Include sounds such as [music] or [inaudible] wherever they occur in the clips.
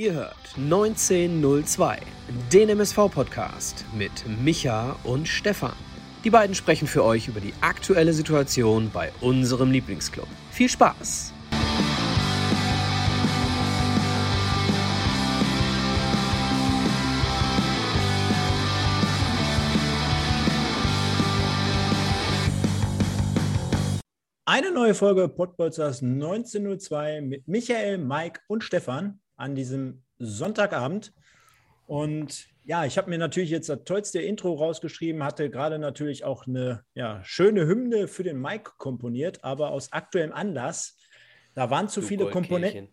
Ihr hört 1902, den MSV-Podcast mit Micha und Stefan. Die beiden sprechen für euch über die aktuelle Situation bei unserem Lieblingsclub. Viel Spaß! Eine neue Folge Podbolzers 1902 mit Michael, Mike und Stefan an diesem Sonntagabend. Und ja, ich habe mir natürlich jetzt das tollste Intro rausgeschrieben, hatte gerade natürlich auch eine ja, schöne Hymne für den Mike komponiert, aber aus aktuellem Anlass, da waren zu viele Komponenten,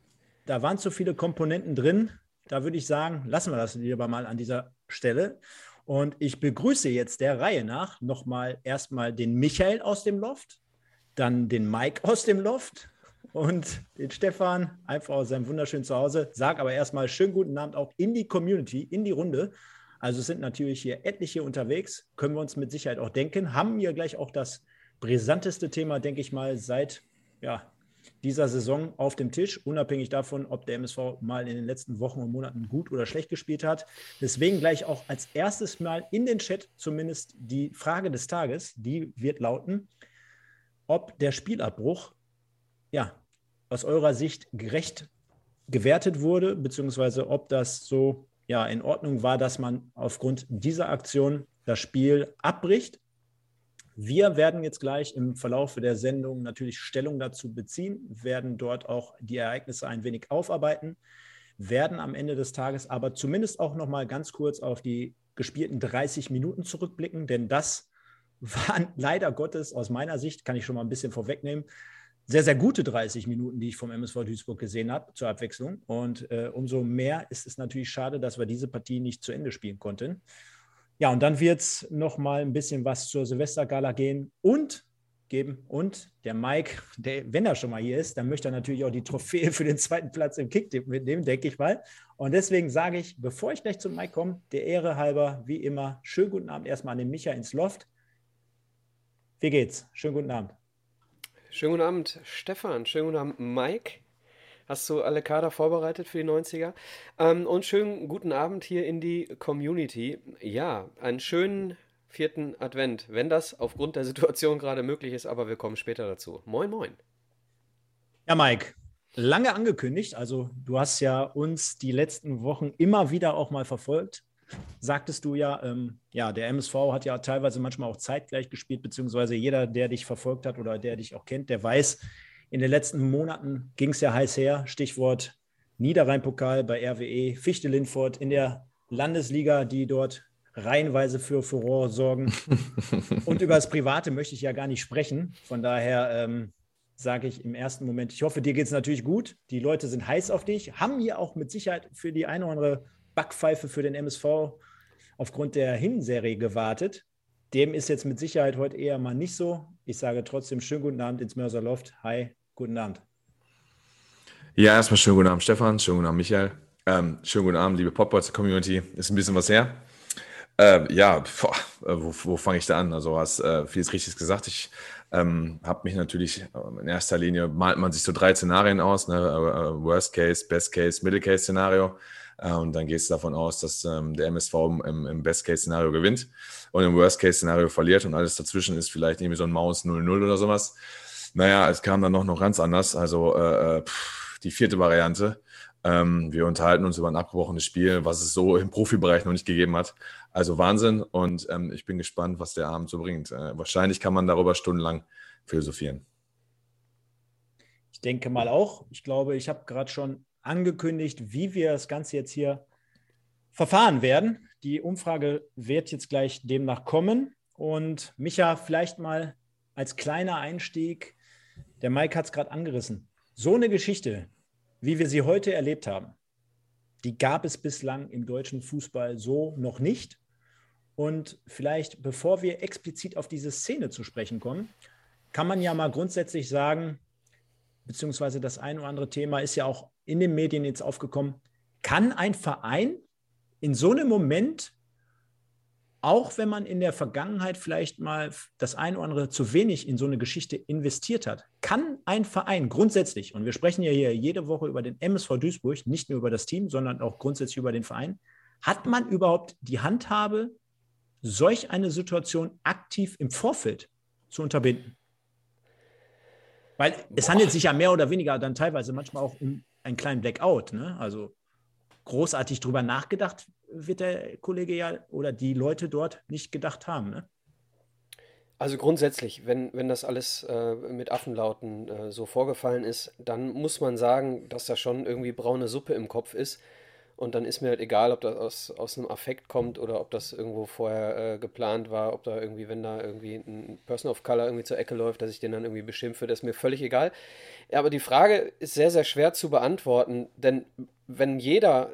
da waren zu viele Komponenten drin. Da würde ich sagen, lassen wir das lieber mal an dieser Stelle. Und ich begrüße jetzt der Reihe nach nochmal erstmal den Michael aus dem Loft dann den Mike aus dem Loft und den Stefan einfach aus seinem wunderschönen Zuhause. Sag aber erstmal schönen guten Abend auch in die Community, in die Runde. Also es sind natürlich hier etliche unterwegs, können wir uns mit Sicherheit auch denken. Haben wir gleich auch das brisanteste Thema, denke ich mal, seit ja, dieser Saison auf dem Tisch, unabhängig davon, ob der MSV mal in den letzten Wochen und Monaten gut oder schlecht gespielt hat. Deswegen gleich auch als erstes mal in den Chat zumindest die Frage des Tages, die wird lauten, ob der Spielabbruch ja aus eurer Sicht gerecht gewertet wurde, beziehungsweise ob das so ja in Ordnung war, dass man aufgrund dieser Aktion das Spiel abbricht. Wir werden jetzt gleich im Verlauf der Sendung natürlich Stellung dazu beziehen, werden dort auch die Ereignisse ein wenig aufarbeiten, werden am Ende des Tages aber zumindest auch noch mal ganz kurz auf die gespielten 30 Minuten zurückblicken, denn das waren [laughs] leider Gottes aus meiner Sicht, kann ich schon mal ein bisschen vorwegnehmen, sehr, sehr gute 30 Minuten, die ich vom MSV Duisburg gesehen habe, zur Abwechslung. Und äh, umso mehr ist es natürlich schade, dass wir diese Partie nicht zu Ende spielen konnten. Ja, und dann wird es noch mal ein bisschen was zur Silvestergala gehen und geben. Und der Mike, der, wenn er schon mal hier ist, dann möchte er natürlich auch die Trophäe für den zweiten Platz im Kicktipp mitnehmen, denke ich mal. Und deswegen sage ich, bevor ich gleich zum Mike komme, der Ehre halber, wie immer, schönen guten Abend erstmal an den Micha ins Loft. Wie geht's? Schönen guten Abend. Schönen guten Abend, Stefan. Schönen guten Abend, Mike. Hast du alle Kader vorbereitet für die 90er? Ähm, und schönen guten Abend hier in die Community. Ja, einen schönen vierten Advent, wenn das aufgrund der Situation gerade möglich ist, aber wir kommen später dazu. Moin, moin. Ja, Mike, lange angekündigt. Also, du hast ja uns die letzten Wochen immer wieder auch mal verfolgt sagtest du ja, ähm, ja, der MSV hat ja teilweise manchmal auch zeitgleich gespielt, beziehungsweise jeder, der dich verfolgt hat oder der dich auch kennt, der weiß, in den letzten Monaten ging es ja heiß her. Stichwort Niederrhein-Pokal bei RWE, Fichte-Lindfort in der Landesliga, die dort reihenweise für Furore sorgen. [laughs] Und über das Private möchte ich ja gar nicht sprechen. Von daher ähm, sage ich im ersten Moment, ich hoffe, dir geht es natürlich gut. Die Leute sind heiß auf dich, haben hier auch mit Sicherheit für die eine oder andere Backpfeife für den MSV aufgrund der Hinserie gewartet. Dem ist jetzt mit Sicherheit heute eher mal nicht so. Ich sage trotzdem schönen guten Abend ins Mörserloft. Hi, guten Abend. Ja, erstmal schönen guten Abend, Stefan. Schönen guten Abend, Michael. Ähm, schönen guten Abend, liebe Popboys-Community. Ist ein bisschen was her. Äh, ja, boah, äh, wo, wo fange ich da an? Also, hast äh, vieles Richtiges gesagt. Ich ähm, habe mich natürlich äh, in erster Linie malt man sich so drei Szenarien aus: ne? Äh, Worst Case, Best Case, Middle Case Szenario. Äh, und dann gehst du davon aus, dass ähm, der MSV im, im Best-Case-Szenario gewinnt und im Worst-Case-Szenario verliert und alles dazwischen ist vielleicht irgendwie so ein Maus 0-0 oder sowas. Naja, es kam dann noch, noch ganz anders. Also äh, äh, pff, die vierte Variante. Ähm, wir unterhalten uns über ein abgebrochenes Spiel, was es so im Profibereich noch nicht gegeben hat. Also Wahnsinn und ähm, ich bin gespannt, was der Abend so bringt. Äh, wahrscheinlich kann man darüber stundenlang philosophieren. Ich denke mal auch. Ich glaube, ich habe gerade schon angekündigt, wie wir das Ganze jetzt hier verfahren werden. Die Umfrage wird jetzt gleich demnach kommen. Und Micha, vielleicht mal als kleiner Einstieg, der Mike hat es gerade angerissen. So eine Geschichte, wie wir sie heute erlebt haben, die gab es bislang im deutschen Fußball so noch nicht. Und vielleicht, bevor wir explizit auf diese Szene zu sprechen kommen, kann man ja mal grundsätzlich sagen, beziehungsweise das ein oder andere Thema ist ja auch in den Medien jetzt aufgekommen. Kann ein Verein in so einem Moment auch wenn man in der Vergangenheit vielleicht mal das eine oder andere zu wenig in so eine Geschichte investiert hat, kann ein Verein grundsätzlich, und wir sprechen ja hier jede Woche über den MSV Duisburg, nicht nur über das Team, sondern auch grundsätzlich über den Verein, hat man überhaupt die Handhabe, solch eine Situation aktiv im Vorfeld zu unterbinden? Weil es Boah. handelt sich ja mehr oder weniger dann teilweise manchmal auch um einen kleinen Blackout. Ne? Also großartig drüber nachgedacht wird der Kollege ja oder die Leute dort nicht gedacht haben. Ne? Also grundsätzlich, wenn, wenn das alles äh, mit Affenlauten äh, so vorgefallen ist, dann muss man sagen, dass da schon irgendwie braune Suppe im Kopf ist. Und dann ist mir halt egal, ob das aus, aus einem Affekt kommt oder ob das irgendwo vorher äh, geplant war, ob da irgendwie, wenn da irgendwie ein Person of Color irgendwie zur Ecke läuft, dass ich den dann irgendwie beschimpfe, das ist mir völlig egal. Aber die Frage ist sehr, sehr schwer zu beantworten, denn wenn jeder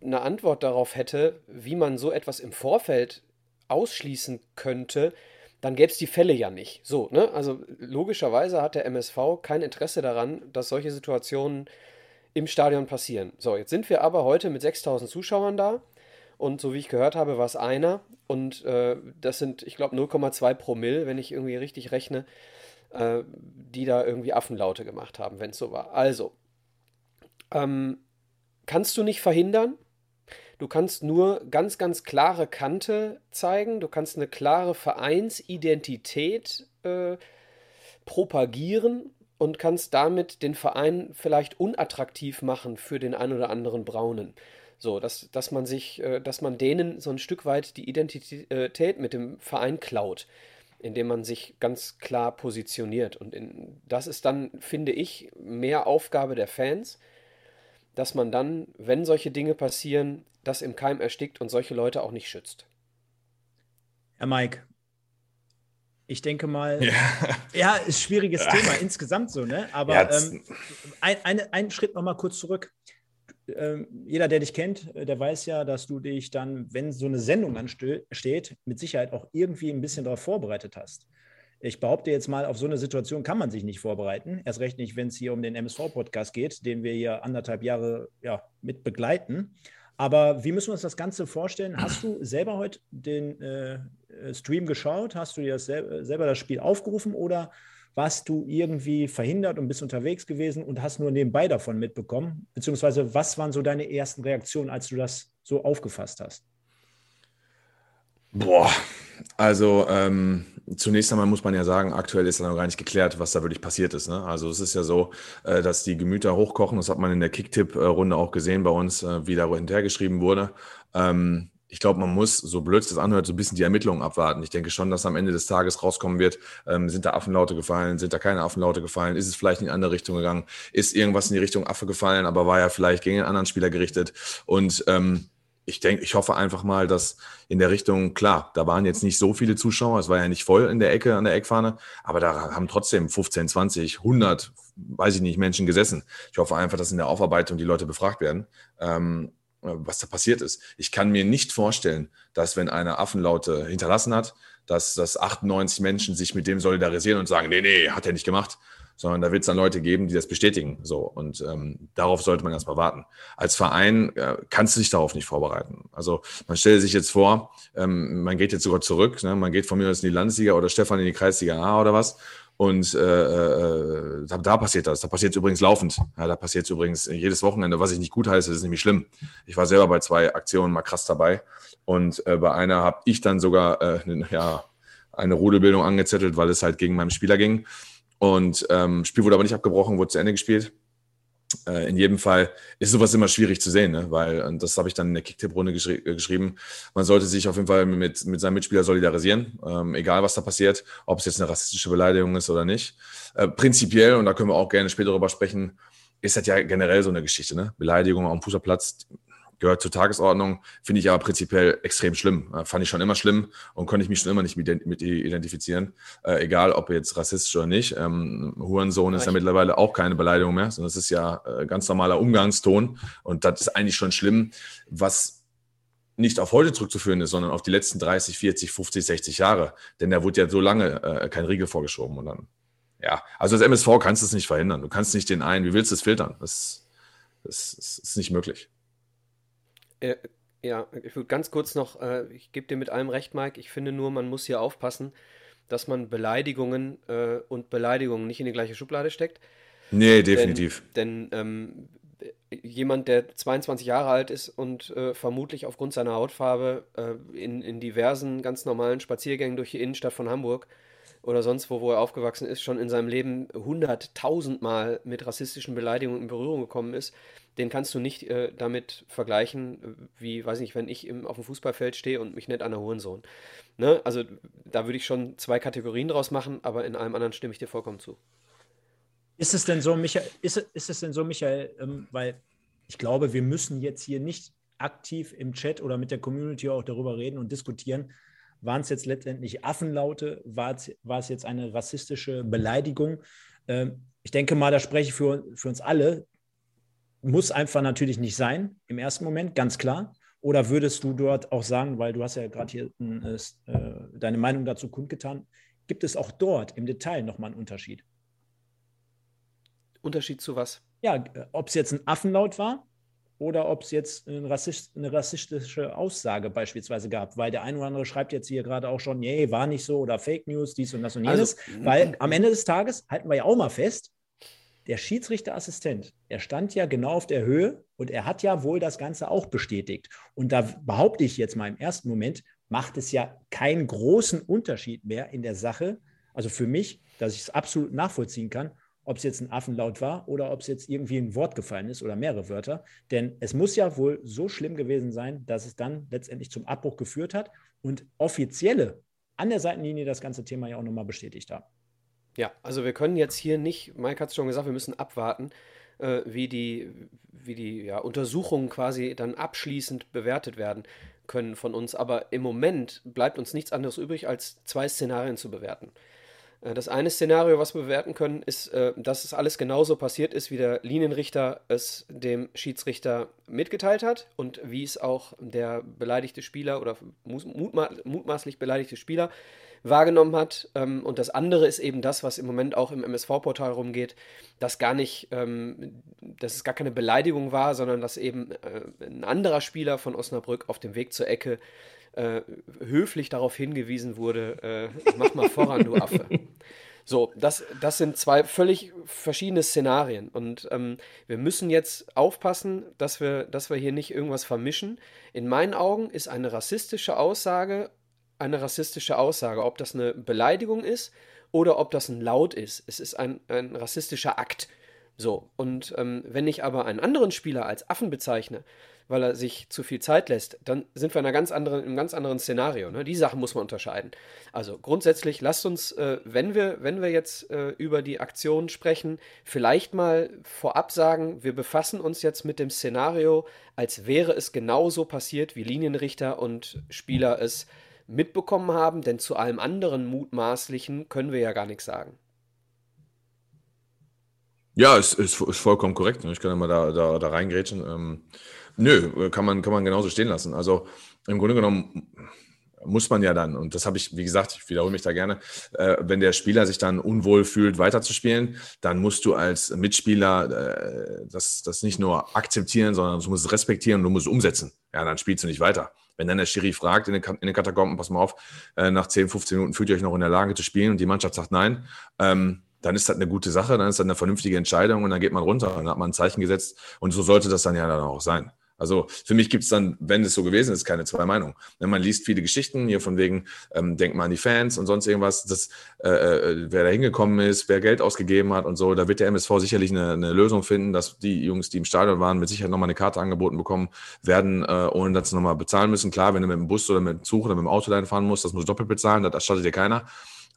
eine Antwort darauf hätte, wie man so etwas im Vorfeld ausschließen könnte, dann gäbe es die Fälle ja nicht. So, ne? Also logischerweise hat der MSV kein Interesse daran, dass solche Situationen im Stadion passieren. So, jetzt sind wir aber heute mit 6000 Zuschauern da und so wie ich gehört habe, war es einer und äh, das sind, ich glaube, 0,2 Promille, wenn ich irgendwie richtig rechne, äh, die da irgendwie Affenlaute gemacht haben, wenn es so war. Also, ähm, kannst du nicht verhindern, Du kannst nur ganz, ganz klare Kante zeigen. Du kannst eine klare Vereinsidentität äh, propagieren und kannst damit den Verein vielleicht unattraktiv machen für den ein oder anderen Braunen. So, dass, dass man sich, äh, dass man denen so ein Stück weit die Identität mit dem Verein klaut, indem man sich ganz klar positioniert. Und in, das ist dann, finde ich, mehr Aufgabe der Fans, dass man dann, wenn solche Dinge passieren, das im Keim erstickt und solche Leute auch nicht schützt. Herr Mike, ich denke mal, ja, ja ist schwieriges Thema insgesamt so, ne? Aber ja, ähm, ein, eine, einen Schritt noch mal kurz zurück. Ähm, jeder, der dich kennt, äh, der weiß ja, dass du dich dann, wenn so eine Sendung ansteht, mit Sicherheit auch irgendwie ein bisschen darauf vorbereitet hast. Ich behaupte jetzt mal, auf so eine Situation kann man sich nicht vorbereiten. Erst recht nicht, wenn es hier um den MSV-Podcast geht, den wir hier anderthalb Jahre ja, mit begleiten. Aber wie müssen wir uns das Ganze vorstellen? Hast du selber heute den äh, Stream geschaut? Hast du dir das sel selber das Spiel aufgerufen oder warst du irgendwie verhindert und bist unterwegs gewesen und hast nur nebenbei davon mitbekommen? Beziehungsweise was waren so deine ersten Reaktionen, als du das so aufgefasst hast? Boah, also ähm, zunächst einmal muss man ja sagen, aktuell ist da noch gar nicht geklärt, was da wirklich passiert ist. Ne? Also es ist ja so, äh, dass die Gemüter hochkochen. Das hat man in der Kicktipp-Runde auch gesehen bei uns, äh, wie da hinterhergeschrieben wurde. Ähm, ich glaube, man muss, so blöd es anhört, so ein bisschen die Ermittlungen abwarten. Ich denke schon, dass am Ende des Tages rauskommen wird, ähm, sind da Affenlaute gefallen, sind da keine Affenlaute gefallen, ist es vielleicht in eine andere Richtung gegangen, ist irgendwas in die Richtung Affe gefallen, aber war ja vielleicht gegen einen anderen Spieler gerichtet. Und ähm, ich denke, ich hoffe einfach mal, dass in der Richtung, klar, da waren jetzt nicht so viele Zuschauer, es war ja nicht voll in der Ecke, an der Eckfahne, aber da haben trotzdem 15, 20, 100, weiß ich nicht, Menschen gesessen. Ich hoffe einfach, dass in der Aufarbeitung die Leute befragt werden, ähm, was da passiert ist. Ich kann mir nicht vorstellen, dass wenn einer Affenlaute hinterlassen hat, dass, dass 98 Menschen sich mit dem solidarisieren und sagen, nee, nee, hat er nicht gemacht, sondern da wird es dann Leute geben, die das bestätigen. So und ähm, darauf sollte man erstmal warten. Als Verein äh, kannst du dich darauf nicht vorbereiten. Also man stelle sich jetzt vor, ähm, man geht jetzt sogar zurück, ne? man geht von mir aus in die Landesliga oder Stefan in die Kreisliga A oder was. Und äh, äh, da, da, passiert das. Da passiert es übrigens laufend. Ja, da passiert es übrigens jedes Wochenende, was ich nicht gut heiße, das ist nämlich schlimm. Ich war selber bei zwei Aktionen mal krass dabei. Und äh, bei einer habe ich dann sogar äh, [laughs] ja, eine Rudelbildung angezettelt, weil es halt gegen meinen Spieler ging. Und ähm, Spiel wurde aber nicht abgebrochen, wurde zu Ende gespielt. Äh, in jedem Fall ist sowas immer schwierig zu sehen, ne? weil, und das habe ich dann in der Kicktipp-Runde geschri äh, geschrieben, man sollte sich auf jeden Fall mit, mit seinem Mitspieler solidarisieren, ähm, egal was da passiert, ob es jetzt eine rassistische Beleidigung ist oder nicht. Äh, prinzipiell, und da können wir auch gerne später darüber sprechen, ist das ja generell so eine Geschichte. Ne? Beleidigung am Fußballplatz gehört zur Tagesordnung, finde ich aber prinzipiell extrem schlimm. Äh, fand ich schon immer schlimm und konnte ich mich schon immer nicht mit, mit identifizieren. Äh, egal, ob jetzt rassistisch oder nicht. Ähm, Hurensohn ist ja mittlerweile auch keine Beleidigung mehr, sondern es ist ja äh, ganz normaler Umgangston. Und das ist eigentlich schon schlimm, was nicht auf heute zurückzuführen ist, sondern auf die letzten 30, 40, 50, 60 Jahre. Denn da wurde ja so lange äh, kein Riegel vorgeschoben. Und dann, ja, also als MSV kannst du es nicht verhindern. Du kannst nicht den einen, wie willst du es filtern? Das, das, das ist nicht möglich. Äh, Ja, ich würde ganz kurz noch, äh, ich gebe dir mit allem recht, Mike. Ich finde nur, man muss hier aufpassen, dass man Beleidigungen äh, und Beleidigungen nicht in die gleiche Schublade steckt. Nee, definitiv. Denn, denn ähm, jemand, der 22 Jahre alt ist und äh, vermutlich aufgrund seiner Hautfarbe äh, in, in diversen ganz normalen Spaziergängen durch die Innenstadt von Hamburg oder sonst wo, wo er aufgewachsen ist, schon in seinem Leben hunderttausendmal mit rassistischen Beleidigungen in Berührung gekommen ist, den kannst du nicht äh, damit vergleichen, wie, weiß nicht, wenn ich im, auf dem Fußballfeld stehe und mich nett an der Hurensohn. Ne? Also da würde ich schon zwei Kategorien draus machen, aber in allem anderen stimme ich dir vollkommen zu. Ist es denn so, Michael, ist, ist es denn so, Michael, ähm, weil ich glaube, wir müssen jetzt hier nicht aktiv im Chat oder mit der Community auch darüber reden und diskutieren, waren es jetzt letztendlich Affenlaute, war es, war es jetzt eine rassistische Beleidigung? Ähm, ich denke mal, da spreche ich für, für uns alle, muss einfach natürlich nicht sein im ersten Moment, ganz klar. Oder würdest du dort auch sagen, weil du hast ja gerade hier äh, deine Meinung dazu kundgetan, gibt es auch dort im Detail nochmal einen Unterschied? Unterschied zu was? Ja, ob es jetzt ein Affenlaut war oder ob es jetzt eine, Rassist, eine, rassistische Aussage beispielsweise gab, weil der ein oder andere schreibt jetzt hier gerade auch schon, nee, war nicht so oder Fake News, dies und das und jenes, also, weil am Ende des Tages halten wir ja auch mal fest, der Schiedsrichterassistent, er stand ja genau auf der Höhe und er hat ja wohl das Ganze auch bestätigt. Und da behaupte ich jetzt mal im ersten Moment, macht es ja keinen großen Unterschied mehr in der Sache, also für mich, dass ich es absolut nachvollziehen kann, ob es jetzt ein Affenlaut war oder ob es jetzt irgendwie ein Wort gefallen ist oder mehrere Wörter. Denn es muss ja wohl so schlimm gewesen sein, dass es dann letztendlich zum Abbruch geführt hat und offizielle an der Seitenlinie das ganze Thema ja auch nochmal bestätigt haben. Ja, also wir können jetzt hier nicht, Mike hat es schon gesagt, wir müssen abwarten, äh, wie die, wie die ja, Untersuchungen quasi dann abschließend bewertet werden können von uns. Aber im Moment bleibt uns nichts anderes übrig, als zwei Szenarien zu bewerten. Äh, das eine Szenario, was wir bewerten können, ist, äh, dass es alles genauso passiert ist, wie der Linienrichter es dem Schiedsrichter mitgeteilt hat und wie es auch der beleidigte Spieler oder mutma mutmaßlich beleidigte Spieler wahrgenommen hat. Ähm, und das andere ist eben das, was im Moment auch im MSV-Portal rumgeht, dass gar nicht, ähm, dass es gar keine Beleidigung war, sondern dass eben äh, ein anderer Spieler von Osnabrück auf dem Weg zur Ecke höflich darauf hingewiesen wurde, mach mal voran, du Affe. [laughs] So, das, das sind zwei völlig verschiedene Szenarien. Und ähm, wir müssen jetzt aufpassen, dass wir, dass wir hier nicht irgendwas vermischen. In meinen Augen ist eine rassistische Aussage eine rassistische Aussage, ob das eine Beleidigung ist oder ob das ein Laut ist. Es ist ein, ein rassistischer Akt. So, und ähm, wenn ich aber einen anderen Spieler als Affen bezeichne, weil er sich zu viel Zeit lässt, dann sind wir in einer ganz anderen, in einem ganz anderen Szenario. Ne? Die Sachen muss man unterscheiden. Also grundsätzlich lasst uns, äh, wenn, wir, wenn wir jetzt äh, über die Aktion sprechen, vielleicht mal vorab sagen, wir befassen uns jetzt mit dem Szenario, als wäre es genauso passiert, wie Linienrichter und Spieler es mitbekommen haben, denn zu allem anderen Mutmaßlichen können wir ja gar nichts sagen. Ja, es ist, ist, vollkommen korrekt. Ne? Ich kann immer da, da, da reingrätschen. Ähm, nö, kann man, kann man genauso stehen lassen. Also im Grunde genommen muss man ja dann, und das habe ich, wie gesagt, ich wiederhole mich da gerne, äh, wenn der Spieler sich dann unwohl fühlt, weiterzuspielen, dann musst du als Mitspieler äh, das, das nicht nur akzeptieren, sondern du musst es respektieren und du musst es umsetzen. Ja, dann spielst du nicht weiter. Wenn dann der Schiri fragt in den, in den Katakomben, pass mal auf, äh, nach 10, 15 Minuten fühlt ihr euch noch in der Lage zu spielen und die Mannschaft sagt nein, ähm, dann ist das eine gute Sache, dann ist das eine vernünftige Entscheidung und dann geht man runter, dann hat man ein Zeichen gesetzt und so sollte das dann ja dann auch sein. Also für mich gibt es dann, wenn es so gewesen ist, keine zwei Meinungen. Wenn man liest viele Geschichten hier von wegen, ähm, denkt man an die Fans und sonst irgendwas, das, äh, äh, wer da hingekommen ist, wer Geld ausgegeben hat und so, da wird der MSV sicherlich eine, eine Lösung finden, dass die Jungs, die im Stadion waren, mit Sicherheit nochmal eine Karte angeboten bekommen werden, äh, ohne dass sie nochmal bezahlen müssen. Klar, wenn du mit dem Bus oder mit dem Zug oder mit dem Auto dahin fahren musst, das musst du doppelt bezahlen, das erstattet dir keiner.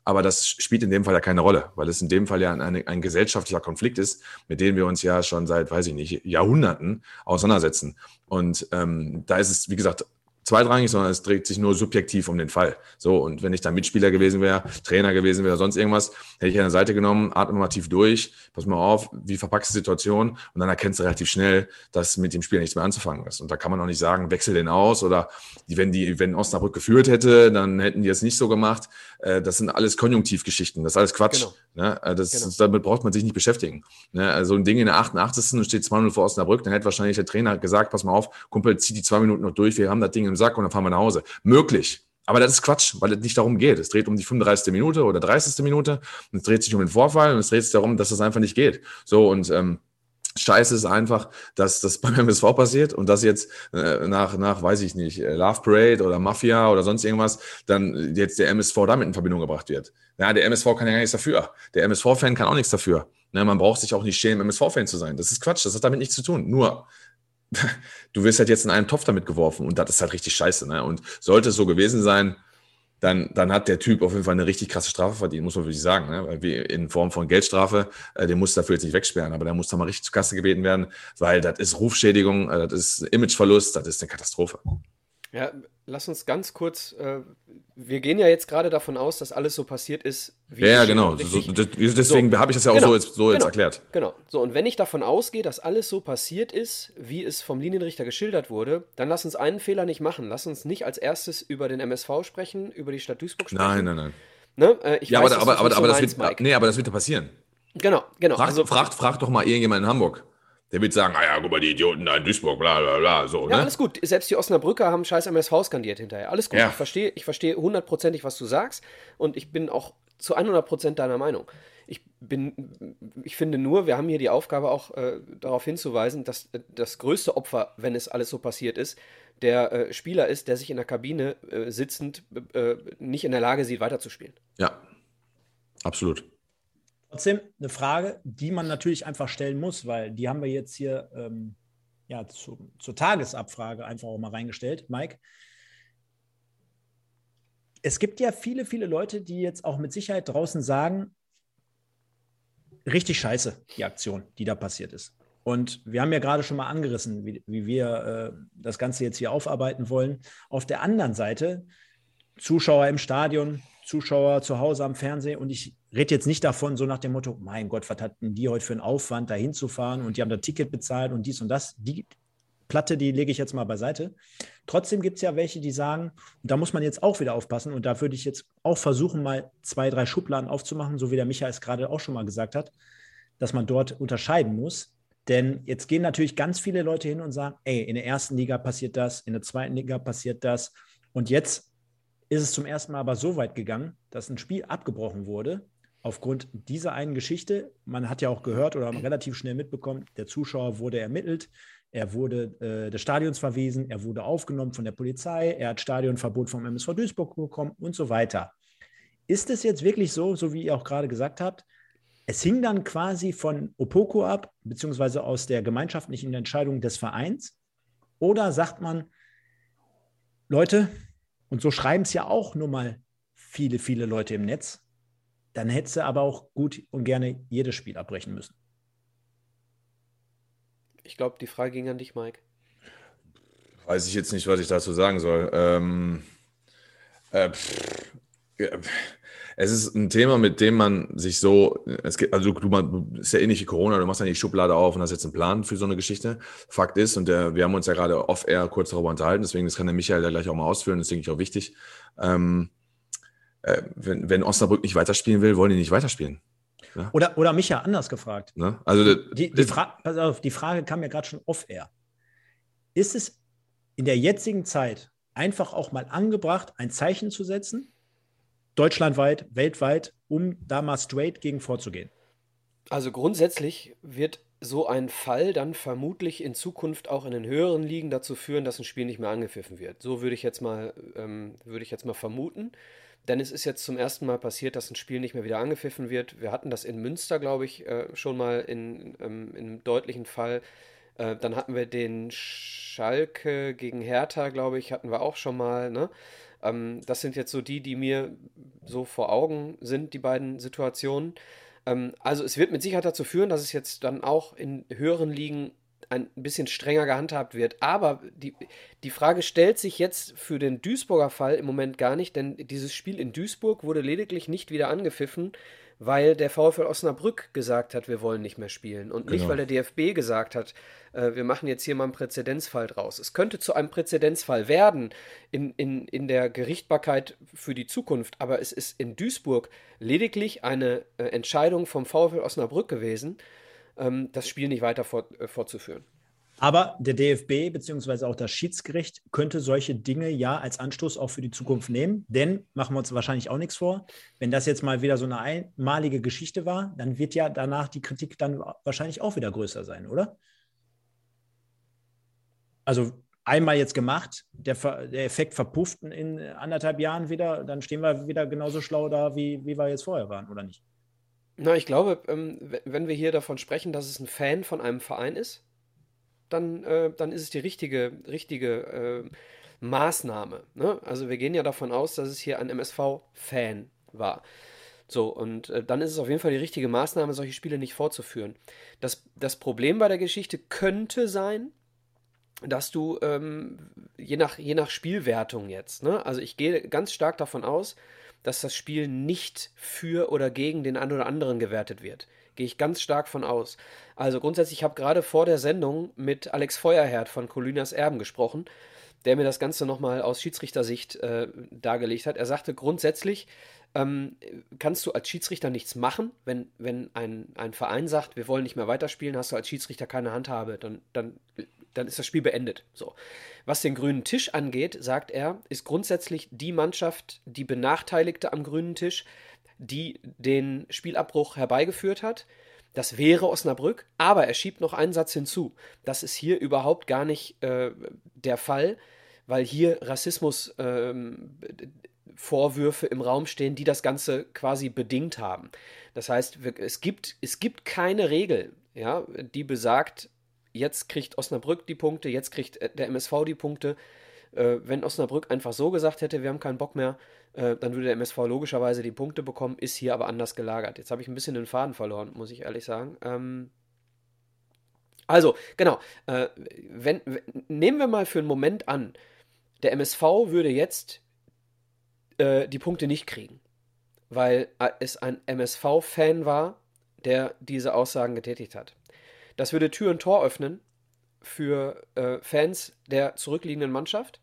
Aber das spielt in dem Fall ja keine Rolle, weil es in dem Fall ja ein, ein, gesellschaftlicher Konflikt ist, mit dem wir uns ja schon seit, weiß ich nicht, Jahrhunderten auseinandersetzen. Und ähm, da ist es, wie gesagt, zweitrangig, sondern es dreht sich nur subjektiv um den Fall. So, und wenn ich da Mitspieler gewesen wäre, Trainer gewesen wäre, sonst irgendwas, hätte ich an der Seite genommen, atme mal tief durch, pass mal auf, wie verpackst du die Situation und dann erkennst du relativ schnell, dass mit dem Spieler nichts mehr anzufangen ist. Und da kann man auch nicht sagen, wechsel den aus oder wenn die, wenn Osnabrück geführt hätte, dann hätten die es nicht so gemacht. Äh, das sind alles Konjunktivgeschichten, das ist alles Quatsch. Genau. Ne? Äh, das, genau. Damit braucht man sich nicht beschäftigen. Ne? Also ein Ding in der 88. steht 2-0 vor Osnabrück, dann hätte wahrscheinlich der Trainer gesagt, pass mal auf, Kumpel, zieh die zwei Minuten noch durch, wir haben das Ding im Sack und dann fahren wir nach Hause. Möglich. Aber das ist Quatsch, weil es nicht darum geht. Es dreht um die 35. Minute oder 30. Minute und es dreht sich um den Vorfall und es dreht sich darum, dass es einfach nicht geht. So und ähm, Scheiße ist einfach, dass das [laughs] beim MSV passiert und dass jetzt äh, nach, nach, weiß ich nicht, äh, Love Parade oder Mafia oder sonst irgendwas, dann jetzt der MSV damit in Verbindung gebracht wird. Ja, der MSV kann ja gar nichts dafür. Der MSV-Fan kann auch nichts dafür. Ne, man braucht sich auch nicht schämen, MSV-Fan zu sein. Das ist Quatsch, das hat damit nichts zu tun. Nur, [laughs] du wirst halt jetzt in einen Topf damit geworfen und das ist halt richtig scheiße. Ne? Und sollte es so gewesen sein, dann, dann hat der Typ auf jeden Fall eine richtig krasse Strafe verdient, muss man wirklich sagen. Ne? In Form von Geldstrafe, äh, den muss dafür jetzt nicht wegsperren, aber der muss da mal richtig zur Kasse gebeten werden, weil das ist Rufschädigung, äh, das ist Imageverlust, das ist eine Katastrophe. Ja, lass uns ganz kurz, äh, wir gehen ja jetzt gerade davon aus, dass alles so passiert ist, wie Ja, ja genau. So, deswegen so, habe ich das ja auch genau, so, jetzt, so genau, jetzt erklärt. Genau. So, und wenn ich davon ausgehe, dass alles so passiert ist, wie es vom Linienrichter geschildert wurde, dann lass uns einen Fehler nicht machen. Lass uns nicht als erstes über den MSV sprechen, über die Stadt Duisburg sprechen. Nein, nein, nein. Ne? Äh, ja, weiß, aber, aber, aber, aber, das wird, nee, aber das wird ja passieren. Genau, genau. Frag, also, frag, frag doch mal irgendjemand in Hamburg. Der wird sagen, ah ja, guck mal, die Idioten da in Duisburg, bla bla bla. So, ja, ne? alles gut. Selbst die Osnabrücker haben scheiß MSV skandiert hinterher. Alles gut. Ja. Ich verstehe ich versteh hundertprozentig, was du sagst. Und ich bin auch zu 100% deiner Meinung. Ich bin, ich finde nur, wir haben hier die Aufgabe auch äh, darauf hinzuweisen, dass äh, das größte Opfer, wenn es alles so passiert ist, der äh, Spieler ist, der sich in der Kabine äh, sitzend äh, nicht in der Lage sieht, weiterzuspielen. Ja, absolut. Trotzdem eine Frage, die man natürlich einfach stellen muss, weil die haben wir jetzt hier ähm, ja, zu, zur Tagesabfrage einfach auch mal reingestellt, Mike. Es gibt ja viele, viele Leute, die jetzt auch mit Sicherheit draußen sagen, richtig scheiße, die Aktion, die da passiert ist. Und wir haben ja gerade schon mal angerissen, wie, wie wir äh, das Ganze jetzt hier aufarbeiten wollen. Auf der anderen Seite, Zuschauer im Stadion, Zuschauer zu Hause am Fernsehen und ich rede jetzt nicht davon, so nach dem Motto, mein Gott, was hatten die heute für einen Aufwand, da hinzufahren und die haben das Ticket bezahlt und dies und das. Die Platte, die lege ich jetzt mal beiseite. Trotzdem gibt es ja welche, die sagen, und da muss man jetzt auch wieder aufpassen, und da würde ich jetzt auch versuchen, mal zwei, drei Schubladen aufzumachen, so wie der Michael es gerade auch schon mal gesagt hat, dass man dort unterscheiden muss. Denn jetzt gehen natürlich ganz viele Leute hin und sagen, ey, in der ersten Liga passiert das, in der zweiten Liga passiert das. Und jetzt ist es zum ersten Mal aber so weit gegangen, dass ein Spiel abgebrochen wurde aufgrund dieser einen Geschichte. Man hat ja auch gehört oder relativ schnell mitbekommen, der Zuschauer wurde ermittelt, er wurde äh, des Stadions verwiesen, er wurde aufgenommen von der Polizei, er hat Stadionverbot vom MSV Duisburg bekommen und so weiter. Ist es jetzt wirklich so, so wie ihr auch gerade gesagt habt, es hing dann quasi von Opoko ab, beziehungsweise aus der gemeinschaftlichen Entscheidung des Vereins? Oder sagt man, Leute, und so schreiben es ja auch nur mal viele, viele Leute im Netz. Dann hätte sie aber auch gut und gerne jedes Spiel abbrechen müssen. Ich glaube, die Frage ging an dich, Mike. Weiß ich jetzt nicht, was ich dazu sagen soll. Ähm, äh, pff, ja, es ist ein Thema, mit dem man sich so, es geht, also du, man, ist ja ähnlich wie Corona, du machst ja die Schublade auf und hast jetzt einen Plan für so eine Geschichte. Fakt ist, und der, wir haben uns ja gerade off-air kurz darüber unterhalten, deswegen, das kann der Michael ja gleich auch mal ausführen, das ist, denke ich, auch wichtig. Ähm, äh, wenn, wenn Osnabrück nicht weiterspielen will, wollen die nicht weiterspielen. Ja? Oder, oder Micha, anders gefragt. Ne? Also, die, die, Fra pass auf, die Frage kam ja gerade schon off-air. Ist es in der jetzigen Zeit einfach auch mal angebracht, ein Zeichen zu setzen? deutschlandweit, weltweit, um da mal straight gegen vorzugehen? Also grundsätzlich wird so ein Fall dann vermutlich in Zukunft auch in den höheren Ligen dazu führen, dass ein Spiel nicht mehr angepfiffen wird. So würde ich jetzt mal, ähm, würde ich jetzt mal vermuten. Denn es ist jetzt zum ersten Mal passiert, dass ein Spiel nicht mehr wieder angepfiffen wird. Wir hatten das in Münster, glaube ich, äh, schon mal in, ähm, in einem deutlichen Fall. Äh, dann hatten wir den Schalke gegen Hertha, glaube ich, hatten wir auch schon mal. Ne? Ähm, das sind jetzt so die, die mir so vor Augen sind, die beiden Situationen. Ähm, also es wird mit Sicherheit dazu führen, dass es jetzt dann auch in höheren Ligen ein bisschen strenger gehandhabt wird. Aber die, die Frage stellt sich jetzt für den Duisburger Fall im Moment gar nicht, denn dieses Spiel in Duisburg wurde lediglich nicht wieder angepfiffen, weil der VfL Osnabrück gesagt hat, wir wollen nicht mehr spielen und nicht, Genau. weil der DFB gesagt hat, äh, wir machen jetzt hier mal einen Präzedenzfall draus. Es könnte zu einem Präzedenzfall werden in, in, in der Gerichtbarkeit für die Zukunft, aber es ist in Duisburg lediglich eine äh, Entscheidung vom VfL Osnabrück gewesen, ähm, das Spiel nicht weiter fort, äh, fortzuführen. Aber der DFB beziehungsweise auch das Schiedsgericht könnte solche Dinge ja als Anstoß auch für die Zukunft nehmen. Denn, machen wir uns wahrscheinlich auch nichts vor, wenn das jetzt mal wieder so eine einmalige Geschichte war, dann wird ja danach die Kritik dann wahrscheinlich auch wieder größer sein, oder? Also einmal jetzt gemacht, der, der Effekt verpufft in anderthalb Jahren wieder, dann stehen wir wieder genauso schlau da, wie, wie wir jetzt vorher waren, oder nicht? Na, ich glaube, ähm, wenn wir hier davon sprechen, dass es ein Fan von einem Verein ist, dann, äh, dann ist es die richtige, richtige äh, Maßnahme. Ne? Also wir gehen ja davon aus, dass es hier ein MSV-Fan war. So, und äh, dann ist es auf jeden Fall die richtige Maßnahme, solche Spiele nicht fortzuführen. Das, das Problem bei der Geschichte könnte sein, dass du ähm, je, nach, je nach Spielwertung jetzt, ne? also ich gehe ganz stark davon aus, dass das Spiel nicht für oder gegen den einen oder anderen gewertet wird. Gehe ich ganz stark von aus. Also grundsätzlich, ich habe gerade vor der Sendung mit Alex Feuerherd von Colinas Erben gesprochen, der mir das Ganze nochmal aus Schiedsrichtersicht äh, dargelegt hat. Er sagte grundsätzlich, ähm, kannst du als Schiedsrichter nichts machen, wenn, wenn ein, ein Verein sagt, wir wollen nicht mehr weiterspielen, hast du als Schiedsrichter keine Handhabe, dann, dann, dann ist das Spiel beendet. So. Was den grünen Tisch angeht, sagt er, ist grundsätzlich die Mannschaft die Benachteiligte am grünen Tisch, die den Spielabbruch herbeigeführt hat. Das wäre Osnabrück, aber er schiebt noch einen Satz hinzu. Das ist hier überhaupt gar nicht äh, der Fall, weil hier Rassismus ähm, im Raum stehen, die das Ganze quasi bedingt haben. Das heißt, es gibt, es gibt keine Regel, ja, die besagt, jetzt kriegt Osnabrück die Punkte, jetzt kriegt äh, der MSV die Punkte. Äh, wenn Osnabrück einfach so gesagt hätte, wir haben keinen Bock mehr, äh, dann würde der MSV logischerweise die Punkte bekommen, ist hier aber anders gelagert. Jetzt habe ich ein bisschen den Faden verloren, muss ich ehrlich sagen. Ähm, also, genau, äh, wenn, nehmen wir mal für einen Moment an, der MSV würde jetzt äh, die Punkte nicht kriegen, weil äh, es ein MSV-Fan war, der diese Aussagen getätigt hat. Das würde Tür und Tor öffnen für äh, Fans der zurückliegenden Mannschaft.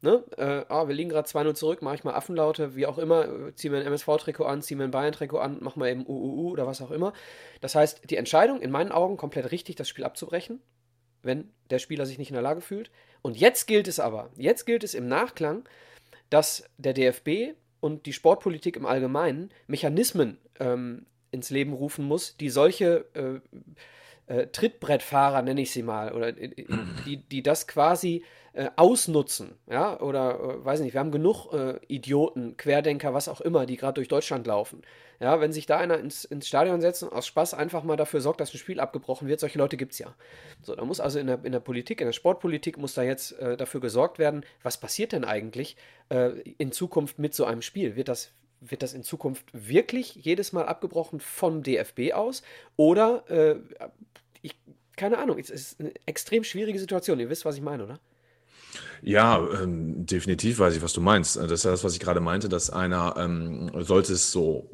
Ne? Äh, ah, wir liegen gerade 2-0 zurück, mache ich mal Affenlaute, wie auch immer, äh, zieh mir ein MSV-Trikot an, zieh mir ein Bayern-Trikot an, mach mal eben UUU oder was auch immer. Das heißt, die Entscheidung in meinen Augen komplett richtig, das Spiel abzubrechen, wenn der Spieler sich nicht in der Lage fühlt. Und jetzt gilt es aber, jetzt gilt es im Nachklang, dass der DFB und die Sportpolitik im Allgemeinen Mechanismen ähm, ins Leben rufen muss, die solche äh, äh, Trittbrettfahrer, nenne ich sie mal, oder äh, die, die das quasi äh, ausnutzen, ja, oder äh, weiß nicht, wir haben genug äh, Idioten, Querdenker, was auch immer, die gerade durch Deutschland laufen. Ja, wenn sich da einer ins, ins Stadion setzt und aus Spaß einfach mal dafür sorgt, dass ein Spiel abgebrochen wird, solche Leute gibt es ja. So, da muss also in der, in der Politik, in der Sportpolitik muss da jetzt äh, dafür gesorgt werden, was passiert denn eigentlich äh, in Zukunft mit so einem Spiel? Wird das, wird das in Zukunft wirklich jedes Mal abgebrochen vom DFB aus? Oder, äh, ich, keine Ahnung, es ist eine extrem schwierige Situation. Ihr wisst, was ich meine, oder? Ja, ähm, definitiv weiß ich, was du meinst. Das ist das, was ich gerade meinte, dass einer, ähm, sollte es so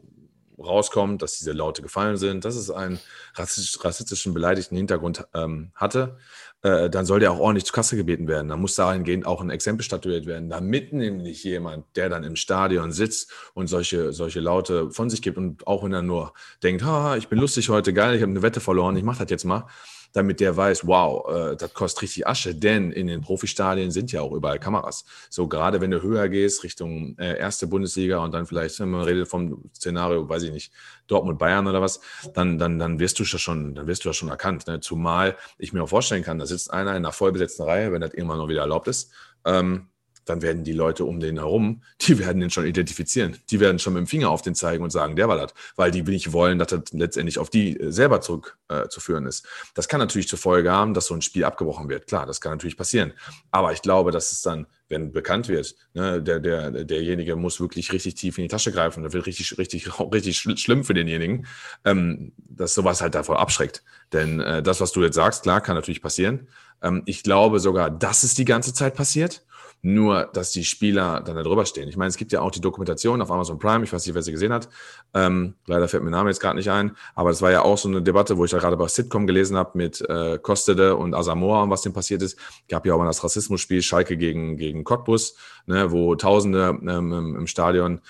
rauskommen, dass diese Laute gefallen sind, dass es einen rassistisch, rassistischen, beleidigten Hintergrund ähm, hatte, äh, dann soll der auch ordentlich zur Kasse gebeten werden. Da muss dahingehend auch ein Exempel statuiert werden, damit nämlich jemand, der dann im Stadion sitzt und solche, solche Laute von sich gibt und auch wenn er nur denkt, ha, ich bin lustig heute, geil, ich habe eine Wette verloren, ich mache das jetzt mal, damit der weiß, wow, äh, das kostet richtig Asche, denn in den Profistadien sind ja auch überall Kameras. So gerade wenn du höher gehst, Richtung äh, erste Bundesliga und dann vielleicht, wenn man redet vom Szenario, weiß ich nicht, Dortmund, Bayern oder was, dann, dann, dann wirst du das schon, dann wirst du das schon erkannt. Ne? Zumal ich mir auch vorstellen kann, da sitzt einer in einer vollbesetzten Reihe, wenn das irgendwann noch wieder erlaubt ist, ähm, dann werden die Leute um den herum, die werden den schon identifizieren. Die werden schon mit dem Finger auf den zeigen und sagen, der war das, weil die nicht wollen, dass das letztendlich auf die äh, selber zurückzuführen äh, ist. Das kann natürlich zur Folge haben, dass so ein Spiel abgebrochen wird. Klar, das kann natürlich passieren. Aber ich glaube, dass es dann, wenn bekannt wird, ne, der, der, derjenige muss wirklich richtig tief in die Tasche greifen. Das wird richtig, richtig, [laughs] richtig schlimm für denjenigen, ähm, dass sowas halt davor abschreckt. Denn äh, das, was du jetzt sagst, klar, kann natürlich passieren. Ähm, ich glaube sogar, dass es die ganze Zeit passiert nur dass die Spieler dann da drüber stehen. Ich meine, es gibt ja auch die Dokumentation auf Amazon Prime, ich weiß nicht, wer sie gesehen hat. Ähm, leider fällt mir der Name jetzt gerade nicht ein, aber das war ja auch so eine Debatte, wo ich da gerade bei Sitcom gelesen habe mit äh, Kostede und Asamoah und was dem passiert ist. Gab ja auch mal das Rassismusspiel Schalke gegen, gegen Cottbus, ne, wo Tausende ähm, im Stadion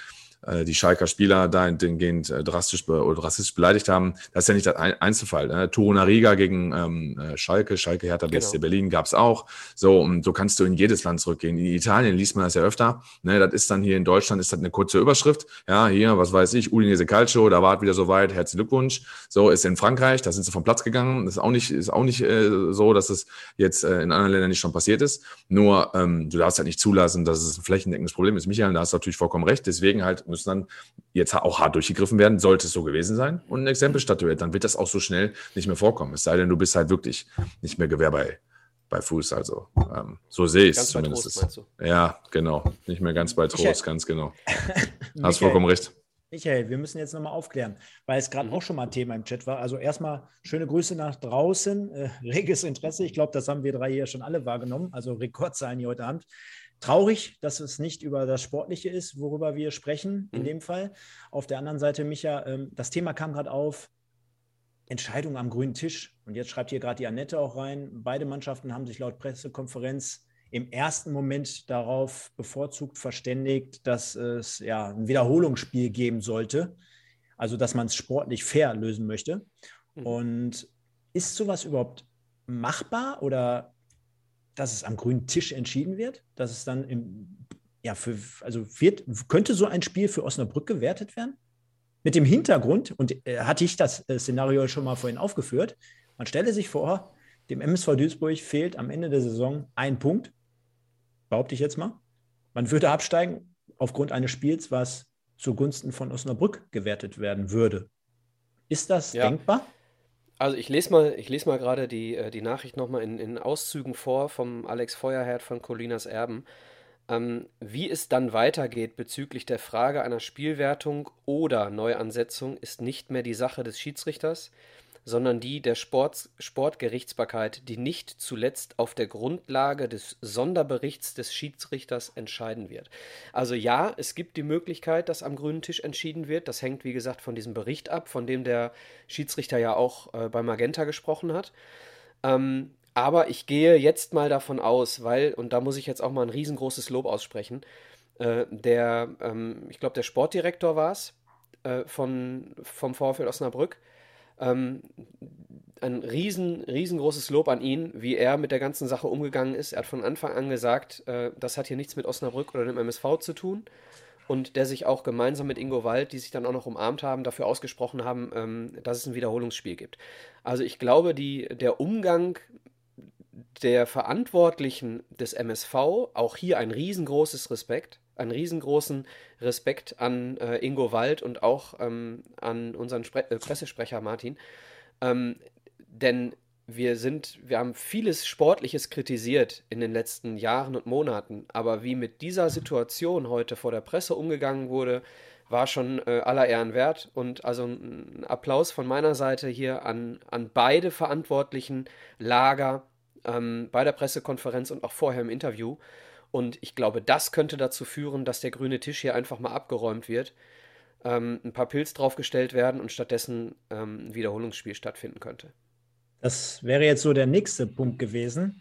die Schalker Spieler dahingehend äh, drastisch oder rassistisch beleidigt haben. Das ist ja nicht der Einzelfall. Ne? Riga gegen ähm, äh, Schalke, Schalke Hertha BSC genau. Berlin gab es auch. So, und so kannst du in jedes Land zurückgehen. In Italien liest man das ja öfter. Ne? Das ist dann hier in Deutschland, ist das eine kurze Überschrift. Ja, hier, was weiß ich, Udinese Calcio, da war es wieder soweit, herzlichen Glückwunsch. So, ist in Frankreich, da sind sie vom Platz gegangen. Das ist auch nicht, ist auch nicht äh, so, dass es jetzt äh, in anderen Ländern nicht schon passiert ist. Nur, ähm, du darfst halt nicht zulassen, dass es ein flächendeckendes Problem ist. Michael, da hast du natürlich vollkommen recht. Deswegen halt müssen dann jetzt auch hart durchgegriffen werden, sollte es so gewesen sein und ein Exempel statuiert, dann wird das auch so schnell nicht mehr vorkommen. Es sei denn, du bist halt wirklich nicht mehr Gewehr bei, bei Fuß. Also ähm, so sehe ich es zumindest. Trost, ja, genau. Nicht mehr ganz bei Trost, Michael, ganz genau. [laughs] Hast vollkommen recht. Michael, wir müssen jetzt nochmal aufklären, weil es gerade mhm. auch schon mal ein Thema im Chat war. Also erstmal schöne Grüße nach draußen, äh, [laughs] reges Interesse. Ich glaube, das haben wir drei hier schon alle wahrgenommen. Also Rekordzahlen hier heute Abend. Traurig, dass es nicht über das Sportliche ist, worüber wir sprechen, in mhm. dem Fall. Auf der anderen Seite, Micha, ähm, das Thema kam gerade auf, Entscheidung am grünen Tisch. Und jetzt schreibt hier gerade die Annette auch rein, beide Mannschaften haben sich laut Pressekonferenz im ersten Moment darauf bevorzugt verständigt, dass es ja ein Wiederholungsspiel geben sollte. Also, dass man es sportlich fair lösen möchte. Mhm. Und ist sowas überhaupt machbar oder dass es am grünen Tisch entschieden wird, dass es dann im, ja, für, also wird, könnte so ein Spiel für Osnabrück gewertet werden? Mit dem Hintergrund, und äh, hatte ich das äh, Szenario schon mal vorhin aufgeführt, man stelle sich vor, dem MSV Duisburg fehlt am Ende der Saison ein Punkt, behaupte ich jetzt mal. Man würde absteigen aufgrund eines Spiels, was zugunsten von Osnabrück gewertet werden würde. Ist das ja. denkbar? Also ich lese mal, ich lese mal gerade die, äh, die Nachricht nochmal in, in Auszügen vor vom Alex Feuerherd von Colinas Erben. Ähm, wie es dann weitergeht bezüglich der Frage einer Spielwertung oder Neuansetzung ist nicht mehr die Sache des Schiedsrichters sondern die der Sport, Sportgerichtsbarkeit, die nicht zuletzt auf der Grundlage des Sonderberichts des Schiedsrichters entscheiden wird. Also ja, es gibt die Möglichkeit, dass am grünen Tisch entschieden wird. Das hängt, wie gesagt, von diesem Bericht ab, von dem der Schiedsrichter ja auch äh, bei Magenta gesprochen hat. Ähm, aber ich gehe jetzt mal davon aus, weil, und da muss ich jetzt auch mal ein riesengroßes Lob aussprechen, äh, der, ähm, ich glaube, der Sportdirektor war es äh, vom VfL Osnabrück, ähm, ein riesen, riesengroßes Lob an ihn, wie er mit der ganzen Sache umgegangen ist. Er hat von Anfang an gesagt, äh, das hat hier nichts mit Osnabrück oder dem MSV zu tun. Und der sich auch gemeinsam mit Ingo Wald, die sich dann auch noch umarmt haben, dafür ausgesprochen haben, ähm, dass es ein Wiederholungsspiel gibt. Also ich glaube, die, der Umgang der Verantwortlichen des MSV, auch hier ein riesengroßes Respekt, einen riesengroßen Respekt an äh, Ingo Wald und auch ähm, an unseren Spre äh, Pressesprecher Martin. Ähm, denn wir sind, wir haben vieles Sportliches kritisiert in den letzten Jahren und Monaten, aber wie mit dieser Situation heute vor der Presse umgegangen wurde, war schon äh, aller Ehren wert. Und also ein Applaus von meiner Seite hier an, an beide verantwortlichen Lager ähm, bei der Pressekonferenz und auch vorher im Interview. Und ich glaube, das könnte dazu führen, dass der grüne Tisch hier einfach mal abgeräumt wird, ähm, ein paar Pilz draufgestellt werden und stattdessen ähm, ein Wiederholungsspiel stattfinden könnte. Das wäre jetzt so der nächste Punkt gewesen.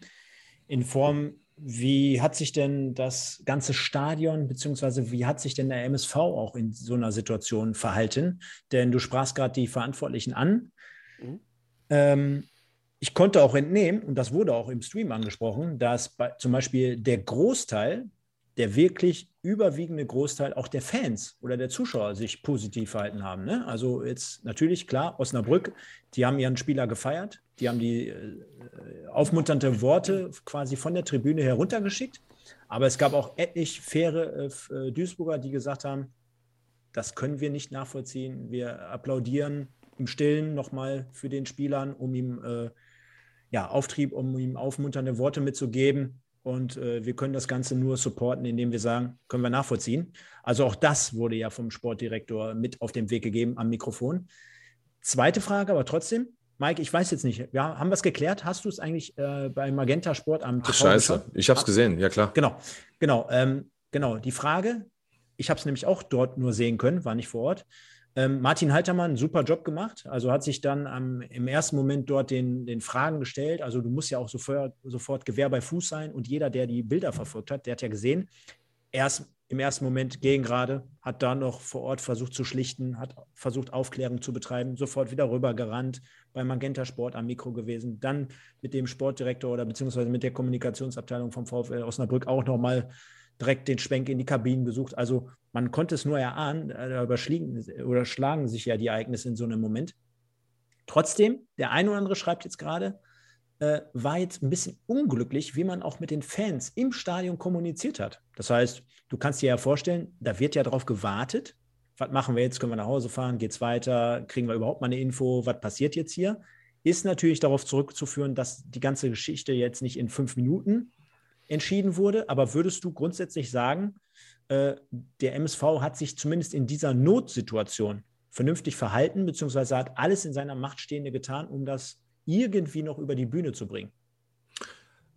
In Form, wie hat sich denn das ganze Stadion, beziehungsweise wie hat sich denn der MSV auch in so einer Situation verhalten? Denn du sprachst gerade die Verantwortlichen an. Mhm. Ähm, ich konnte auch entnehmen, und das wurde auch im Stream angesprochen, dass bei, zum Beispiel der Großteil, der wirklich überwiegende Großteil auch der Fans oder der Zuschauer sich positiv verhalten haben. Ne? Also jetzt natürlich klar, Osnabrück, die haben ihren Spieler gefeiert, die haben die äh, aufmunternde Worte quasi von der Tribüne heruntergeschickt. Aber es gab auch etlich faire äh, Duisburger, die gesagt haben, das können wir nicht nachvollziehen. Wir applaudieren im Stillen nochmal für den Spielern, um ihm äh, ja, Auftrieb, um ihm aufmunternde Worte mitzugeben. Und äh, wir können das Ganze nur supporten, indem wir sagen, können wir nachvollziehen. Also auch das wurde ja vom Sportdirektor mit auf den Weg gegeben am Mikrofon. Zweite Frage, aber trotzdem, Mike, ich weiß jetzt nicht. Ja, haben wir es geklärt? Hast du es eigentlich äh, bei Magenta Sport am TV Ach, Scheiße, geschaut? ich habe es gesehen, ja klar. Genau, genau, ähm, genau. Die Frage, ich habe es nämlich auch dort nur sehen können, war nicht vor Ort. Ähm, Martin Haltermann, super Job gemacht. Also hat sich dann ähm, im ersten Moment dort den, den Fragen gestellt. Also du musst ja auch sofort, sofort Gewehr bei Fuß sein. Und jeder, der die Bilder verfolgt hat, der hat ja gesehen, erst im ersten Moment gegen gerade, hat da noch vor Ort versucht zu schlichten, hat versucht Aufklärung zu betreiben, sofort wieder rübergerannt, bei Magenta Sport am Mikro gewesen, dann mit dem Sportdirektor oder beziehungsweise mit der Kommunikationsabteilung vom VfL Osnabrück auch nochmal direkt den Schwenk in die Kabinen gesucht. Also man konnte es nur erahnen, äh, da überschlagen, schlagen sich ja die Ereignisse in so einem Moment. Trotzdem, der eine oder andere schreibt jetzt gerade, äh, war jetzt ein bisschen unglücklich, wie man auch mit den Fans im Stadion kommuniziert hat. Das heißt, du kannst dir ja vorstellen, da wird ja darauf gewartet. Was machen wir jetzt? Können wir nach Hause fahren? Geht es weiter? Kriegen wir überhaupt mal eine Info? Was passiert jetzt hier? Ist natürlich darauf zurückzuführen, dass die ganze Geschichte jetzt nicht in fünf Minuten entschieden wurde. Aber würdest du grundsätzlich sagen, äh, der MSV hat sich zumindest in dieser Notsituation vernünftig verhalten, beziehungsweise hat alles in seiner Macht Stehende getan, um das irgendwie noch über die Bühne zu bringen?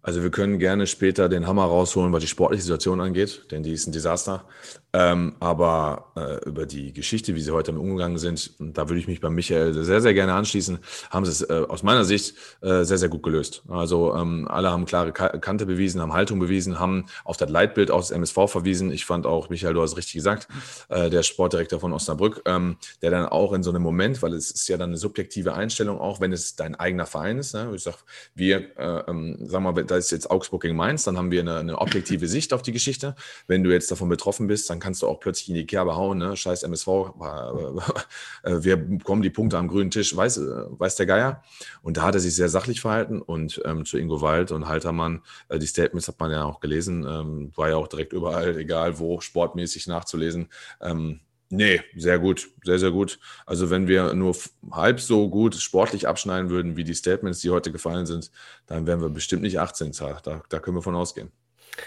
Also wir können gerne später den Hammer rausholen, was die sportliche Situation angeht, denn die ist ein Desaster. Ähm, aber äh, über die Geschichte, wie sie heute umgegangen sind, da würde ich mich bei Michael sehr, sehr gerne anschließen, haben sie es äh, aus meiner Sicht äh, sehr, sehr gut gelöst. Also ähm, alle haben klare Kante bewiesen, haben Haltung bewiesen, haben auf das Leitbild aus MSV verwiesen. Ich fand auch, Michael, du hast richtig gesagt, äh, der Sportdirektor von Osnabrück, ähm, der dann auch in so einem Moment, weil es ist ja dann eine subjektive Einstellung, auch wenn es dein eigener Verein ist. Ne? Ich sage, wir, äh, ähm, sagen wir mal, da ist jetzt Augsburg gegen Mainz, dann haben wir eine, eine objektive Sicht auf die Geschichte. Wenn du jetzt davon betroffen bist, dann kannst du auch plötzlich in die Kerbe hauen, ne? scheiß MSV, äh, [laughs] wir bekommen die Punkte am grünen Tisch, weiß, äh, weiß der Geier. Und da hat er sich sehr sachlich verhalten und ähm, zu Ingo Wald und Haltermann, äh, die Statements hat man ja auch gelesen, ähm, war ja auch direkt überall, egal wo, sportmäßig nachzulesen. Ähm, Nee, sehr gut, sehr, sehr gut. Also wenn wir nur halb so gut sportlich abschneiden würden wie die Statements, die heute gefallen sind, dann wären wir bestimmt nicht 18. Da, da können wir von ausgehen.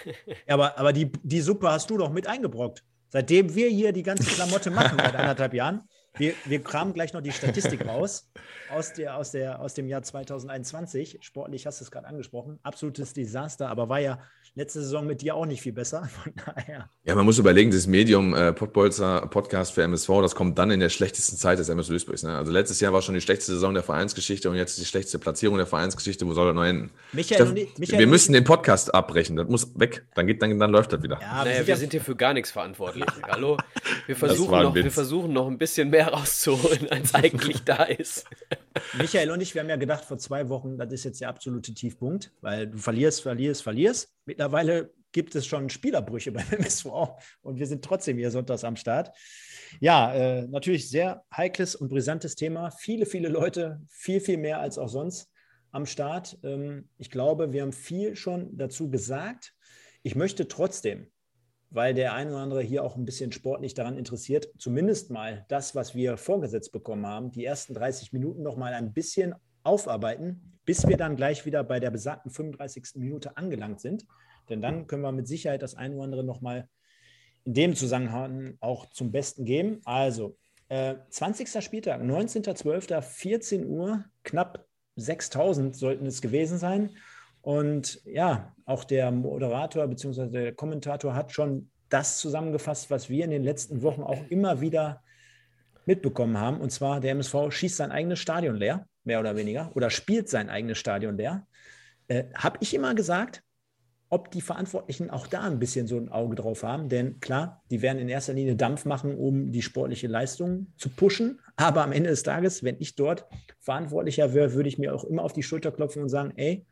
[laughs] Ja, aber, aber die, die Suppe hast du doch mit eingebrockt. Seitdem wir hier die ganze Klamotte machen seit anderthalb Jahren, wir, wir kramen gleich noch die Statistik raus aus, der, aus, der, aus dem Jahr 2021. Sportlich hast du es gerade angesprochen. Absolutes Desaster, aber war ja letzte Saison mit dir auch nicht viel besser. [laughs] Von daher. Ja, man muss überlegen, das Medium äh, Podbolzer Podcast für MSV, das kommt dann in der schlechtesten Zeit des MS Duisburgs. Ne? Also letztes Jahr war schon die schlechteste Saison der Vereinsgeschichte und jetzt die schlechteste Platzierung der Vereinsgeschichte. Wo soll das noch enden? Michael, Steff, ich, Michael wir müssen den Podcast abbrechen. Das muss weg. Dann, geht, dann, dann läuft das wieder. Ja, naja, wir sind hier für gar nichts verantwortlich. [laughs] Hallo? Wir versuchen, noch, wir versuchen noch ein bisschen mehr rauszuholen, als [laughs] eigentlich da ist. Michael und ich, wir haben ja gedacht vor zwei Wochen, das ist jetzt der absolute Tiefpunkt, weil du verlierst, verlierst, verlierst. Mittlerweile gibt es schon Spielerbrüche beim [laughs] MSV und wir sind trotzdem hier sonntags am Start. Ja, äh, natürlich sehr heikles und brisantes Thema. Viele, viele Leute, viel, viel mehr als auch sonst am Start. Ähm, ich glaube, wir haben viel schon dazu gesagt. Ich möchte trotzdem weil der eine oder andere hier auch ein bisschen sportlich daran interessiert, zumindest mal das, was wir vorgesetzt bekommen haben, die ersten 30 Minuten noch mal ein bisschen aufarbeiten, bis wir dann gleich wieder bei der besagten 35. Minute angelangt sind. Denn dann können wir mit Sicherheit das eine oder andere noch mal in dem Zusammenhang auch zum Besten geben. Also, äh, 20. Spieltag, 19.12., 14 Uhr, knapp 6000 sollten es gewesen sein. Und ja, auch der Moderator bzw. der Kommentator hat schon das zusammengefasst, was wir in den letzten Wochen auch immer wieder mitbekommen haben. Und zwar, der MSV schießt sein eigenes Stadion leer, mehr oder weniger, oder spielt sein eigenes Stadion leer. Äh, Habe ich immer gesagt, ob die Verantwortlichen auch da ein bisschen so ein Auge drauf haben. Denn klar, die werden in erster Linie Dampf machen, um die sportliche Leistung zu pushen. Aber am Ende des Tages, wenn ich dort Verantwortlicher wäre, würde ich mir auch immer auf die Schulter klopfen und sagen, ey,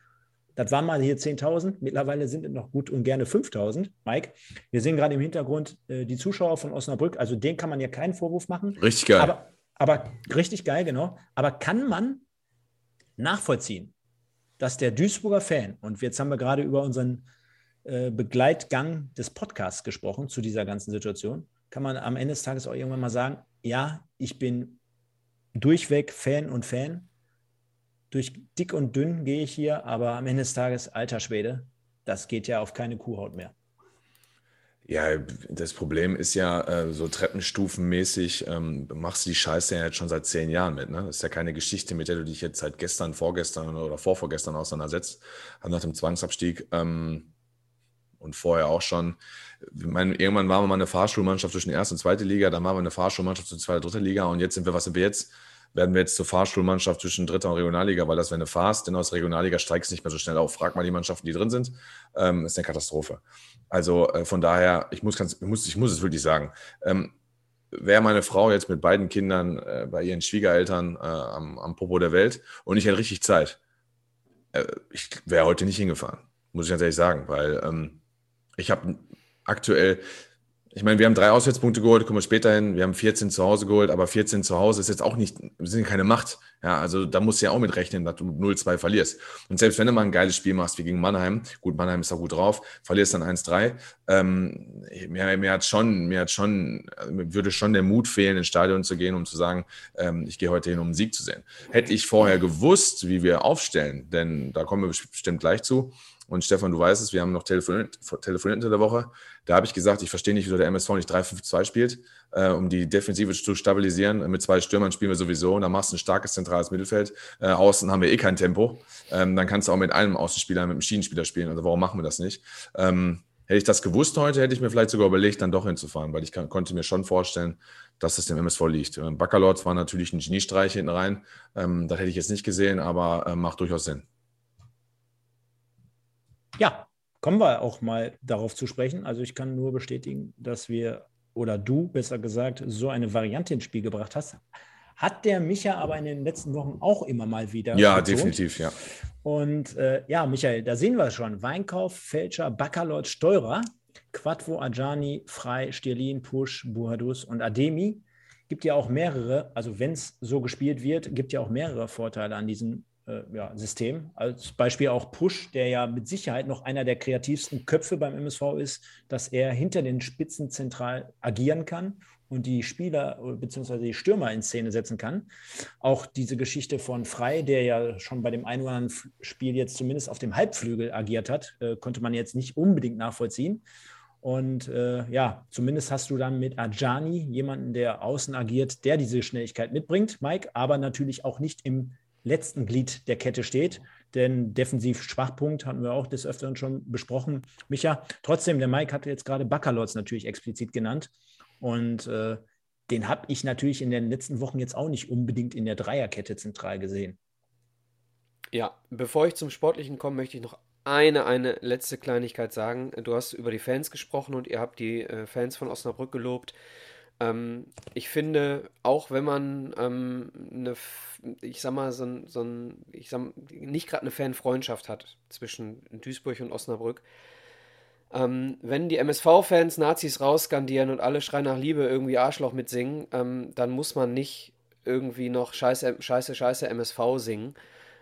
das waren mal hier 10.000, mittlerweile sind es noch gut und gerne 5.000. Mike, wir sehen gerade im Hintergrund äh, die Zuschauer von Osnabrück, also denen kann man ja keinen Vorwurf machen. Richtig geil. Aber, aber richtig geil, genau. Aber kann man nachvollziehen, dass der Duisburger Fan, und jetzt haben wir gerade über unseren äh, Begleitgang des Podcasts gesprochen zu dieser ganzen Situation, kann man am Ende des Tages auch irgendwann mal sagen, ja, ich bin durchweg Fan und Fan durch dick und dünn gehe ich hier, aber am Ende des Tages, alter Schwede, das geht ja auf keine Kuhhaut mehr. Ja, das Problem ist ja, äh, so treppenstufenmäßig ähm, machst du die Scheiße ja jetzt schon seit zehn Jahren mit. Ne? Das ist ja keine Geschichte, mit der du dich jetzt seit gestern, vorgestern oder vorvorgestern auseinandersetzt, nach dem Zwangsabstieg. Ähm, und vorher auch schon. Ich meine, irgendwann waren wir mal eine Fahrschulmannschaft zwischen erste und zweite Liga, dann waren wir eine Fahrschulmannschaft zwischen zweite und dritte Liga und jetzt sind wir, was sind wir jetzt? Werden wir jetzt zur Fahrschulmannschaft zwischen dritter und Regionalliga, weil das wäre eine Farce, denn aus Regionalliga steigst du nicht mehr so schnell auf. Frag mal die Mannschaften, die drin sind. Ähm, ist eine Katastrophe. Also äh, von daher, ich muss, ganz, ich, muss, ich muss es wirklich sagen. Ähm, wäre meine Frau jetzt mit beiden Kindern äh, bei ihren Schwiegereltern äh, am, am Popo der Welt und ich hätte richtig Zeit, äh, ich wäre heute nicht hingefahren, muss ich ganz ehrlich sagen, weil ähm, ich habe aktuell, ich meine, wir haben drei Auswärtspunkte geholt, kommen wir später hin. Wir haben 14 zu Hause geholt, aber 14 zu Hause ist jetzt auch nicht, wir sind keine Macht. Ja, also da musst du ja auch mit rechnen, dass du 0-2 verlierst. Und selbst wenn du mal ein geiles Spiel machst, wie gegen Mannheim, gut, Mannheim ist da gut drauf, verlierst dann 1-3, ähm, mir, mir hat schon, mir hat schon, mir würde schon der Mut fehlen, ins Stadion zu gehen, um zu sagen, ähm, ich gehe heute hin, um einen Sieg zu sehen. Hätte ich vorher gewusst, wie wir aufstellen, denn da kommen wir bestimmt gleich zu, und Stefan, du weißt es, wir haben noch telefoniert, telefoniert unter der Woche. Da habe ich gesagt, ich verstehe nicht, wieso der MSV nicht 3-5-2 spielt, äh, um die Defensive zu stabilisieren. Mit zwei Stürmern spielen wir sowieso. Und dann machst du ein starkes zentrales Mittelfeld. Äh, außen haben wir eh kein Tempo. Ähm, dann kannst du auch mit einem Außenspieler, mit einem Schienenspieler spielen. Also warum machen wir das nicht? Ähm, hätte ich das gewusst heute, hätte ich mir vielleicht sogar überlegt, dann doch hinzufahren, weil ich kann, konnte mir schon vorstellen, dass es dem MSV liegt. Ähm, Baccalords war natürlich ein Geniestreich hinten rein. Ähm, das hätte ich jetzt nicht gesehen, aber äh, macht durchaus Sinn. Ja, kommen wir auch mal darauf zu sprechen. Also ich kann nur bestätigen, dass wir, oder du besser gesagt, so eine Variante ins Spiel gebracht hast. Hat der Micha aber in den letzten Wochen auch immer mal wieder. Ja, betont. definitiv, ja. Und äh, ja, Michael, da sehen wir es schon. Weinkauf, Fälscher, Baccalord, Steurer, Quattro, Ajani, Frei, Stirlin, Push, Buhadus und Ademi. Gibt ja auch mehrere, also wenn es so gespielt wird, gibt ja auch mehrere Vorteile an diesem äh, ja, System. Als Beispiel auch Push, der ja mit Sicherheit noch einer der kreativsten Köpfe beim MSV ist, dass er hinter den Spitzen zentral agieren kann und die Spieler äh, bzw. die Stürmer in Szene setzen kann. Auch diese Geschichte von Frei, der ja schon bei dem einen anderen Spiel jetzt zumindest auf dem Halbflügel agiert hat, äh, konnte man jetzt nicht unbedingt nachvollziehen. Und äh, ja, zumindest hast du dann mit Ajani jemanden, der außen agiert, der diese Schnelligkeit mitbringt, Mike, aber natürlich auch nicht im letzten Glied der Kette steht. Denn defensiv Schwachpunkt hatten wir auch des Öfteren schon besprochen. Micha, trotzdem, der Mike hatte jetzt gerade Baccalords natürlich explizit genannt. Und äh, den habe ich natürlich in den letzten Wochen jetzt auch nicht unbedingt in der Dreierkette zentral gesehen. Ja, bevor ich zum Sportlichen komme, möchte ich noch eine, eine letzte Kleinigkeit sagen. Du hast über die Fans gesprochen und ihr habt die äh, Fans von Osnabrück gelobt. Ähm, ich finde, auch wenn man ähm, eine, ich sag mal, so ein, so ein ich sag, nicht gerade eine Fanfreundschaft hat zwischen Duisburg und Osnabrück, ähm, wenn die MSV-Fans Nazis rausskandieren und alle schreien nach Liebe irgendwie Arschloch mitsingen, ähm, dann muss man nicht irgendwie noch Scheiße, Scheiße, Scheiße MSV singen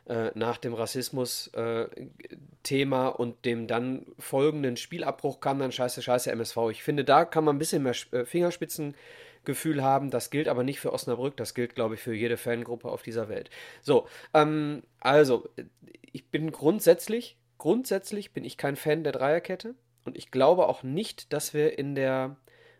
äh, nach dem Rassismus-Thema äh, und dem dann folgenden Spielabbruch kam dann Scheiße, Scheiße MSV. Ich finde, da kann man ein bisschen mehr äh, Fingerspitzengefühl haben. Das gilt aber nicht für Osnabrück, das gilt, glaube ich, für jede Fangruppe auf dieser Welt. So, ähm, also, ich bin grundsätzlich, grundsätzlich bin ich kein Fan der Dreierkette und ich glaube auch nicht, dass wir in der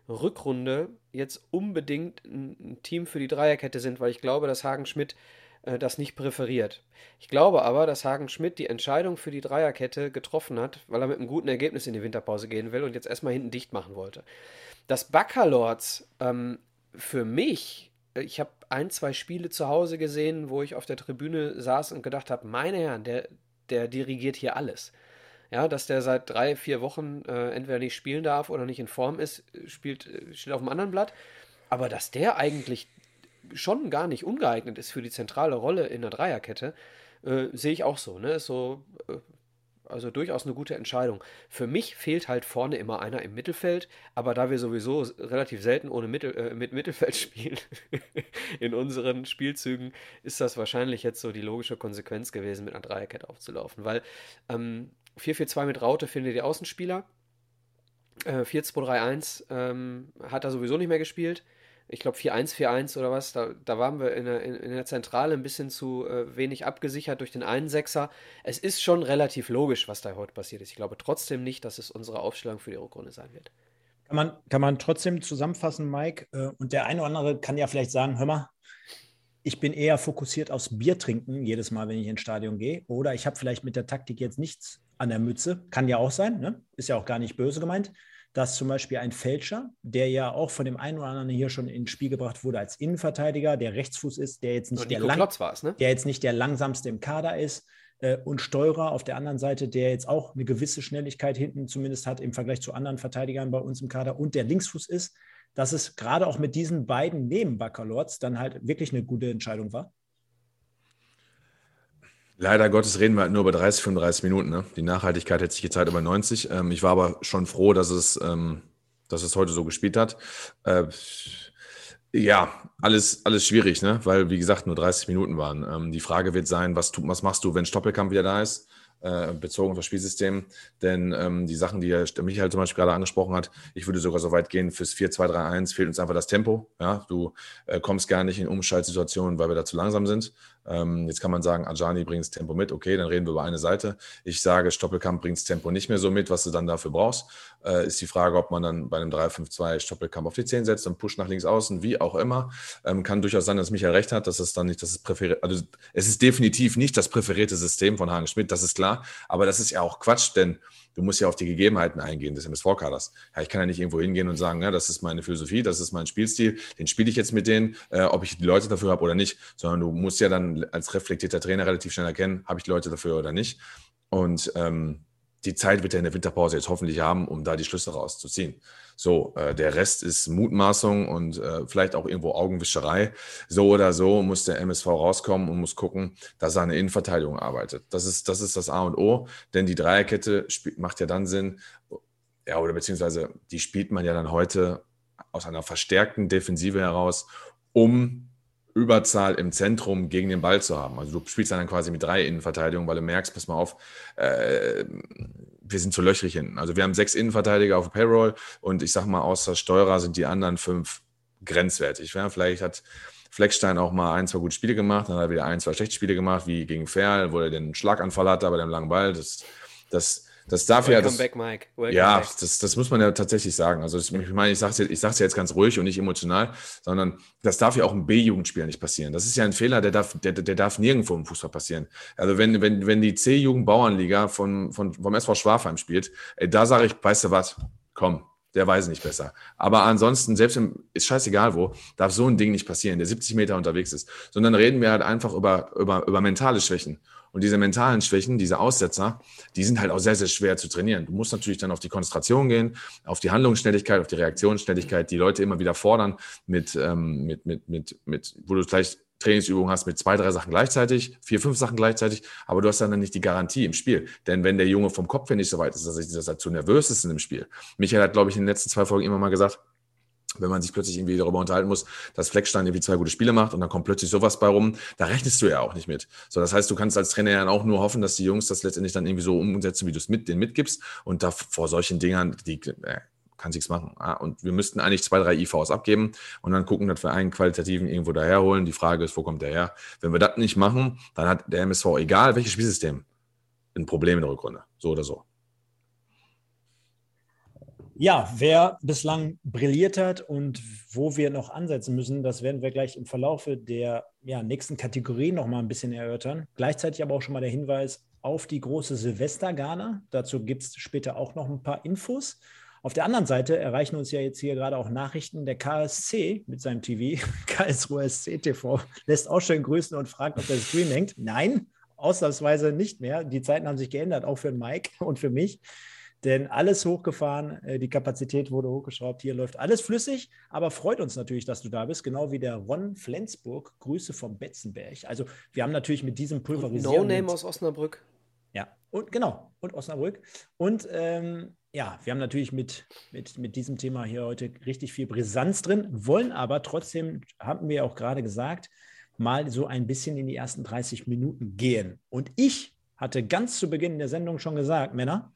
Rückrunde jetzt unbedingt ein Team für die Dreierkette sind, weil ich glaube, dass Hagen Schmidt das nicht präferiert. Ich glaube aber, dass Hagen Schmidt die Entscheidung für die Dreierkette getroffen hat, weil er mit einem guten Ergebnis in die Winterpause gehen will und jetzt erstmal hinten dicht machen wollte. Das Baccalords ähm, für mich, äh, ich habe ein, zwei Spiele zu Hause gesehen, wo ich auf der Tribüne saß und gedacht habe, meine Herren, der, der dirigiert hier alles. Ja, dass der seit drei, vier Wochen äh, entweder nicht spielen darf oder nicht in Form ist, spielt, äh, steht auf dem anderen Blatt. Aber dass der eigentlich schon gar nicht ungeeignet ist für die zentrale Rolle in der Dreierkette, äh, sehe ich auch so. Ne? Ist so äh, also durchaus eine gute Entscheidung. Für mich fehlt halt vorne immer einer im Mittelfeld, aber da wir sowieso relativ selten ohne Mittel, äh, mit Mittelfeld [laughs] spielen in unseren Spielzügen, ist das wahrscheinlich jetzt so die logische Konsequenz gewesen, mit einer Dreierkette aufzulaufen. Weil ähm, 4-4-2 mit Raute findet die Außenspieler. Äh, 4-2-3-1 ähm, hat er sowieso nicht mehr gespielt ich glaube 4-1, 4-1 oder was, da, da waren wir in der, in der Zentrale ein bisschen zu äh, wenig abgesichert durch den einen Sechser. Es ist schon relativ logisch, was da heute passiert ist. Ich glaube trotzdem nicht, dass es unsere Aufstellung für die Rückrunde sein wird. Kann man, kann man trotzdem zusammenfassen, Mike? Äh, und der eine oder andere kann ja vielleicht sagen, hör mal, ich bin eher fokussiert aufs Bier trinken jedes Mal, wenn ich ins Stadion gehe. Oder ich habe vielleicht mit der Taktik jetzt nichts an der Mütze. Kann ja auch sein, ne? ist ja auch gar nicht böse gemeint. Dass zum Beispiel ein Fälscher, der ja auch von dem einen oder anderen hier schon ins Spiel gebracht wurde als Innenverteidiger, der Rechtsfuß ist, der jetzt nicht, der, lang, ne? der jetzt nicht der langsamste im Kader ist, äh, und Steurer auf der anderen Seite, der jetzt auch eine gewisse Schnelligkeit hinten zumindest hat im Vergleich zu anderen Verteidigern bei uns im Kader und der Linksfuß ist, dass es gerade auch mit diesen beiden neben Baccalords dann halt wirklich eine gute Entscheidung war? Leider Gottes reden wir halt nur über 30, 35 Minuten. Ne? Die Nachhaltigkeit hätte sich jetzt halt über 90. Ähm, ich war aber schon froh, dass es, ähm, dass es heute so gespielt hat. Äh, ja, alles, alles schwierig, ne? weil, wie gesagt, nur 30 Minuten waren. Ähm, die Frage wird sein, was, tu, was machst du, wenn Stoppelkamp wieder da ist? Äh, bezogen auf das Spielsystem. Denn ähm, die Sachen, die Michael zum Beispiel gerade angesprochen hat, ich würde sogar so weit gehen, fürs 4-2-3-1 fehlt uns einfach das Tempo. Ja? Du äh, kommst gar nicht in Umschaltsituationen, weil wir da zu langsam sind. Ähm, jetzt kann man sagen, Ajani bringt das Tempo mit. Okay, dann reden wir über eine Seite. Ich sage, Stoppelkamp bringt das Tempo nicht mehr so mit, was du dann dafür brauchst. Äh, ist die Frage, ob man dann bei einem 3-5-2 Stoppelkamp auf die 10 setzt und pusht nach links außen, wie auch immer. Ähm, kann durchaus sein, dass Michael recht hat, dass es dann nicht das präferiert, also es ist definitiv nicht das präferierte System von Hagen Schmidt, das ist klar. Aber das ist ja auch Quatsch, denn du musst ja auf die Gegebenheiten eingehen des MSV-Kaders. Ja, ich kann ja nicht irgendwo hingehen und sagen, ja, das ist meine Philosophie, das ist mein Spielstil, den spiele ich jetzt mit denen, äh, ob ich die Leute dafür habe oder nicht, sondern du musst ja dann als reflektierter Trainer relativ schnell erkennen, habe ich die Leute dafür oder nicht. Und ähm, die Zeit wird er in der Winterpause jetzt hoffentlich haben, um da die Schlüsse rauszuziehen. So, äh, der Rest ist Mutmaßung und äh, vielleicht auch irgendwo Augenwischerei. So oder so muss der MSV rauskommen und muss gucken, dass er eine Innenverteidigung arbeitet. Das ist das, ist das A und O, denn die Dreierkette macht ja dann Sinn, ja, oder beziehungsweise die spielt man ja dann heute aus einer verstärkten Defensive heraus, um Überzahl im Zentrum gegen den Ball zu haben. Also du spielst dann quasi mit drei Innenverteidigungen, weil du merkst, pass mal auf, äh, wir sind zu löchrig hinten. Also wir haben sechs Innenverteidiger auf Payroll und ich sag mal, außer Steurer sind die anderen fünf grenzwertig. Ja, vielleicht hat Fleckstein auch mal ein, zwei gute Spiele gemacht, dann hat er wieder ein, zwei schlechte Spiele gemacht, wie gegen Ferl, wo er den Schlaganfall hatte bei dem langen Ball. Das, das, das darf Welcome ja. Das, back, Mike. Welcome ja, back. Das, das muss man ja tatsächlich sagen. Also, ich meine, ich sage es jetzt, ich ja jetzt ganz ruhig und nicht emotional, sondern das darf ja auch im B-Jugendspiel nicht passieren. Das ist ja ein Fehler, der darf, der, der darf nirgendwo im Fußball passieren. Also, wenn, wenn, wenn die C-Jugend-Bauernliga von, von, vom SV Schwafheim spielt, ey, da sage ich, weißt du was, komm, der weiß nicht besser. Aber ansonsten, selbst im, ist scheißegal wo, darf so ein Ding nicht passieren, der 70 Meter unterwegs ist. Sondern reden wir halt einfach über, über, über mentale Schwächen. Und diese mentalen Schwächen, diese Aussetzer, die sind halt auch sehr, sehr schwer zu trainieren. Du musst natürlich dann auf die Konzentration gehen, auf die Handlungsschnelligkeit, auf die Reaktionsschnelligkeit, die Leute immer wieder fordern mit, ähm, mit, mit, mit, mit, wo du gleich Trainingsübungen hast mit zwei, drei Sachen gleichzeitig, vier, fünf Sachen gleichzeitig, aber du hast dann nicht die Garantie im Spiel. Denn wenn der Junge vom Kopf her nicht so weit ist, dass er, zu nervös ist in dem Spiel. Michael hat, glaube ich, in den letzten zwei Folgen immer mal gesagt, wenn man sich plötzlich irgendwie darüber unterhalten muss, dass Fleckstein irgendwie zwei gute Spiele macht und dann kommt plötzlich sowas bei rum, da rechnest du ja auch nicht mit. So, das heißt, du kannst als Trainer ja auch nur hoffen, dass die Jungs das letztendlich dann irgendwie so umsetzen, wie du es mit denen mitgibst und da vor solchen Dingern, die kann sich's machen. Ja, und wir müssten eigentlich zwei, drei IVs abgeben und dann gucken, dass wir einen qualitativen irgendwo daherholen. Die Frage ist, wo kommt der her? Wenn wir das nicht machen, dann hat der MSV, egal welches Spielsystem, ein Problem in der Rückrunde. So oder so. Ja, wer bislang brilliert hat und wo wir noch ansetzen müssen, das werden wir gleich im Verlaufe der ja, nächsten Kategorie noch mal ein bisschen erörtern. Gleichzeitig aber auch schon mal der Hinweis auf die große Silvestergala. Dazu gibt es später auch noch ein paar Infos. Auf der anderen Seite erreichen uns ja jetzt hier gerade auch Nachrichten. Der KSC mit seinem TV, [laughs] Karlsruhe SC TV, lässt auch schön grüßen und fragt, ob der Stream hängt. Nein, ausnahmsweise nicht mehr. Die Zeiten haben sich geändert, auch für Mike [laughs] und für mich denn alles hochgefahren, äh, die Kapazität wurde hochgeschraubt, hier läuft alles flüssig, aber freut uns natürlich, dass du da bist, genau wie der Ron Flensburg. Grüße vom Betzenberg. Also wir haben natürlich mit diesem Pulverisieren... No Name aus Osnabrück. Und genau, und Osnabrück. Und ähm, ja, wir haben natürlich mit, mit, mit diesem Thema hier heute richtig viel Brisanz drin, wollen aber trotzdem, haben wir auch gerade gesagt, mal so ein bisschen in die ersten 30 Minuten gehen. Und ich hatte ganz zu Beginn der Sendung schon gesagt, Männer,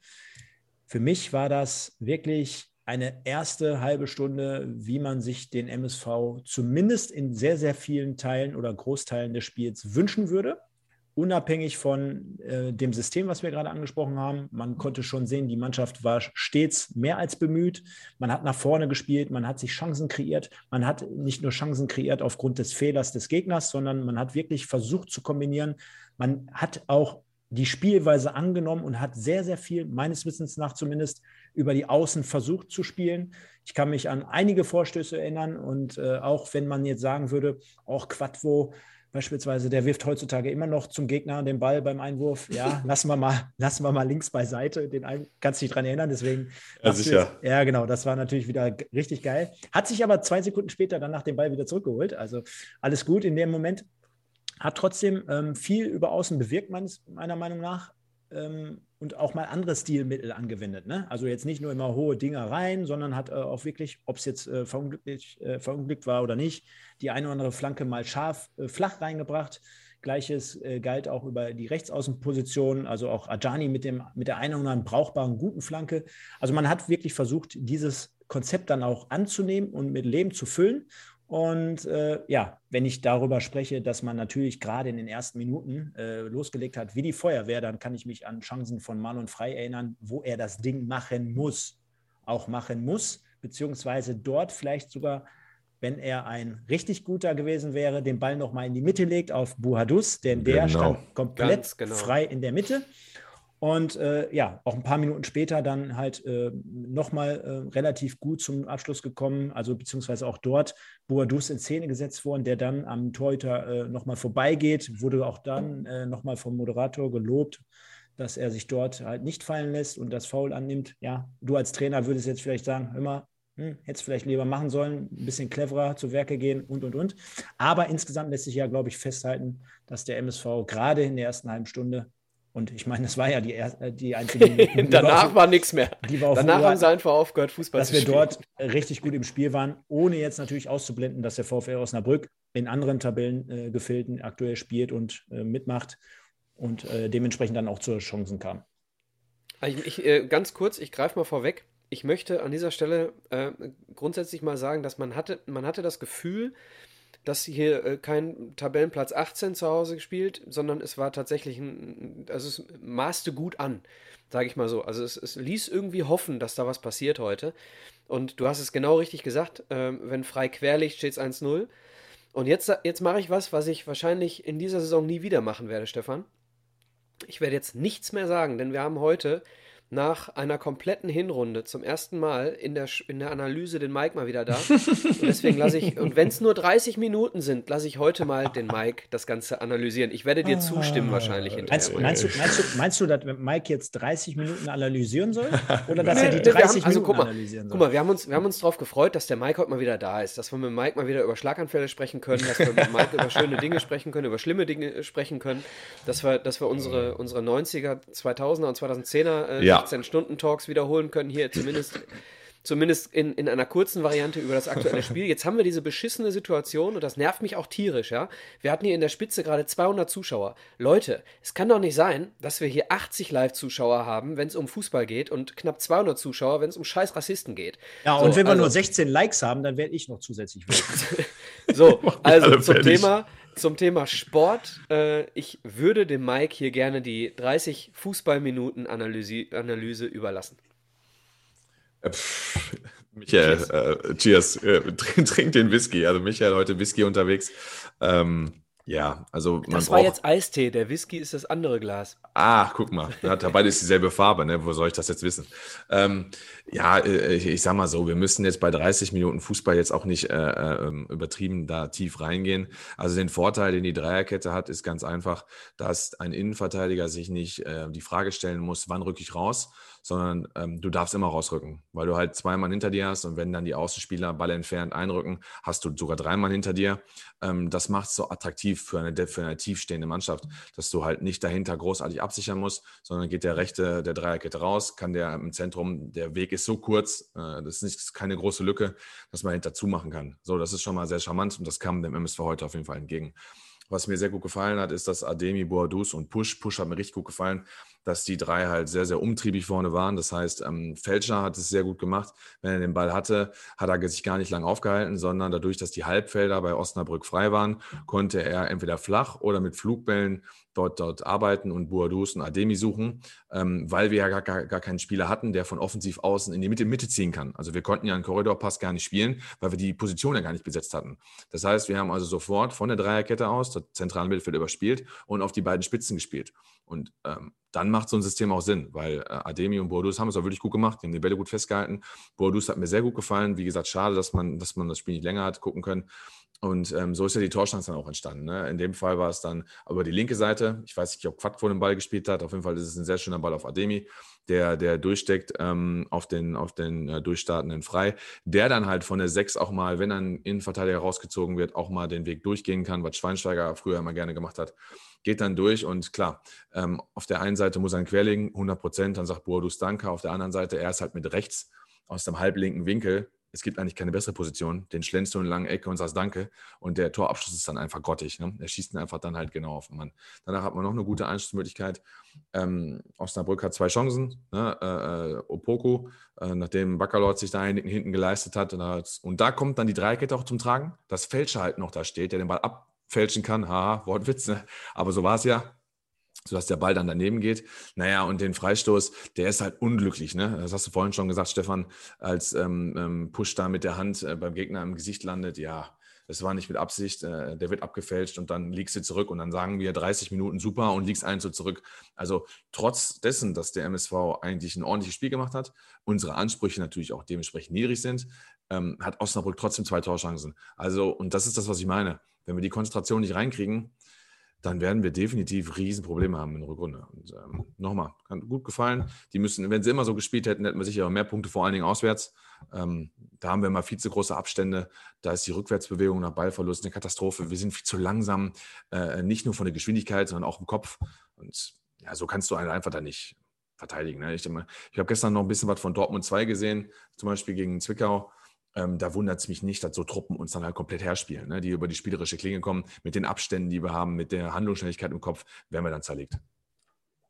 für mich war das wirklich eine erste halbe Stunde, wie man sich den MSV zumindest in sehr, sehr vielen Teilen oder Großteilen des Spiels wünschen würde. Unabhängig von äh, dem System, was wir gerade angesprochen haben. Man konnte schon sehen, die Mannschaft war stets mehr als bemüht. Man hat nach vorne gespielt, man hat sich Chancen kreiert. Man hat nicht nur Chancen kreiert aufgrund des Fehlers des Gegners, sondern man hat wirklich versucht zu kombinieren. Man hat auch die Spielweise angenommen und hat sehr, sehr viel, meines Wissens nach zumindest, über die Außen versucht zu spielen. Ich kann mich an einige Vorstöße erinnern und äh, auch wenn man jetzt sagen würde, auch Quadvo, Beispielsweise, der wirft heutzutage immer noch zum Gegner den Ball beim Einwurf. Ja, [laughs] lassen wir mal, lassen wir mal links beiseite. Den ein, kannst du dich dran erinnern, deswegen. Ja, sicher. Jetzt, ja, genau, das war natürlich wieder richtig geil. Hat sich aber zwei Sekunden später dann nach dem Ball wieder zurückgeholt. Also alles gut in dem Moment. Hat trotzdem ähm, viel über Außen bewirkt, meines, meiner Meinung nach. Ähm, und auch mal andere Stilmittel angewendet. Ne? Also jetzt nicht nur immer hohe Dinger rein, sondern hat äh, auch wirklich, ob es jetzt äh, verunglückt, äh, verunglückt, war oder nicht, die eine oder andere Flanke mal scharf äh, flach reingebracht. Gleiches äh, galt auch über die Rechtsaußenposition, also auch Ajani mit, dem, mit der einen oder anderen brauchbaren guten Flanke. Also man hat wirklich versucht, dieses Konzept dann auch anzunehmen und mit Leben zu füllen. Und äh, ja, wenn ich darüber spreche, dass man natürlich gerade in den ersten Minuten äh, losgelegt hat wie die Feuerwehr, dann kann ich mich an Chancen von Marlon Frei erinnern, wo er das Ding machen muss, auch machen muss, beziehungsweise dort vielleicht sogar, wenn er ein richtig guter gewesen wäre, den Ball nochmal in die Mitte legt auf Buhadus, denn der genau. stand komplett genau. frei in der Mitte. Und äh, ja, auch ein paar Minuten später dann halt äh, nochmal äh, relativ gut zum Abschluss gekommen, also beziehungsweise auch dort Boadus in Szene gesetzt worden, der dann am Torhüter äh, nochmal vorbeigeht, wurde auch dann äh, nochmal vom Moderator gelobt, dass er sich dort halt nicht fallen lässt und das Foul annimmt. Ja, du als Trainer würdest jetzt vielleicht sagen, immer, hm, hättest vielleicht lieber machen sollen, ein bisschen cleverer zu Werke gehen und, und, und. Aber insgesamt lässt sich ja, glaube ich, festhalten, dass der MSV gerade in der ersten halben Stunde und ich meine, das war ja die, äh, die einzige. [laughs] Danach war, war nichts mehr. War Danach haben sie einfach aufgehört, Fußball zu spielen. Dass wir dort richtig gut im Spiel waren, ohne jetzt natürlich auszublenden, dass der VfL Osnabrück in anderen Tabellengefilden äh, aktuell spielt und äh, mitmacht und äh, dementsprechend dann auch zu Chancen kam. Ich, ich, äh, ganz kurz, ich greife mal vorweg. Ich möchte an dieser Stelle äh, grundsätzlich mal sagen, dass man hatte, man hatte das Gefühl, dass hier äh, kein Tabellenplatz 18 zu Hause gespielt, sondern es war tatsächlich ein, also es maßte gut an, sage ich mal so. Also es, es, ließ irgendwie hoffen, dass da was passiert heute. Und du hast es genau richtig gesagt, äh, wenn frei querlicht steht es 1-0. Und jetzt, jetzt mache ich was, was ich wahrscheinlich in dieser Saison nie wieder machen werde, Stefan. Ich werde jetzt nichts mehr sagen, denn wir haben heute nach einer kompletten Hinrunde zum ersten Mal in der, in der Analyse den Mike mal wieder da. [laughs] Und deswegen lasse ich, und wenn es nur 30 Minuten sind, lasse ich heute mal den Mike das Ganze analysieren. Ich werde dir zustimmen wahrscheinlich hinterher. Meinst, meinst, du, meinst, du, meinst du, dass Mike jetzt 30 Minuten analysieren soll? Oder dass er die 30 haben, also, Minuten guck mal, analysieren soll? Guck mal, wir haben, uns, wir haben uns darauf gefreut, dass der Mike heute mal wieder da ist, dass wir mit Mike mal wieder über Schlaganfälle sprechen können, dass wir mit Mike über schöne Dinge sprechen können, über schlimme Dinge sprechen können, dass wir, dass wir unsere, unsere 90er, 2000er und 2010er äh, ja. 16-Stunden-Talk Talks wiederholen können, hier zumindest, zumindest in, in einer kurzen Variante über das aktuelle [laughs] Spiel. Jetzt haben wir diese beschissene Situation und das nervt mich auch tierisch, ja. Wir hatten hier in der Spitze gerade 200 Zuschauer. Leute, es kann doch nicht sein, dass wir hier 80 Live-Zuschauer haben, wenn es um Fußball geht und knapp 200 Zuschauer, wenn es um scheiß Rassisten geht. Ja, und wenn wir also, nur 16 Likes haben, dann werde ich noch zusätzlich [laughs] So, [laughs] also zum Thema, zum Thema Sport. Äh, ich würde dem Mike hier gerne die 30 Fußballminuten Analyse, Analyse überlassen. Äh, pff, Michael, cheers, äh, cheers. Äh, trink, [laughs] trink, den Whisky. Also Michael heute Whisky unterwegs. Ähm, ja, also man Das war jetzt Eistee, der Whisky ist das andere Glas. Ah, guck mal, ja, beide ist dieselbe Farbe, ne? Wo soll ich das jetzt wissen? Ähm, ja, äh, ich, ich, sag mal so, wir müssen jetzt bei 30 Minuten Fußball jetzt auch nicht äh, äh, übertrieben da tief reingehen. Also den Vorteil, den die Dreierkette hat, ist ganz einfach, dass ein Innenverteidiger sich nicht äh, die Frage stellen muss, wann rücke ich raus, sondern ähm, du darfst immer rausrücken, weil du halt zwei Mann hinter dir hast und wenn dann die Außenspieler Ball entfernt einrücken, hast du sogar drei Mann hinter dir. Ähm, das macht es so attraktiv für eine, für eine tiefstehende Mannschaft, dass du halt nicht dahinter großartig absichern musst, sondern geht der rechte der Dreierkette raus, kann der im Zentrum, der Weg ist so kurz, äh, das ist nicht, keine große Lücke, dass man hinter zumachen kann. So, das ist schon mal sehr charmant und das kam dem MSV heute auf jeden Fall entgegen. Was mir sehr gut gefallen hat, ist, dass Ademi, Boadus und Push, Push hat mir richtig gut gefallen, dass die drei halt sehr, sehr umtriebig vorne waren. Das heißt, ähm, Felscher hat es sehr gut gemacht. Wenn er den Ball hatte, hat er sich gar nicht lange aufgehalten, sondern dadurch, dass die Halbfelder bei Osnabrück frei waren, konnte er entweder flach oder mit Flugbällen dort, dort arbeiten und Boadus und Ademi suchen, ähm, weil wir ja gar, gar, gar keinen Spieler hatten, der von offensiv außen in die Mitte, Mitte ziehen kann. Also wir konnten ja einen Korridorpass gar nicht spielen, weil wir die Position ja gar nicht besetzt hatten. Das heißt, wir haben also sofort von der Dreierkette aus das zentrale Mittelfeld überspielt und auf die beiden Spitzen gespielt. Und ähm, dann macht so ein System auch Sinn, weil äh, Ademi und Boadus haben es auch wirklich gut gemacht, die haben die Bälle gut festgehalten. Boadus hat mir sehr gut gefallen. Wie gesagt, schade, dass man, dass man das Spiel nicht länger hat gucken können. Und ähm, so ist ja die Torchance dann auch entstanden. Ne? In dem Fall war es dann über die linke Seite. Ich weiß nicht, ob Quad vor dem Ball gespielt hat. Auf jeden Fall ist es ein sehr schöner Ball auf Ademi, der, der durchsteckt ähm, auf den, auf den äh, durchstartenden Frei. Der dann halt von der 6 auch mal, wenn ein Innenverteidiger rausgezogen wird, auch mal den Weg durchgehen kann, was Schweinsteiger früher immer gerne gemacht hat. Geht dann durch und klar, ähm, auf der einen Seite muss er ihn querlegen, 100 Prozent. Dann sagt Boadus Danke. Auf der anderen Seite, er ist halt mit rechts aus dem halblinken Winkel es gibt eigentlich keine bessere Position. Den schlänzt du in lange Ecke und sagst Danke. Und der Torabschluss ist dann einfach grottig. Ne? Er schießt ihn einfach dann halt genau auf den Mann. Danach hat man noch eine gute Einschussmöglichkeit. Ähm, Osnabrück hat zwei Chancen. Ne? Äh, äh äh, nachdem Baccalord sich da hinten geleistet hat. Und, und, da kommt dann die Dreikette auch zum Tragen, dass Fälscher halt noch da steht, der den Ball abfälschen kann. Haha, Wortwitz. Ne? Aber so war es ja sodass der Ball dann daneben geht. Naja, und den Freistoß, der ist halt unglücklich. Ne? Das hast du vorhin schon gesagt, Stefan, als ähm, ähm, Push da mit der Hand äh, beim Gegner im Gesicht landet. Ja, das war nicht mit Absicht. Äh, der wird abgefälscht und dann liegst du zurück und dann sagen wir 30 Minuten super und liegst ein so zurück. Also trotz dessen, dass der MSV eigentlich ein ordentliches Spiel gemacht hat, unsere Ansprüche natürlich auch dementsprechend niedrig sind, ähm, hat Osnabrück trotzdem zwei Torchancen. Also, und das ist das, was ich meine. Wenn wir die Konzentration nicht reinkriegen, dann werden wir definitiv Riesenprobleme haben in der Rückrunde. Und ähm, nochmal, gut gefallen. Die müssen, wenn sie immer so gespielt hätten, hätten wir sicher mehr Punkte, vor allen Dingen auswärts. Ähm, da haben wir mal viel zu große Abstände. Da ist die Rückwärtsbewegung nach Ballverlust eine Katastrophe. Wir sind viel zu langsam, äh, nicht nur von der Geschwindigkeit, sondern auch im Kopf. Und ja, so kannst du einen einfach da nicht verteidigen. Ne? Ich, ich habe gestern noch ein bisschen was von Dortmund 2 gesehen, zum Beispiel gegen Zwickau. Ähm, da wundert es mich nicht, dass so Truppen uns dann halt komplett herspielen, ne? die über die spielerische Klinge kommen. Mit den Abständen, die wir haben, mit der Handlungsschnelligkeit im Kopf, werden wir dann zerlegt.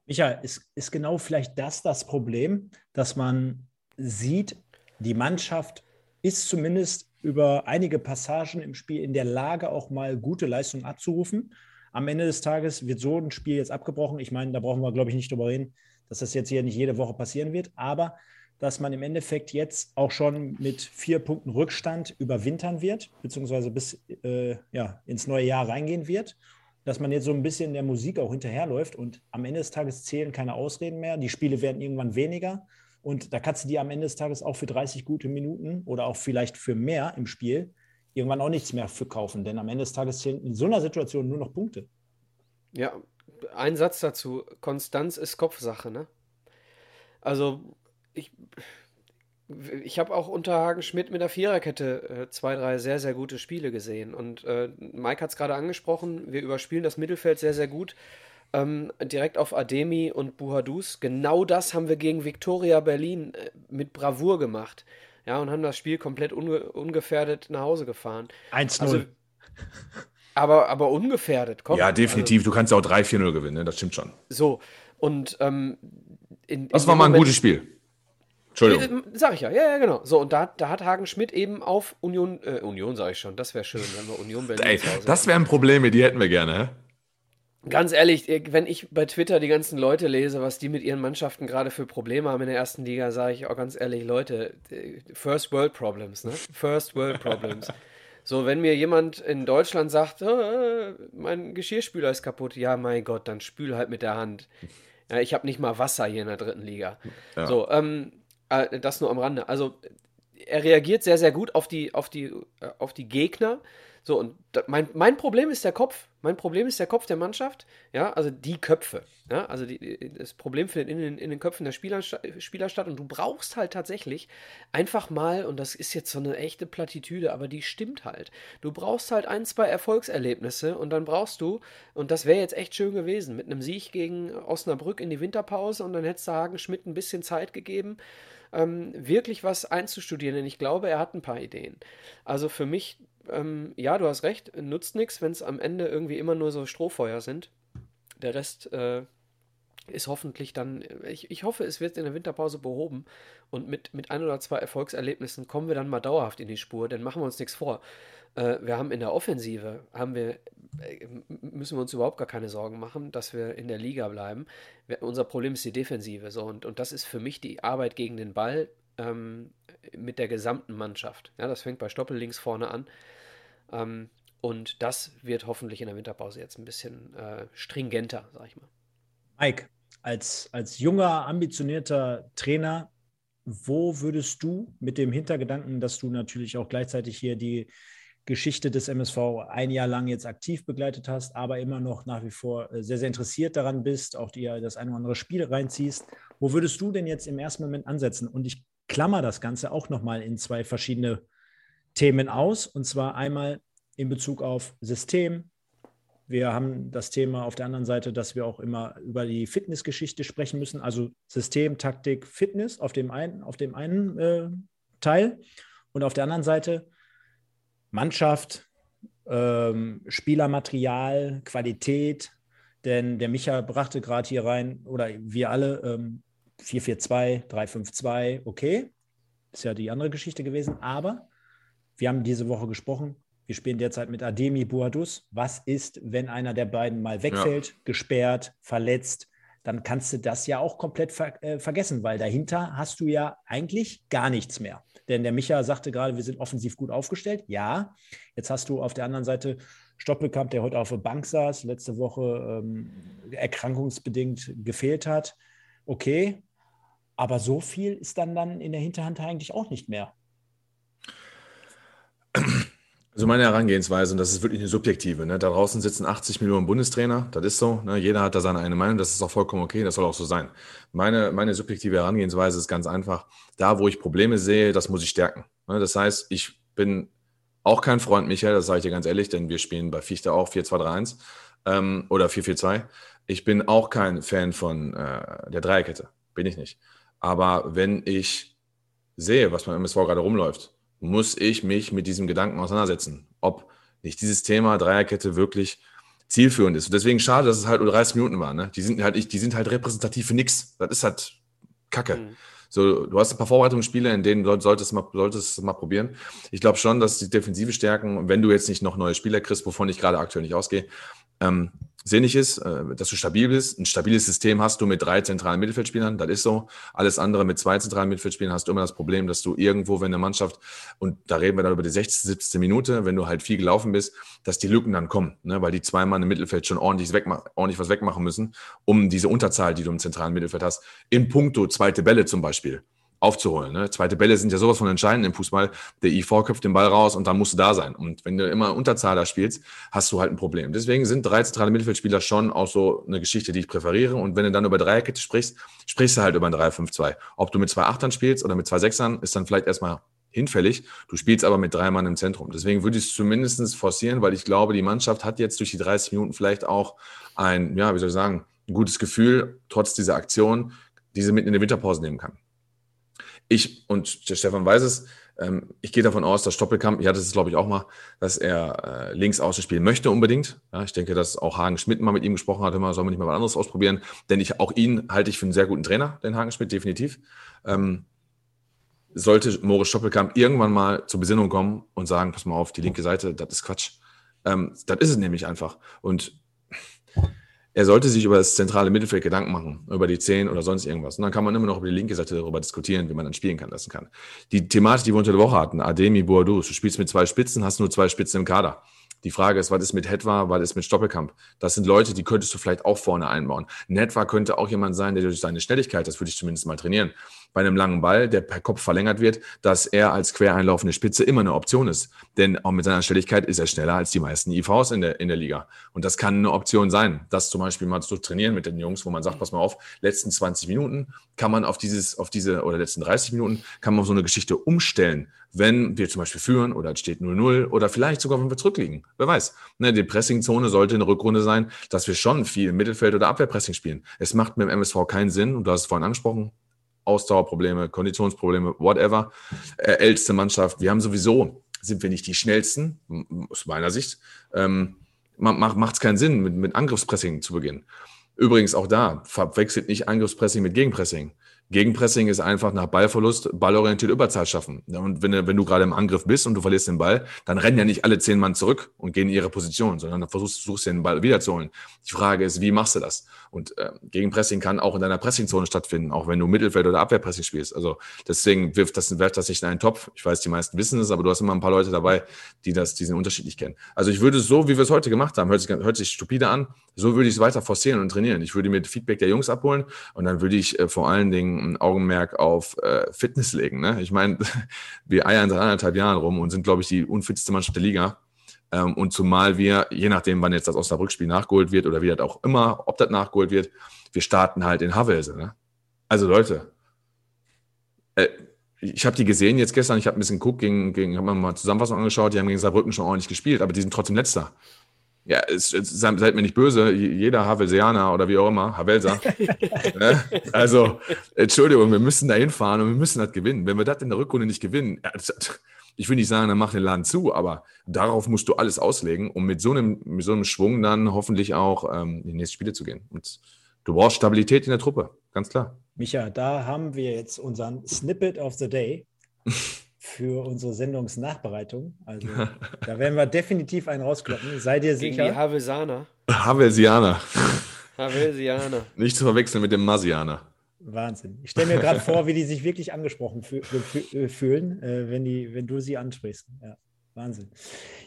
Michael, ist, ist genau vielleicht das das Problem, dass man sieht, die Mannschaft ist zumindest über einige Passagen im Spiel in der Lage, auch mal gute Leistungen abzurufen. Am Ende des Tages wird so ein Spiel jetzt abgebrochen. Ich meine, da brauchen wir, glaube ich, nicht drüber reden, dass das jetzt hier nicht jede Woche passieren wird. Aber dass man im Endeffekt jetzt auch schon mit vier Punkten Rückstand überwintern wird, beziehungsweise bis äh, ja, ins neue Jahr reingehen wird. Dass man jetzt so ein bisschen der Musik auch hinterherläuft und am Ende des Tages zählen keine Ausreden mehr. Die Spiele werden irgendwann weniger. Und da kannst du dir am Ende des Tages auch für 30 gute Minuten oder auch vielleicht für mehr im Spiel irgendwann auch nichts mehr für kaufen. Denn am Ende des Tages zählen in so einer Situation nur noch Punkte. Ja, ein Satz dazu. Konstanz ist Kopfsache, ne? Also ich, ich habe auch unter Hagen Schmidt mit der Viererkette äh, zwei, drei sehr, sehr gute Spiele gesehen. Und äh, Mike hat es gerade angesprochen, wir überspielen das Mittelfeld sehr, sehr gut. Ähm, direkt auf Ademi und Buhadus. Genau das haben wir gegen Viktoria Berlin äh, mit Bravour gemacht. Ja, und haben das Spiel komplett unge ungefährdet nach Hause gefahren. 1-0. Also, aber, aber ungefährdet, komm. Ja, definitiv. Also, du kannst auch 3-4-0 gewinnen, ne? das stimmt schon. So, und ähm, in, Das war mal ein Moment, gutes Spiel. Entschuldigung. Sag ich ja, ja, ja, genau. So, und da, da hat Hagen Schmidt eben auf Union, äh, Union sage ich schon, das wäre schön, wenn wir Union Berlin Ey, Das wären Probleme, die hätten wir gerne? Ganz ehrlich, wenn ich bei Twitter die ganzen Leute lese, was die mit ihren Mannschaften gerade für Probleme haben in der ersten Liga, sage ich auch ganz ehrlich, Leute, First World Problems, ne? First World Problems. [laughs] so, wenn mir jemand in Deutschland sagt, oh, mein Geschirrspüler ist kaputt, ja, mein Gott, dann spül halt mit der Hand. Ja, ich habe nicht mal Wasser hier in der dritten Liga. Ja. So, ähm, äh, das nur am Rande. Also er reagiert sehr, sehr gut auf die, auf die, äh, auf die Gegner. So, und da, mein, mein Problem ist der Kopf. Mein Problem ist der Kopf der Mannschaft. Ja, also die Köpfe. Ja, also die, das Problem findet in den, in den Köpfen der Spieler, Spieler statt. Und du brauchst halt tatsächlich einfach mal, und das ist jetzt so eine echte Plattitüde, aber die stimmt halt. Du brauchst halt ein, zwei Erfolgserlebnisse und dann brauchst du, und das wäre jetzt echt schön gewesen, mit einem Sieg gegen Osnabrück in die Winterpause und dann hättest du Hagen Schmidt ein bisschen Zeit gegeben ähm, wirklich was einzustudieren, denn ich glaube, er hat ein paar Ideen. Also für mich, ähm, ja, du hast recht, nutzt nichts, wenn es am Ende irgendwie immer nur so Strohfeuer sind. Der Rest äh, ist hoffentlich dann, ich, ich hoffe, es wird in der Winterpause behoben und mit, mit ein oder zwei Erfolgserlebnissen kommen wir dann mal dauerhaft in die Spur, denn machen wir uns nichts vor. Äh, wir haben in der Offensive, haben wir, äh, müssen wir uns überhaupt gar keine Sorgen machen, dass wir in der Liga bleiben. Wir, unser Problem ist die Defensive so und, und das ist für mich die Arbeit gegen den Ball ähm, mit der gesamten Mannschaft. Ja, das fängt bei Stoppel links vorne an. Ähm, und das wird hoffentlich in der Winterpause jetzt ein bisschen äh, stringenter, sag ich mal. Mike, als, als junger, ambitionierter Trainer, wo würdest du mit dem Hintergedanken, dass du natürlich auch gleichzeitig hier die Geschichte des MSV ein Jahr lang jetzt aktiv begleitet hast, aber immer noch nach wie vor äh, sehr, sehr interessiert daran bist, auch dir das ein oder andere Spiel reinziehst. Wo würdest du denn jetzt im ersten Moment ansetzen? Und ich klammer das Ganze auch nochmal in zwei verschiedene Themen aus. Und zwar einmal in Bezug auf System, wir haben das Thema auf der anderen Seite, dass wir auch immer über die Fitnessgeschichte sprechen müssen, also System, Taktik, Fitness auf dem einen, auf dem einen äh, Teil und auf der anderen Seite Mannschaft, ähm, Spielermaterial, Qualität. Denn der Micha brachte gerade hier rein, oder wir alle, ähm, 442, 352, okay, ist ja die andere Geschichte gewesen, aber wir haben diese Woche gesprochen, wir spielen derzeit mit Ademi Boadus. Was ist, wenn einer der beiden mal wegfällt, ja. gesperrt, verletzt? Dann kannst du das ja auch komplett ver äh, vergessen, weil dahinter hast du ja eigentlich gar nichts mehr. Denn der Micha sagte gerade, wir sind offensiv gut aufgestellt. Ja, jetzt hast du auf der anderen Seite Stoppelkamp, der heute auf der Bank saß, letzte Woche ähm, erkrankungsbedingt gefehlt hat. Okay, aber so viel ist dann, dann in der Hinterhand eigentlich auch nicht mehr. Also meine Herangehensweise, und das ist wirklich eine subjektive, ne? da draußen sitzen 80 Millionen Bundestrainer, das ist so, ne? jeder hat da seine eine Meinung, das ist auch vollkommen okay, das soll auch so sein. Meine, meine subjektive Herangehensweise ist ganz einfach, da wo ich Probleme sehe, das muss ich stärken. Ne? Das heißt, ich bin auch kein Freund, Michael, das sage ich dir ganz ehrlich, denn wir spielen bei Fichte auch 4-2-3-1 ähm, oder 4-4-2. Ich bin auch kein Fan von äh, der Dreierkette, bin ich nicht. Aber wenn ich sehe, was beim MSV gerade rumläuft, muss ich mich mit diesem Gedanken auseinandersetzen, ob nicht dieses Thema Dreierkette wirklich zielführend ist. Und deswegen schade, dass es halt nur 30 Minuten waren. Ne? Die, sind halt, die sind halt repräsentativ für nichts. Das ist halt Kacke. Mhm. So, du hast ein paar Vorbereitungsspiele, in denen du solltest mal, solltest mal probieren. Ich glaube schon, dass die Defensive stärken, wenn du jetzt nicht noch neue Spieler kriegst, wovon ich gerade aktuell nicht ausgehe, ähm, sinnig ist, äh, dass du stabil bist. Ein stabiles System hast du mit drei zentralen Mittelfeldspielern, das ist so. Alles andere mit zwei zentralen Mittelfeldspielern hast du immer das Problem, dass du irgendwo, wenn eine Mannschaft, und da reden wir dann über die 60, 17 Minute, wenn du halt viel gelaufen bist, dass die Lücken dann kommen, ne? weil die zwei Mann im Mittelfeld schon ordentlich, ordentlich was wegmachen müssen, um diese Unterzahl, die du im zentralen Mittelfeld hast, in puncto zweite Bälle zum Beispiel, aufzuholen. Ne? Zweite Bälle sind ja sowas von entscheidend im Fußball. Der IV köpft den Ball raus und dann musst du da sein. Und wenn du immer Unterzahler spielst, hast du halt ein Problem. Deswegen sind drei zentrale Mittelfeldspieler schon auch so eine Geschichte, die ich präferiere. Und wenn du dann über Dreierkette sprichst, sprichst du halt über ein 3-5-2. Ob du mit zwei Achtern spielst oder mit zwei Sechsern, ist dann vielleicht erstmal hinfällig. Du spielst aber mit drei Mann im Zentrum. Deswegen würde ich es zumindest forcieren, weil ich glaube, die Mannschaft hat jetzt durch die 30 Minuten vielleicht auch ein, ja, wie soll ich sagen, ein gutes Gefühl, trotz dieser Aktion, diese mitten in der Winterpause nehmen kann. Ich, und der Stefan weiß es, ähm, ich gehe davon aus, dass Stoppelkamp, ich hatte es glaube ich auch mal, dass er äh, links außen spielen möchte unbedingt. Ja, ich denke, dass auch Hagen Schmidt mal mit ihm gesprochen hat, immer soll man nicht mal was anderes ausprobieren, denn ich, auch ihn halte ich für einen sehr guten Trainer, den Hagen Schmidt, definitiv. Ähm, sollte Moritz Stoppelkamp irgendwann mal zur Besinnung kommen und sagen, pass mal auf, die linke Seite, das ist Quatsch. Ähm, das ist es nämlich einfach. Und er sollte sich über das zentrale Mittelfeld Gedanken machen, über die Zehn oder sonst irgendwas. Und dann kann man immer noch über die linke Seite darüber diskutieren, wie man dann spielen kann, lassen kann. Die Thematik, die wir unter der Woche hatten, Ademi, Boadou, du spielst mit zwei Spitzen, hast nur zwei Spitzen im Kader. Die Frage ist, was ist mit Hetwa, was ist mit Stoppelkamp? Das sind Leute, die könntest du vielleicht auch vorne einbauen. Ein Hetwa könnte auch jemand sein, der durch seine Schnelligkeit, das würde ich zumindest mal trainieren, bei einem langen Ball, der per Kopf verlängert wird, dass er als quer einlaufende Spitze immer eine Option ist. Denn auch mit seiner Schnelligkeit ist er schneller als die meisten IVs in der, in der Liga. Und das kann eine Option sein, das zum Beispiel mal zu trainieren mit den Jungs, wo man sagt, pass mal auf, letzten 20 Minuten kann man auf dieses, auf diese, oder letzten 30 Minuten kann man auf so eine Geschichte umstellen, wenn wir zum Beispiel führen oder es steht 0-0 oder vielleicht sogar, wenn wir zurückliegen. Wer weiß. Ne, die Pressingzone sollte eine Rückrunde sein, dass wir schon viel Mittelfeld- oder Abwehrpressing spielen. Es macht mit dem MSV keinen Sinn, und du hast es vorhin angesprochen, Ausdauerprobleme, Konditionsprobleme, whatever. Äh, älteste Mannschaft. Wir haben sowieso, sind wir nicht die schnellsten, aus meiner Sicht. Ähm, macht es keinen Sinn, mit, mit Angriffspressing zu beginnen. Übrigens auch da, verwechselt nicht Angriffspressing mit Gegenpressing. Gegenpressing ist einfach nach Ballverlust ballorientiert Überzahl schaffen. Und wenn, wenn du gerade im Angriff bist und du verlierst den Ball, dann rennen ja nicht alle zehn Mann zurück und gehen in ihre Position, sondern dann versuchst, versuchst den Ball wiederzuholen. Die Frage ist, wie machst du das? Und äh, Gegenpressing kann auch in deiner Pressingzone stattfinden, auch wenn du Mittelfeld- oder Abwehrpressing spielst. Also deswegen wirft das, wirft das nicht in einen Topf. Ich weiß, die meisten wissen es, aber du hast immer ein paar Leute dabei, die das, diesen Unterschied nicht kennen. Also ich würde es so, wie wir es heute gemacht haben, hört sich, hört sich stupide an, so würde ich es weiter forcieren und trainieren. Ich würde mir Feedback der Jungs abholen und dann würde ich äh, vor allen Dingen ein Augenmerk auf äh, Fitness legen. Ne? Ich meine, [laughs] wir eiern seit anderthalb Jahren rum und sind, glaube ich, die unfitste Mannschaft der Liga. Ähm, und zumal wir, je nachdem, wann jetzt das Osnabrück-Spiel nachgeholt wird oder wie das auch immer, ob das nachgeholt wird, wir starten halt in Havelse. Ne? Also Leute, äh, ich habe die gesehen jetzt gestern, ich habe ein bisschen geguckt, gegen, gegen, habe mir mal Zusammenfassung angeschaut, die haben gegen Saarbrücken schon ordentlich gespielt, aber die sind trotzdem letzter. Ja, es, es, seid mir nicht böse, jeder Havelsianer oder wie auch immer, Havelser. [laughs] ne? Also, Entschuldigung, wir müssen da hinfahren und wir müssen das gewinnen. Wenn wir das in der Rückrunde nicht gewinnen, ich will nicht sagen, dann mach den Laden zu, aber darauf musst du alles auslegen, um mit so einem, mit so einem Schwung dann hoffentlich auch ähm, in die nächsten Spiele zu gehen. Und du brauchst Stabilität in der Truppe, ganz klar. Micha, da haben wir jetzt unseren Snippet of the Day. [laughs] für unsere Sendungsnachbereitung. Also [laughs] da werden wir definitiv einen rauskloppen. Sei dir sicher. Gegen die Havesianer. Havesianer. [laughs] Havesianer. Nicht zu verwechseln mit dem Masianer. Wahnsinn. Ich stelle mir gerade vor, wie die sich wirklich angesprochen äh, fühlen, äh, wenn, die, wenn du sie ansprichst. Ja, Wahnsinn.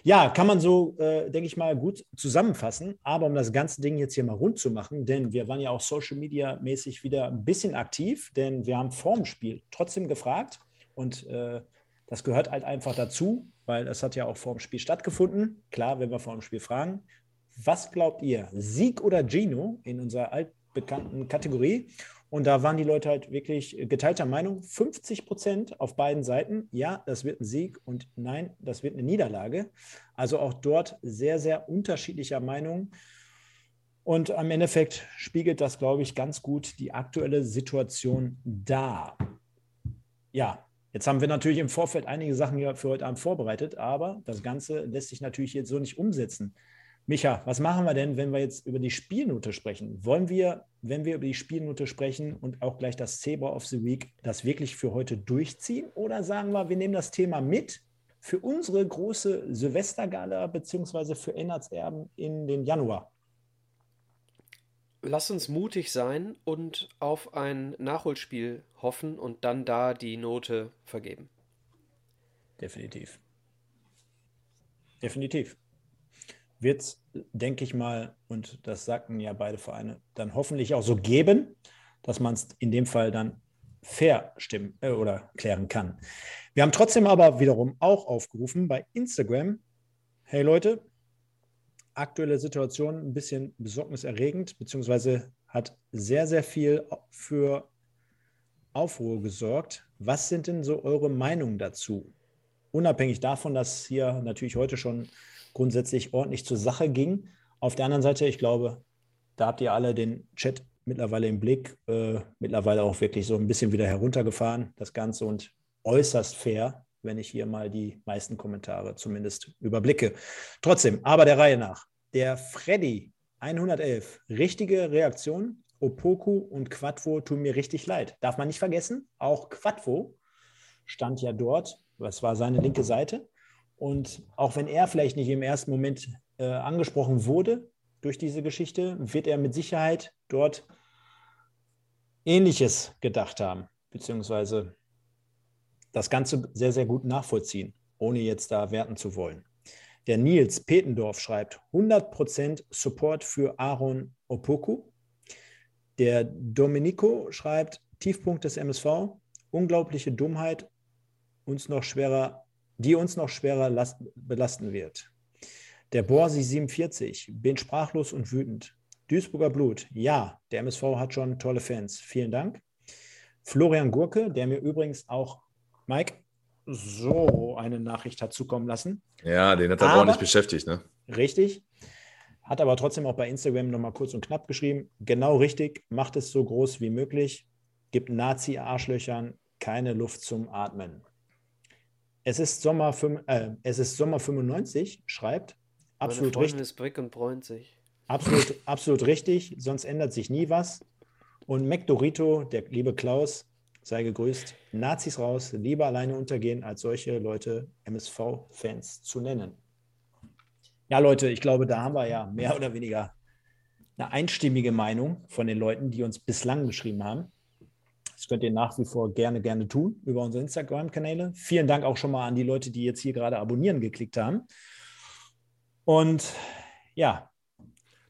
Ja, kann man so, äh, denke ich mal, gut zusammenfassen. Aber um das ganze Ding jetzt hier mal rund zu machen, denn wir waren ja auch Social Media mäßig wieder ein bisschen aktiv, denn wir haben vorm Spiel trotzdem gefragt und äh, das gehört halt einfach dazu, weil das hat ja auch vor dem Spiel stattgefunden. Klar, wenn wir vor dem Spiel fragen, was glaubt ihr, Sieg oder Gino in unserer altbekannten Kategorie? Und da waren die Leute halt wirklich geteilter Meinung. 50 Prozent auf beiden Seiten. Ja, das wird ein Sieg und nein, das wird eine Niederlage. Also auch dort sehr, sehr unterschiedlicher Meinung. Und am Endeffekt spiegelt das, glaube ich, ganz gut die aktuelle Situation dar. Ja, Jetzt haben wir natürlich im Vorfeld einige Sachen hier für heute Abend vorbereitet, aber das Ganze lässt sich natürlich jetzt so nicht umsetzen. Micha, was machen wir denn, wenn wir jetzt über die Spielnote sprechen? Wollen wir, wenn wir über die Spielnote sprechen und auch gleich das Zebra of the Week, das wirklich für heute durchziehen? Oder sagen wir, wir nehmen das Thema mit für unsere große Silvestergala beziehungsweise für Ennards Erben in den Januar? Lass uns mutig sein und auf ein Nachholspiel hoffen und dann da die Note vergeben. Definitiv. Definitiv. Wird es, denke ich mal, und das sagten ja beide Vereine, dann hoffentlich auch so geben, dass man es in dem Fall dann fair stimmen äh, oder klären kann. Wir haben trotzdem aber wiederum auch aufgerufen bei Instagram, hey Leute, aktuelle Situation ein bisschen besorgniserregend, beziehungsweise hat sehr, sehr viel für Aufruhr gesorgt. Was sind denn so eure Meinungen dazu? Unabhängig davon, dass hier natürlich heute schon grundsätzlich ordentlich zur Sache ging. Auf der anderen Seite, ich glaube, da habt ihr alle den Chat mittlerweile im Blick, äh, mittlerweile auch wirklich so ein bisschen wieder heruntergefahren, das Ganze und äußerst fair, wenn ich hier mal die meisten Kommentare zumindest überblicke. Trotzdem, aber der Reihe nach. Der Freddy 111, richtige Reaktion. Opoku und Quadvo tun mir richtig leid. Darf man nicht vergessen, auch Quadvo stand ja dort, das war seine linke Seite. Und auch wenn er vielleicht nicht im ersten Moment äh, angesprochen wurde durch diese Geschichte, wird er mit Sicherheit dort Ähnliches gedacht haben, beziehungsweise das Ganze sehr, sehr gut nachvollziehen, ohne jetzt da werten zu wollen. Der Nils Petendorf schreibt 100% Support für Aaron Opoku. Der Domenico schreibt Tiefpunkt des MSV, unglaubliche Dummheit, uns noch schwerer, die uns noch schwerer last, belasten wird. Der Borsi 47, bin sprachlos und wütend. Duisburger Blut, ja, der MSV hat schon tolle Fans. Vielen Dank. Florian Gurke, der mir übrigens auch Mike, so eine Nachricht hat zukommen lassen. Ja, den hat er aber, ordentlich beschäftigt, ne? Richtig. Hat aber trotzdem auch bei Instagram nochmal kurz und knapp geschrieben. Genau richtig, macht es so groß wie möglich. Gibt Nazi-Arschlöchern keine Luft zum Atmen. Es ist Sommer, äh, es ist Sommer 95, schreibt. Absolut richtig. ist Brick und bräunt sich. Absolut, [laughs] absolut richtig, sonst ändert sich nie was. Und McDorito, der liebe Klaus, sei gegrüßt. Nazis raus, lieber alleine untergehen, als solche Leute MSV-Fans zu nennen. Ja, Leute, ich glaube, da haben wir ja mehr oder weniger eine einstimmige Meinung von den Leuten, die uns bislang geschrieben haben. Das könnt ihr nach wie vor gerne, gerne tun über unsere Instagram-Kanäle. Vielen Dank auch schon mal an die Leute, die jetzt hier gerade abonnieren geklickt haben. Und ja.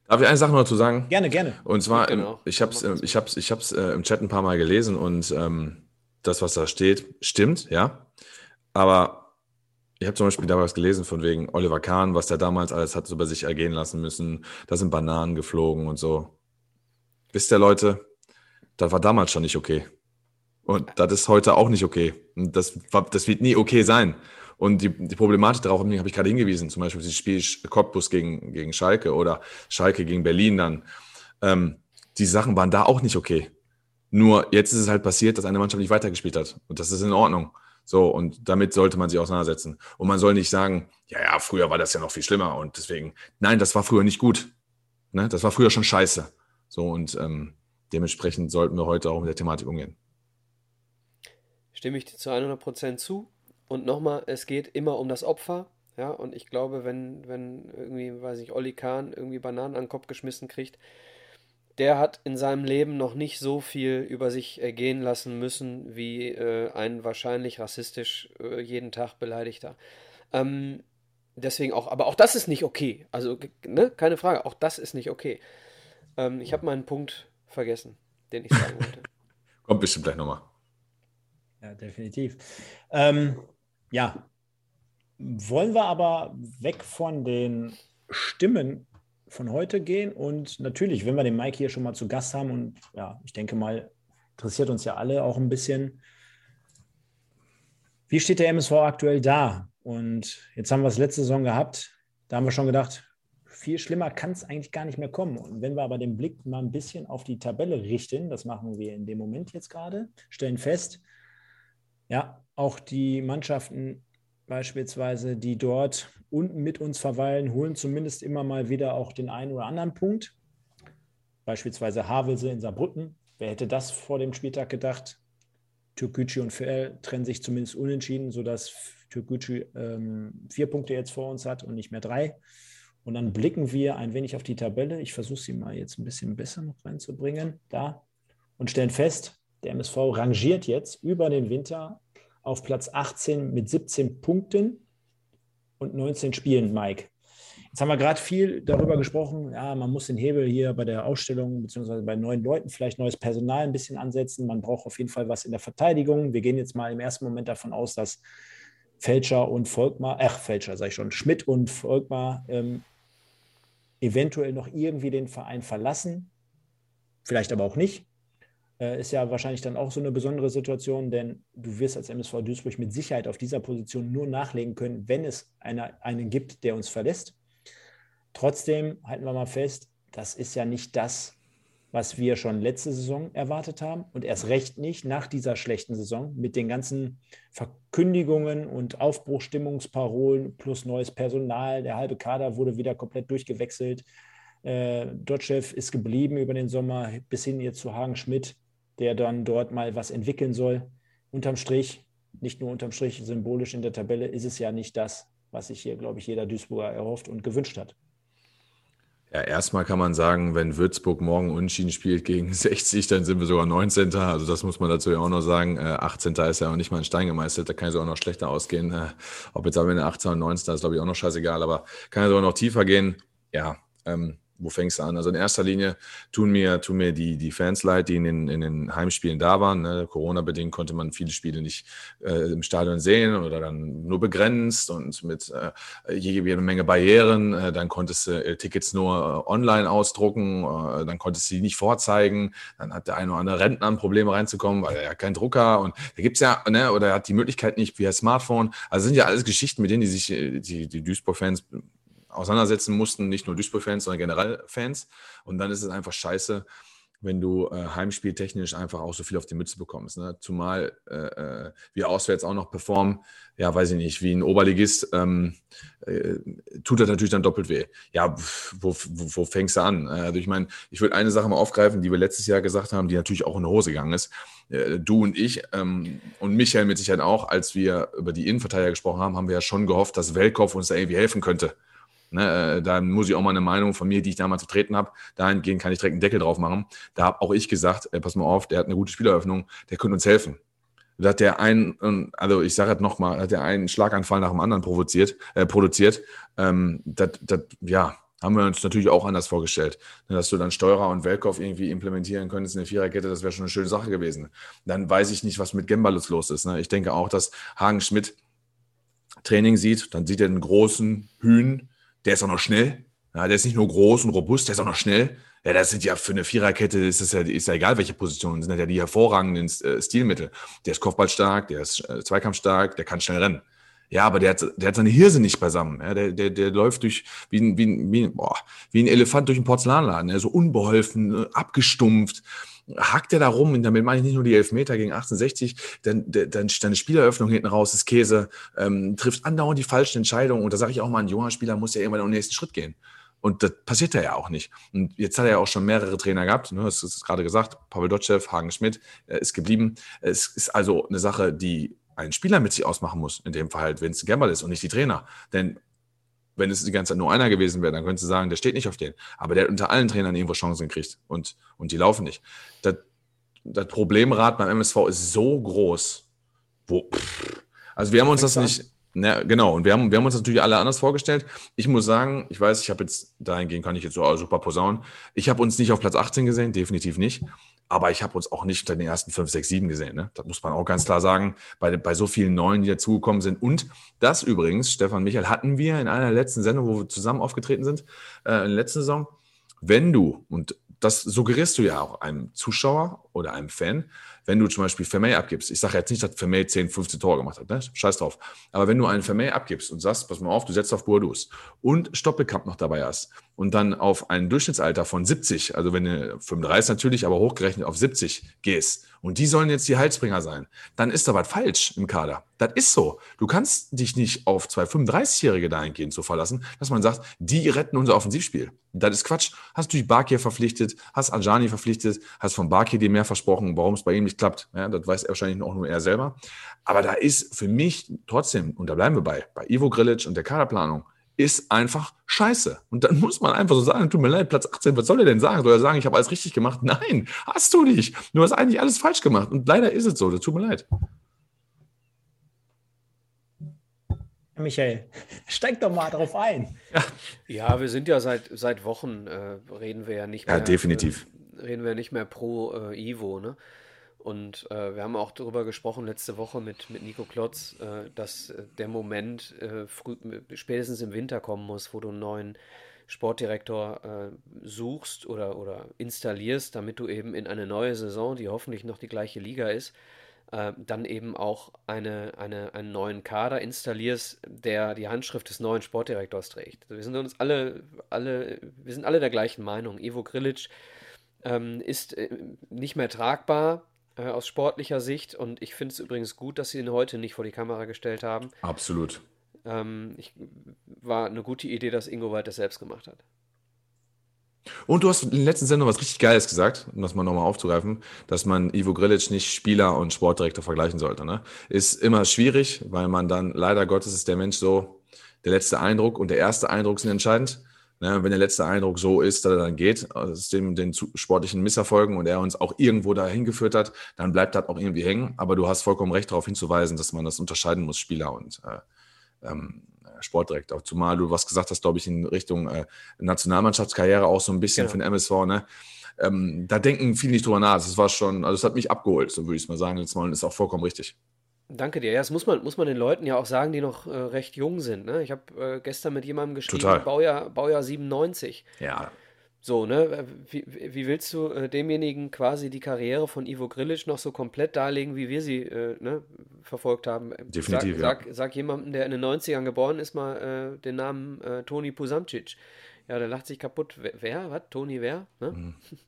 Darf ich eine Sache noch dazu sagen? Gerne, gerne. Und zwar, genau. ich habe es ich hab's, ich hab's, äh, im Chat ein paar Mal gelesen und ähm, das, was da steht, stimmt, ja. Aber ich habe zum Beispiel da was gelesen von wegen Oliver Kahn, was der damals alles hat über sich ergehen lassen müssen. Da sind Bananen geflogen und so. Wisst ihr, Leute, das war damals schon nicht okay. Und das ist heute auch nicht okay. Und das, das wird nie okay sein. Und die, die Problematik darauf habe ich gerade hingewiesen, zum Beispiel das Spiel Cottbus gegen, gegen Schalke oder Schalke gegen Berlin dann. Ähm, die Sachen waren da auch nicht okay. Nur jetzt ist es halt passiert, dass eine Mannschaft nicht weitergespielt hat. Und das ist in Ordnung. So, und damit sollte man sich auseinandersetzen. Und man soll nicht sagen, ja, ja, früher war das ja noch viel schlimmer und deswegen, nein, das war früher nicht gut. Ne? Das war früher schon scheiße. So, und ähm, dementsprechend sollten wir heute auch mit der Thematik umgehen. Stimme ich dir zu 100 Prozent zu. Und nochmal, es geht immer um das Opfer. Ja, und ich glaube, wenn, wenn irgendwie, weiß ich, Olli Kahn irgendwie Bananen an den Kopf geschmissen kriegt, der hat in seinem Leben noch nicht so viel über sich ergehen lassen müssen wie äh, ein wahrscheinlich rassistisch äh, jeden Tag beleidigter. Ähm, deswegen auch, aber auch das ist nicht okay. Also, ne, keine Frage, auch das ist nicht okay. Ähm, ich habe meinen Punkt vergessen, den ich sagen wollte. [laughs] Kommt bestimmt gleich nochmal. Ja, definitiv. Ähm, ja, wollen wir aber weg von den Stimmen von heute gehen. Und natürlich, wenn wir den Mike hier schon mal zu Gast haben und ja, ich denke mal, interessiert uns ja alle auch ein bisschen, wie steht der MSV aktuell da? Und jetzt haben wir es letzte Saison gehabt. Da haben wir schon gedacht, viel schlimmer kann es eigentlich gar nicht mehr kommen. Und wenn wir aber den Blick mal ein bisschen auf die Tabelle richten, das machen wir in dem Moment jetzt gerade, stellen fest, ja, auch die Mannschaften beispielsweise, die dort unten mit uns verweilen, holen zumindest immer mal wieder auch den einen oder anderen Punkt. Beispielsweise Havelse in Saarbrücken. Wer hätte das vor dem Spieltag gedacht? Türkgücü und FL trennen sich zumindest unentschieden, sodass Türkgücü ähm, vier Punkte jetzt vor uns hat und nicht mehr drei. Und dann blicken wir ein wenig auf die Tabelle. Ich versuche sie mal jetzt ein bisschen besser noch reinzubringen. Da. Und stellen fest, der MSV rangiert jetzt über den Winter auf Platz 18 mit 17 Punkten und 19 Spielen, Mike. Jetzt haben wir gerade viel darüber gesprochen, ja, man muss den Hebel hier bei der Ausstellung bzw. bei neuen Leuten vielleicht neues Personal ein bisschen ansetzen. Man braucht auf jeden Fall was in der Verteidigung. Wir gehen jetzt mal im ersten Moment davon aus, dass Fälscher und Volkmar, ach, Fälscher sage ich schon, Schmidt und Volkmar ähm, eventuell noch irgendwie den Verein verlassen. Vielleicht aber auch nicht äh, ist ja wahrscheinlich dann auch so eine besondere Situation, denn du wirst als MSV Duisburg mit Sicherheit auf dieser Position nur nachlegen können, wenn es eine, einen gibt, der uns verlässt. Trotzdem halten wir mal fest, das ist ja nicht das, was wir schon letzte Saison erwartet haben und erst recht nicht nach dieser schlechten Saison mit den ganzen Verkündigungen und Aufbruchstimmungsparolen plus neues Personal. Der halbe Kader wurde wieder komplett durchgewechselt. Äh, Dotschew ist geblieben über den Sommer bis hin jetzt zu Hagen Schmidt der dann dort mal was entwickeln soll. Unterm Strich, nicht nur unterm Strich, symbolisch in der Tabelle, ist es ja nicht das, was sich hier, glaube ich, jeder Duisburger erhofft und gewünscht hat. Ja, erstmal kann man sagen, wenn Würzburg morgen Unschieden spielt gegen [laughs] 60, dann sind wir sogar 19. Also das muss man dazu ja auch noch sagen. Äh, 18. ist ja auch nicht mal ein Stein gemeißelt, da kann es auch noch schlechter ausgehen. Äh, ob jetzt aber in der 18. und 19. ist, glaube ich, auch noch scheißegal, aber kann ja sogar noch tiefer gehen. Ja, ähm, wo fängst du an? Also in erster Linie tun mir, tun mir die, die Fans leid, die in den, in den Heimspielen da waren. Ne? Corona-bedingt konnte man viele Spiele nicht äh, im Stadion sehen oder dann nur begrenzt und mit äh, jede Menge Barrieren. Äh, dann konntest du äh, Tickets nur äh, online ausdrucken, äh, dann konntest du die nicht vorzeigen. Dann hat der eine oder andere Rentner ein Problem reinzukommen, weil er ja keinen Drucker und da gibt es ja, ne, oder er hat die Möglichkeit nicht via Smartphone. Also sind ja alles Geschichten, mit denen die sich die, die Duisburg-Fans auseinandersetzen mussten, nicht nur Duisburg-Fans, sondern generell Fans. Und dann ist es einfach scheiße, wenn du äh, heimspieltechnisch einfach auch so viel auf die Mütze bekommst. Ne? Zumal äh, äh, wir auswärts auch noch performen, ja, weiß ich nicht, wie ein Oberligist, ähm, äh, tut das natürlich dann doppelt weh. Ja, wo, wo, wo fängst du an? Also ich meine, ich würde eine Sache mal aufgreifen, die wir letztes Jahr gesagt haben, die natürlich auch in die Hose gegangen ist. Äh, du und ich ähm, und Michael mit Sicherheit auch, als wir über die Innenverteidiger gesprochen haben, haben wir ja schon gehofft, dass Weltkopf uns da irgendwie helfen könnte. Ne, äh, da muss ich auch mal eine Meinung von mir, die ich damals vertreten habe, dahingehend kann ich direkt einen Deckel drauf machen. Da habe auch ich gesagt, ey, pass mal auf, der hat eine gute Spieleröffnung, der könnte uns helfen. Da hat der einen, also ich sage es nochmal, hat der einen Schlaganfall nach dem anderen provoziert, äh, produziert. Ähm, das, das, ja, haben wir uns natürlich auch anders vorgestellt. Ne, dass du dann Steurer und Weltkauf irgendwie implementieren könntest in der Viererkette, das wäre schon eine schöne Sache gewesen. Dann weiß ich nicht, was mit Gembalus los ist. Ne? Ich denke auch, dass Hagen Schmidt Training sieht, dann sieht er einen großen Hühn, der ist auch noch schnell. Ja, der ist nicht nur groß und robust, der ist auch noch schnell. Ja, das sind ja für eine Viererkette, ist das ja, ist ja egal, welche Positionen, sind ja die hervorragenden äh, Stilmittel. Der ist Kopfballstark, der ist äh, Zweikampfstark, der kann schnell rennen. Ja, aber der hat, der hat seine Hirse nicht beisammen. Ja, der, der, der läuft durch wie ein, wie, ein, wie, ein, boah, wie ein Elefant durch einen Porzellanladen. Ja, so unbeholfen, äh, abgestumpft hackt er da rum, und damit meine ich nicht nur die Elfmeter gegen 1860, dann, dann deine Spieleröffnung hinten raus ist Käse, ähm, trifft andauernd die falschen Entscheidungen. Und da sage ich auch mal, ein junger Spieler muss ja irgendwann den nächsten Schritt gehen. Und das passiert ja auch nicht. Und jetzt hat er ja auch schon mehrere Trainer gehabt. Ne? Das ist gerade gesagt. Pavel Dotschew, Hagen Schmidt äh, ist geblieben. Es ist also eine Sache, die ein Spieler mit sich ausmachen muss. In dem Fall halt, wenn es Gamble ist und nicht die Trainer. Denn wenn es die ganze Zeit nur einer gewesen wäre, dann könntest du sagen, der steht nicht auf den. Aber der hat unter allen Trainern irgendwo Chancen gekriegt und, und die laufen nicht. Das, das Problemrad beim MSV ist so groß. Wo, also wir haben uns das nicht, na, genau, und wir haben, wir haben uns natürlich alle anders vorgestellt. Ich muss sagen, ich weiß, ich habe jetzt, dahingehend kann ich jetzt so super posaunen. Ich habe uns nicht auf Platz 18 gesehen, definitiv nicht. Aber ich habe uns auch nicht unter den ersten 5, 6, 7 gesehen. Ne? Das muss man auch ganz klar sagen, bei, bei so vielen Neuen, die dazugekommen sind. Und das übrigens, Stefan Michael, hatten wir in einer letzten Sendung, wo wir zusammen aufgetreten sind, äh, in der letzten Saison. Wenn du, und das suggerierst du ja auch einem Zuschauer oder einem Fan, wenn du zum Beispiel Vermey abgibst, ich sage jetzt nicht, dass Vermey 10, 15 Tore gemacht hat, ne? scheiß drauf, aber wenn du einen Vermey abgibst und sagst, pass mal auf, du setzt auf Burdus und Stoppelkamp noch dabei hast und dann auf ein Durchschnittsalter von 70, also wenn du 35 natürlich, aber hochgerechnet auf 70 gehst und die sollen jetzt die Heilsbringer sein, dann ist da was falsch im Kader. Das ist so. Du kannst dich nicht auf zwei 35-Jährige dahingehend so verlassen, dass man sagt, die retten unser Offensivspiel. Das ist Quatsch. Hast du die Bakir verpflichtet, hast Anjani verpflichtet, hast von Bakir dir mehr versprochen, warum es bei ihm nicht klappt. Ja, das weiß er wahrscheinlich auch nur er selber. Aber da ist für mich trotzdem, und da bleiben wir bei, bei Ivo Grilic und der Kaderplanung, ist einfach scheiße. Und dann muss man einfach so sagen, tut mir leid, Platz 18, was soll er denn sagen? Soll er sagen, ich habe alles richtig gemacht? Nein, hast du nicht. Du hast eigentlich alles falsch gemacht. Und leider ist es so, das tut mir leid. Michael, [laughs] steig doch mal drauf ein. Ja, ja wir sind ja seit, seit Wochen, äh, reden wir ja nicht mehr. Ja, definitiv. Äh, reden wir nicht mehr pro äh, Ivo, ne? Und äh, wir haben auch darüber gesprochen letzte Woche mit, mit Nico Klotz, äh, dass äh, der Moment äh, früh, spätestens im Winter kommen muss, wo du einen neuen Sportdirektor äh, suchst oder, oder installierst, damit du eben in eine neue Saison, die hoffentlich noch die gleiche Liga ist, äh, dann eben auch eine, eine, einen neuen Kader installierst, der die Handschrift des neuen Sportdirektors trägt. Wir sind uns alle, alle, wir sind alle der gleichen Meinung. Ivo Grilic ähm, ist nicht mehr tragbar äh, aus sportlicher Sicht. Und ich finde es übrigens gut, dass sie ihn heute nicht vor die Kamera gestellt haben. Absolut. Ähm, ich, war eine gute Idee, dass Ingo Wald das selbst gemacht hat. Und du hast in der letzten Sendung was richtig Geiles gesagt, um das mal nochmal aufzugreifen, dass man Ivo Grilic nicht Spieler und Sportdirektor vergleichen sollte. Ne? Ist immer schwierig, weil man dann, leider Gottes, ist der Mensch so, der letzte Eindruck und der erste Eindruck sind entscheidend. Ne, wenn der letzte Eindruck so ist, dass er dann geht, aus dem den sportlichen Misserfolgen und er uns auch irgendwo dahin geführt hat, dann bleibt das auch irgendwie hängen. Aber du hast vollkommen recht, darauf hinzuweisen, dass man das unterscheiden muss, Spieler und äh, ähm, Sportdirektor. Zumal du was gesagt hast, glaube ich, in Richtung äh, Nationalmannschaftskarriere auch so ein bisschen genau. für den MSV. Ne? Ähm, da denken viele nicht drüber nach. Das war schon, also es hat mich abgeholt, so würde ich es mal sagen. Jetzt mal ist auch vollkommen richtig. Danke dir. Ja, das muss man, muss man den Leuten ja auch sagen, die noch äh, recht jung sind. Ne? Ich habe äh, gestern mit jemandem geschrieben, Total. Baujahr, Baujahr 97. Ja. So, ne? Wie, wie willst du äh, demjenigen quasi die Karriere von Ivo Grillic noch so komplett darlegen, wie wir sie äh, ne, verfolgt haben? Definitiv, sag, ja. Sag, sag jemandem, der in den 90ern geboren ist, mal äh, den Namen äh, Toni Pusamcic. Ja, der lacht sich kaputt. Wer? wer? Was? Toni wer? Ne? Mhm. [laughs]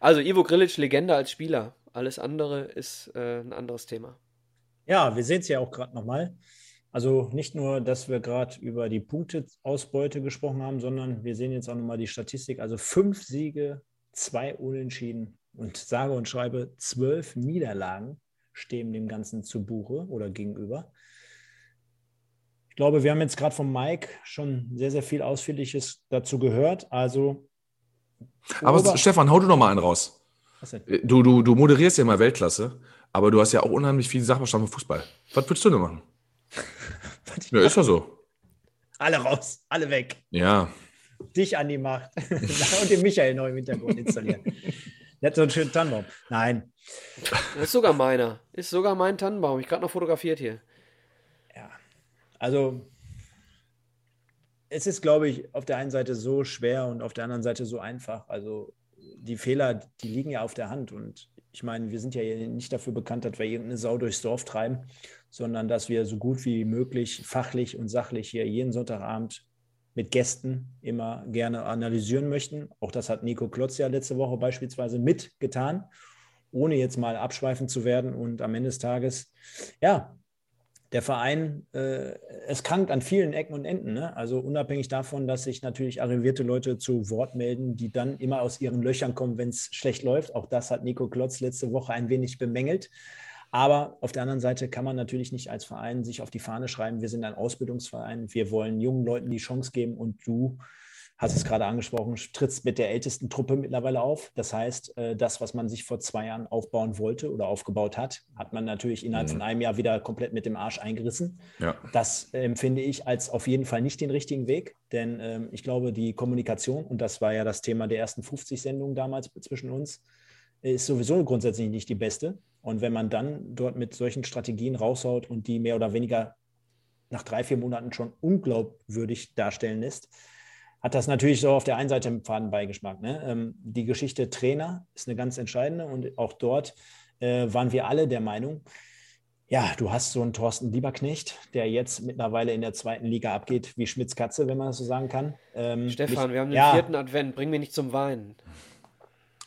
Also Ivo Grilic, Legende als Spieler. Alles andere ist äh, ein anderes Thema. Ja, wir sehen es ja auch gerade nochmal. Also nicht nur, dass wir gerade über die Punkteausbeute gesprochen haben, sondern wir sehen jetzt auch nochmal die Statistik. Also fünf Siege, zwei Unentschieden und sage und schreibe zwölf Niederlagen stehen dem Ganzen zu Buche oder gegenüber. Ich glaube, wir haben jetzt gerade von Mike schon sehr, sehr viel Ausführliches dazu gehört. Also. Aber Stefan, hau du noch mal einen raus. Du, du, du moderierst ja immer Weltklasse, aber du hast ja auch unheimlich viel Sachverstand von Fußball. Was würdest du denn machen? [laughs] ja, ist ja so. Alle raus, alle weg. Ja. Dich an die Macht. [laughs] Und den Michael neu im Hintergrund installieren. Der hat so einen schönen Tannenbaum. Nein. Das ist sogar meiner. Ist sogar mein Tannenbaum. Ich gerade noch fotografiert hier. Ja. Also, es ist, glaube ich, auf der einen Seite so schwer und auf der anderen Seite so einfach. Also, die Fehler, die liegen ja auf der Hand. Und ich meine, wir sind ja nicht dafür bekannt, dass wir irgendeine Sau durchs Dorf treiben, sondern dass wir so gut wie möglich fachlich und sachlich hier jeden Sonntagabend mit Gästen immer gerne analysieren möchten. Auch das hat Nico Klotz ja letzte Woche beispielsweise mitgetan, ohne jetzt mal abschweifen zu werden. Und am Ende des Tages, ja, der Verein, äh, es krankt an vielen Ecken und Enden. Ne? Also unabhängig davon, dass sich natürlich arrivierte Leute zu Wort melden, die dann immer aus ihren Löchern kommen, wenn es schlecht läuft. Auch das hat Nico Klotz letzte Woche ein wenig bemängelt. Aber auf der anderen Seite kann man natürlich nicht als Verein sich auf die Fahne schreiben, wir sind ein Ausbildungsverein, wir wollen jungen Leuten die Chance geben und du hast es gerade angesprochen, trittst mit der ältesten Truppe mittlerweile auf. Das heißt, äh, das, was man sich vor zwei Jahren aufbauen wollte oder aufgebaut hat, hat man natürlich innerhalb mhm. von einem Jahr wieder komplett mit dem Arsch eingerissen. Ja. Das empfinde ich als auf jeden Fall nicht den richtigen Weg, denn ähm, ich glaube, die Kommunikation, und das war ja das Thema der ersten 50 Sendungen damals zwischen uns, ist sowieso grundsätzlich nicht die beste. Und wenn man dann dort mit solchen Strategien raushaut und die mehr oder weniger nach drei, vier Monaten schon unglaubwürdig darstellen lässt, hat das natürlich so auf der einen Seite einen Fadenbeigeschmack. Ne? Ähm, die Geschichte Trainer ist eine ganz entscheidende und auch dort äh, waren wir alle der Meinung, ja, du hast so einen Thorsten Lieberknecht, der jetzt mittlerweile in der zweiten Liga abgeht, wie Schmitz Katze, wenn man das so sagen kann. Ähm, Stefan, mich, wir haben den ja, vierten Advent, bring mir nicht zum Weinen.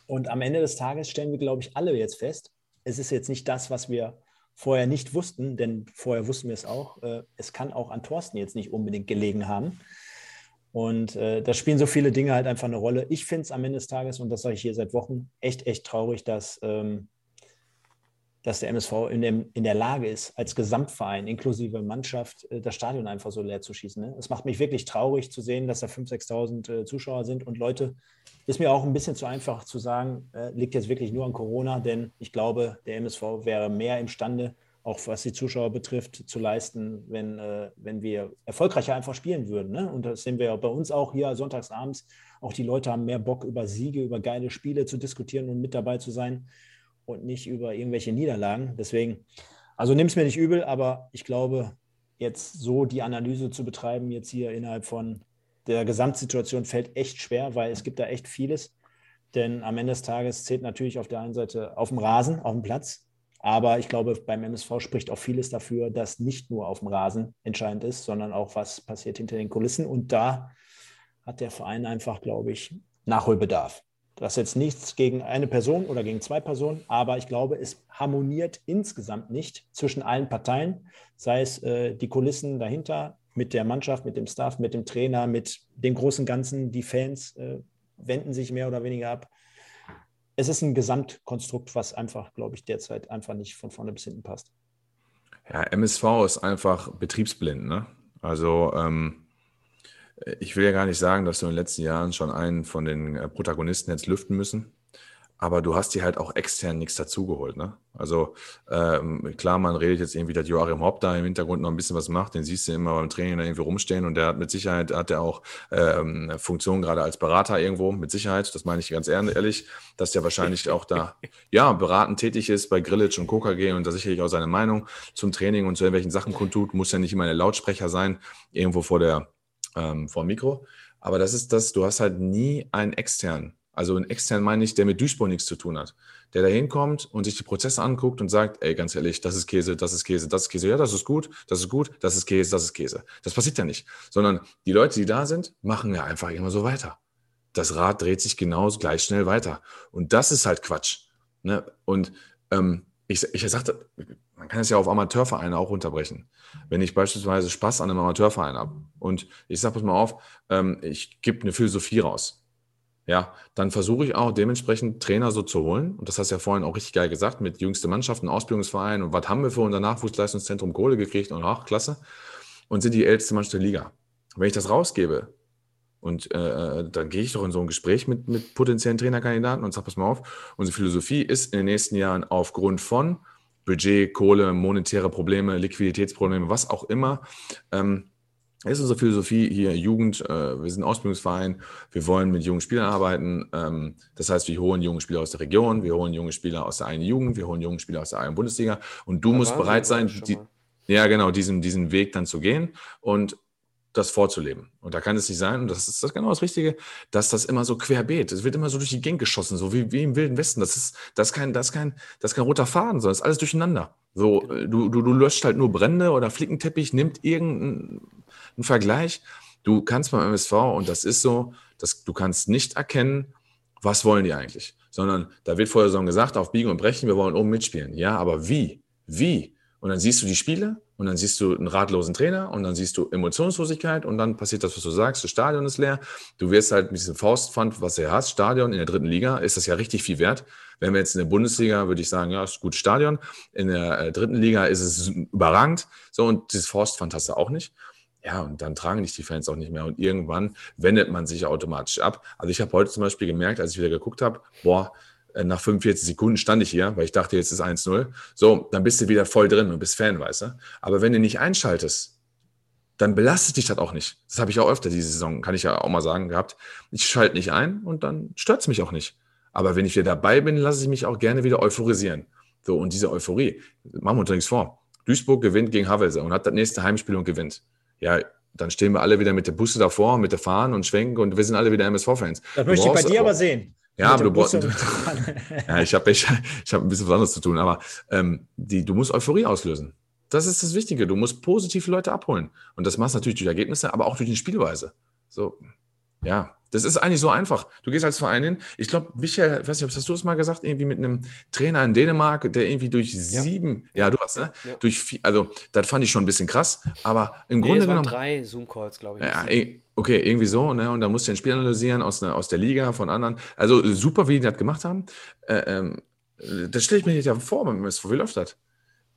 Und am Ende des Tages stellen wir, glaube ich, alle jetzt fest, es ist jetzt nicht das, was wir vorher nicht wussten, denn vorher wussten wir es auch. Äh, es kann auch an Thorsten jetzt nicht unbedingt gelegen haben. Und äh, da spielen so viele Dinge halt einfach eine Rolle. Ich finde es am Ende des Tages, und das sage ich hier seit Wochen, echt, echt traurig, dass ähm, dass der MSV in, dem, in der Lage ist, als Gesamtverein inklusive Mannschaft äh, das Stadion einfach so leer zu schießen. Ne? Es macht mich wirklich traurig zu sehen, dass da 5.000, 6.000 äh, Zuschauer sind. Und Leute, ist mir auch ein bisschen zu einfach zu sagen, äh, liegt jetzt wirklich nur an Corona, denn ich glaube, der MSV wäre mehr imstande, auch was die Zuschauer betrifft, zu leisten, wenn, äh, wenn wir erfolgreicher einfach spielen würden. Ne? Und das sehen wir ja bei uns auch hier sonntagsabends. Auch die Leute haben mehr Bock, über Siege, über geile Spiele zu diskutieren und mit dabei zu sein und nicht über irgendwelche Niederlagen. Deswegen, also nimm es mir nicht übel, aber ich glaube, jetzt so die Analyse zu betreiben, jetzt hier innerhalb von der Gesamtsituation, fällt echt schwer, weil es gibt da echt vieles. Denn am Ende des Tages zählt natürlich auf der einen Seite auf dem Rasen, auf dem Platz. Aber ich glaube, beim MSV spricht auch vieles dafür, dass nicht nur auf dem Rasen entscheidend ist, sondern auch, was passiert hinter den Kulissen. Und da hat der Verein einfach, glaube ich, Nachholbedarf. Das ist jetzt nichts gegen eine Person oder gegen zwei Personen, aber ich glaube, es harmoniert insgesamt nicht zwischen allen Parteien, sei es äh, die Kulissen dahinter, mit der Mannschaft, mit dem Staff, mit dem Trainer, mit dem großen Ganzen. Die Fans äh, wenden sich mehr oder weniger ab. Es ist ein Gesamtkonstrukt, was einfach, glaube ich, derzeit einfach nicht von vorne bis hinten passt. Ja, MSV ist einfach betriebsblind. Ne? Also ähm, ich will ja gar nicht sagen, dass du in den letzten Jahren schon einen von den äh, Protagonisten jetzt lüften müssen, aber du hast dir halt auch extern nichts dazugeholt. Ne? Also ähm, klar, man redet jetzt irgendwie, dass Joachim Hopp da im Hintergrund noch ein bisschen was macht, den siehst du immer beim Training da irgendwie rumstehen und der hat mit Sicherheit, hat er auch ähm, Funktion gerade als Berater irgendwo, mit Sicherheit, das meine ich ganz ehrlich, dass der wahrscheinlich auch da, [laughs] ja, beratend tätig ist bei Grillitsch und KKG und da sicherlich auch seine Meinung zum Training und zu irgendwelchen Sachen kundtut, muss ja nicht immer der Lautsprecher sein, irgendwo vor der ähm, vor dem Mikro. Aber das ist das, du hast halt nie einen externen. Also einen externen meine ich, der mit Duisburg nichts zu tun hat. Der da hinkommt und sich die Prozesse anguckt und sagt, ey, ganz ehrlich, das ist Käse, das ist Käse, das ist Käse, ja, das ist gut, das ist gut, das ist Käse, das ist Käse. Das passiert ja nicht. Sondern die Leute, die da sind, machen ja einfach immer so weiter. das Rad dreht sich genauso gleich schnell weiter. Und das ist halt Quatsch. Ne? Und ähm, ich, ich sagte, man kann es ja auf Amateurvereine auch runterbrechen. Wenn ich beispielsweise Spaß an einem Amateurverein habe und ich sage, pass mal auf, ähm, ich gebe eine Philosophie raus. Ja, dann versuche ich auch dementsprechend Trainer so zu holen. Und das hast du ja vorhin auch richtig geil gesagt, mit jüngste Mannschaften, Ausbildungsverein und was haben wir für unser Nachwuchsleistungszentrum Kohle gekriegt und auch klasse. Und sind die älteste Mannschaft der Liga. Wenn ich das rausgebe, und äh, äh, dann gehe ich doch in so ein Gespräch mit, mit potenziellen Trainerkandidaten und sage, pass mal auf, unsere Philosophie ist in den nächsten Jahren aufgrund von Budget, Kohle, monetäre Probleme, Liquiditätsprobleme, was auch immer, ähm, ist unsere Philosophie hier Jugend, äh, wir sind ein Ausbildungsverein, wir wollen mit jungen Spielern arbeiten. Ähm, das heißt, wir holen junge Spieler aus der Region, wir holen junge Spieler aus der einen Jugend, wir holen junge Spieler aus der einen Bundesliga und du da musst bereit sein, die, ja genau, diesen, diesen Weg dann zu gehen. Und das vorzuleben. Und da kann es nicht sein, und das ist das genau das Richtige, dass das immer so querbeet, es wird immer so durch die Gegend geschossen, so wie, wie im Wilden Westen. Das ist, das ist kein, das ist kein, das kein roter Faden, sondern es ist alles durcheinander. So, genau. du, du, du löscht halt nur Brände oder Flickenteppich, nimmt irgendeinen Vergleich. Du kannst beim MSV, und das ist so, dass du kannst nicht erkennen, was wollen die eigentlich, sondern da wird vorher so gesagt, auf Biegen und Brechen, wir wollen oben mitspielen. Ja, aber wie? Wie? Und dann siehst du die Spiele und dann siehst du einen ratlosen Trainer und dann siehst du Emotionslosigkeit und dann passiert das, was du sagst, das Stadion ist leer. Du wirst halt mit diesem Faustpfand, was du hast, Stadion in der dritten Liga, ist das ja richtig viel wert. Wenn wir jetzt in der Bundesliga, würde ich sagen, ja, ist gut Stadion. In der äh, dritten Liga ist es überragend. So, und dieses Faustpfand hast du auch nicht. Ja, und dann tragen dich die Fans auch nicht mehr. Und irgendwann wendet man sich automatisch ab. Also ich habe heute zum Beispiel gemerkt, als ich wieder geguckt habe, boah, äh, nach 45 Sekunden stand ich hier, weil ich dachte, jetzt ist 1-0. So, dann bist du wieder voll drin und bist Fan, weißt du? Aber wenn du nicht einschaltest, dann belastet dich das auch nicht. Das habe ich auch öfter diese Saison, kann ich ja auch mal sagen, gehabt. Ich schalte nicht ein und dann stört es mich auch nicht. Aber wenn ich wieder dabei bin, lasse ich mich auch gerne wieder euphorisieren. So, und diese Euphorie, machen wir uns nichts vor. Duisburg gewinnt gegen Havelse und hat das nächste Heimspiel und gewinnt. Ja, dann stehen wir alle wieder mit der Busse davor, mit der Fahnen und schwenken und wir sind alle wieder MSV-Fans. Das möchte ich bei dir aber sehen. Ja, aber du brauchst. [laughs] ja, ich habe ich, ich hab ein bisschen was anderes zu tun, aber ähm, die, du musst Euphorie auslösen. Das ist das Wichtige. Du musst positive Leute abholen. Und das machst du natürlich durch Ergebnisse, aber auch durch die Spielweise. So, ja, das ist eigentlich so einfach. Du gehst als Verein hin. Ich glaube, Michael, weiß nicht, hast du es mal gesagt, irgendwie mit einem Trainer in Dänemark, der irgendwie durch ja. sieben, ja, du hast, ne? Ja. Durch vier, also, das fand ich schon ein bisschen krass, aber im nee, Grunde genommen. drei Zoom-Calls, glaube ich. Ja, okay, irgendwie so, ne? Und da musst du ein Spiel analysieren aus, ne, aus der Liga, von anderen. Also, super, wie die das gemacht haben. Äh, ähm, das stelle ich mir jetzt ja vor, wie läuft das?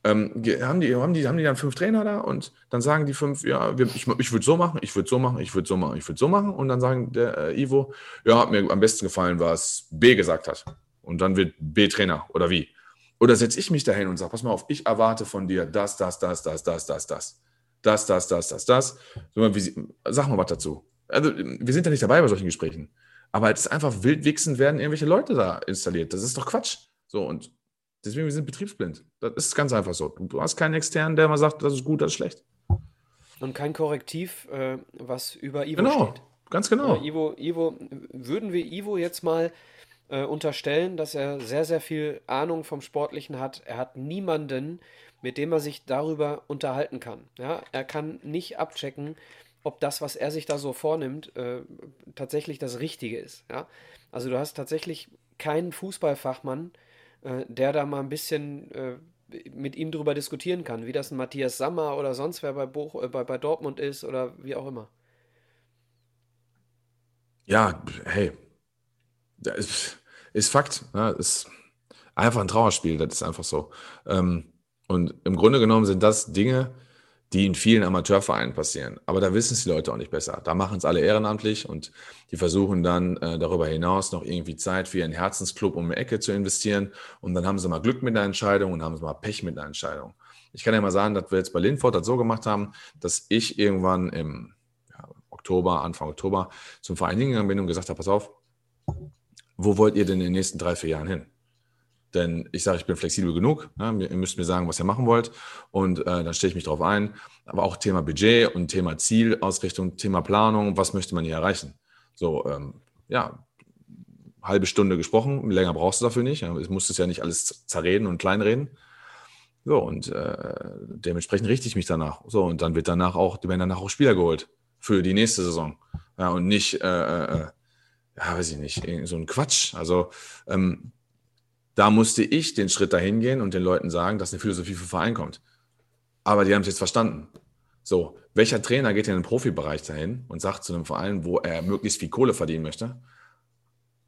Ähm, haben, die, haben, die, haben die dann fünf Trainer da und dann sagen die fünf, ja, wir, ich, ich würde so machen, ich würde so machen, ich würde so machen, ich würde so machen und dann sagen der äh, Ivo, ja, hat mir am besten gefallen, was B gesagt hat. Und dann wird B Trainer oder wie? Oder setze ich mich dahin und sage, pass mal auf, ich erwarte von dir das, das, das, das, das, das, das. Das, das, das, das, das. Sag mal was dazu. Also, wir sind ja nicht dabei bei solchen Gesprächen. Aber es ist einfach wildwichsend werden irgendwelche Leute da installiert. Das ist doch Quatsch. So, und Deswegen, wir sind betriebsblind. Das ist ganz einfach so. Du hast keinen externen, der mal sagt, das ist gut, das ist schlecht. Und kein Korrektiv, äh, was über Ivo genau, steht. Ganz genau. Äh, Ivo, Ivo, würden wir Ivo jetzt mal äh, unterstellen, dass er sehr, sehr viel Ahnung vom Sportlichen hat. Er hat niemanden, mit dem er sich darüber unterhalten kann. Ja? Er kann nicht abchecken, ob das, was er sich da so vornimmt, äh, tatsächlich das Richtige ist. Ja? Also du hast tatsächlich keinen Fußballfachmann, äh, der da mal ein bisschen äh, mit ihm drüber diskutieren kann, wie das ein Matthias Sammer oder sonst wer bei, Buch, äh, bei, bei Dortmund ist oder wie auch immer. Ja, hey, das ist, ist Fakt. Ne? Ist einfach ein Trauerspiel, das ist einfach so. Ähm, und im Grunde genommen sind das Dinge, die in vielen Amateurvereinen passieren. Aber da wissen es die Leute auch nicht besser. Da machen es alle ehrenamtlich und die versuchen dann äh, darüber hinaus noch irgendwie Zeit für ihren Herzensclub um eine Ecke zu investieren. Und dann haben sie mal Glück mit einer Entscheidung und haben sie mal Pech mit einer Entscheidung. Ich kann ja mal sagen, dass wir jetzt bei Linford das so gemacht haben, dass ich irgendwann im ja, Oktober, Anfang Oktober zum Verein hingegangen bin und gesagt habe, pass auf, wo wollt ihr denn in den nächsten drei, vier Jahren hin? Denn ich sage, ich bin flexibel genug. Ne? Ihr müsst mir sagen, was ihr machen wollt. Und äh, dann stelle ich mich darauf ein. Aber auch Thema Budget und Thema Zielausrichtung, Thema Planung. Was möchte man hier erreichen? So, ähm, ja, halbe Stunde gesprochen. Länger brauchst du dafür nicht. Ja? Ich muss es ja nicht alles zerreden und kleinreden. So, und äh, dementsprechend richte ich mich danach. So, und dann wird danach auch, werden danach auch Spieler geholt für die nächste Saison. Ja, und nicht, äh, äh, ja, weiß ich nicht, so ein Quatsch. Also ähm, da musste ich den Schritt dahin gehen und den Leuten sagen, dass eine Philosophie für Verein kommt. Aber die haben es jetzt verstanden. So, welcher Trainer geht in den Profibereich dahin und sagt zu einem Verein, wo er möglichst viel Kohle verdienen möchte,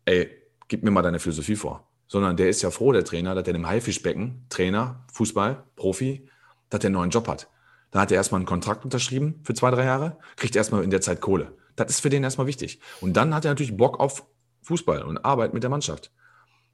ey, gib mir mal deine Philosophie vor. Sondern der ist ja froh, der Trainer, dass er im Haifischbecken, Trainer, Fußball, Profi, dass er einen neuen Job hat. Da hat er erstmal einen Kontrakt unterschrieben für zwei, drei Jahre, kriegt erstmal in der Zeit Kohle. Das ist für den erstmal wichtig. Und dann hat er natürlich Bock auf Fußball und Arbeit mit der Mannschaft.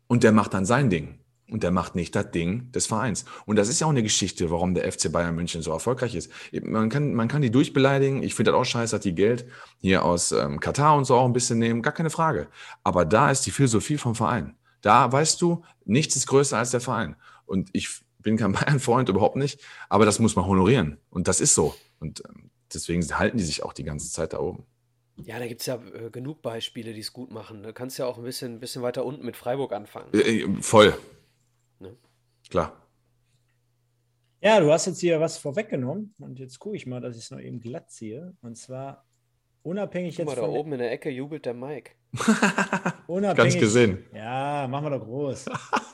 Und der macht dann sein Ding. Und der macht nicht das Ding des Vereins. Und das ist ja auch eine Geschichte, warum der FC Bayern München so erfolgreich ist. Man kann, man kann die durchbeleidigen. Ich finde das auch scheiße, dass die Geld hier aus ähm, Katar und so auch ein bisschen nehmen. Gar keine Frage. Aber da ist die Philosophie vom Verein. Da weißt du, nichts ist größer als der Verein. Und ich bin kein [laughs] Bayern-Freund, überhaupt nicht. Aber das muss man honorieren. Und das ist so. Und ähm, deswegen halten die sich auch die ganze Zeit da oben. Ja, da gibt es ja äh, genug Beispiele, die es gut machen. Du kannst ja auch ein bisschen, bisschen weiter unten mit Freiburg anfangen. Äh, voll. Ne? Klar. Ja, du hast jetzt hier was vorweggenommen und jetzt gucke ich mal, dass ich es noch eben glatt ziehe. Und zwar unabhängig Guck jetzt. Mal, da oben in der Ecke jubelt der Mike. unabhängig. Ganz gesehen. Ja, machen wir doch groß. [laughs]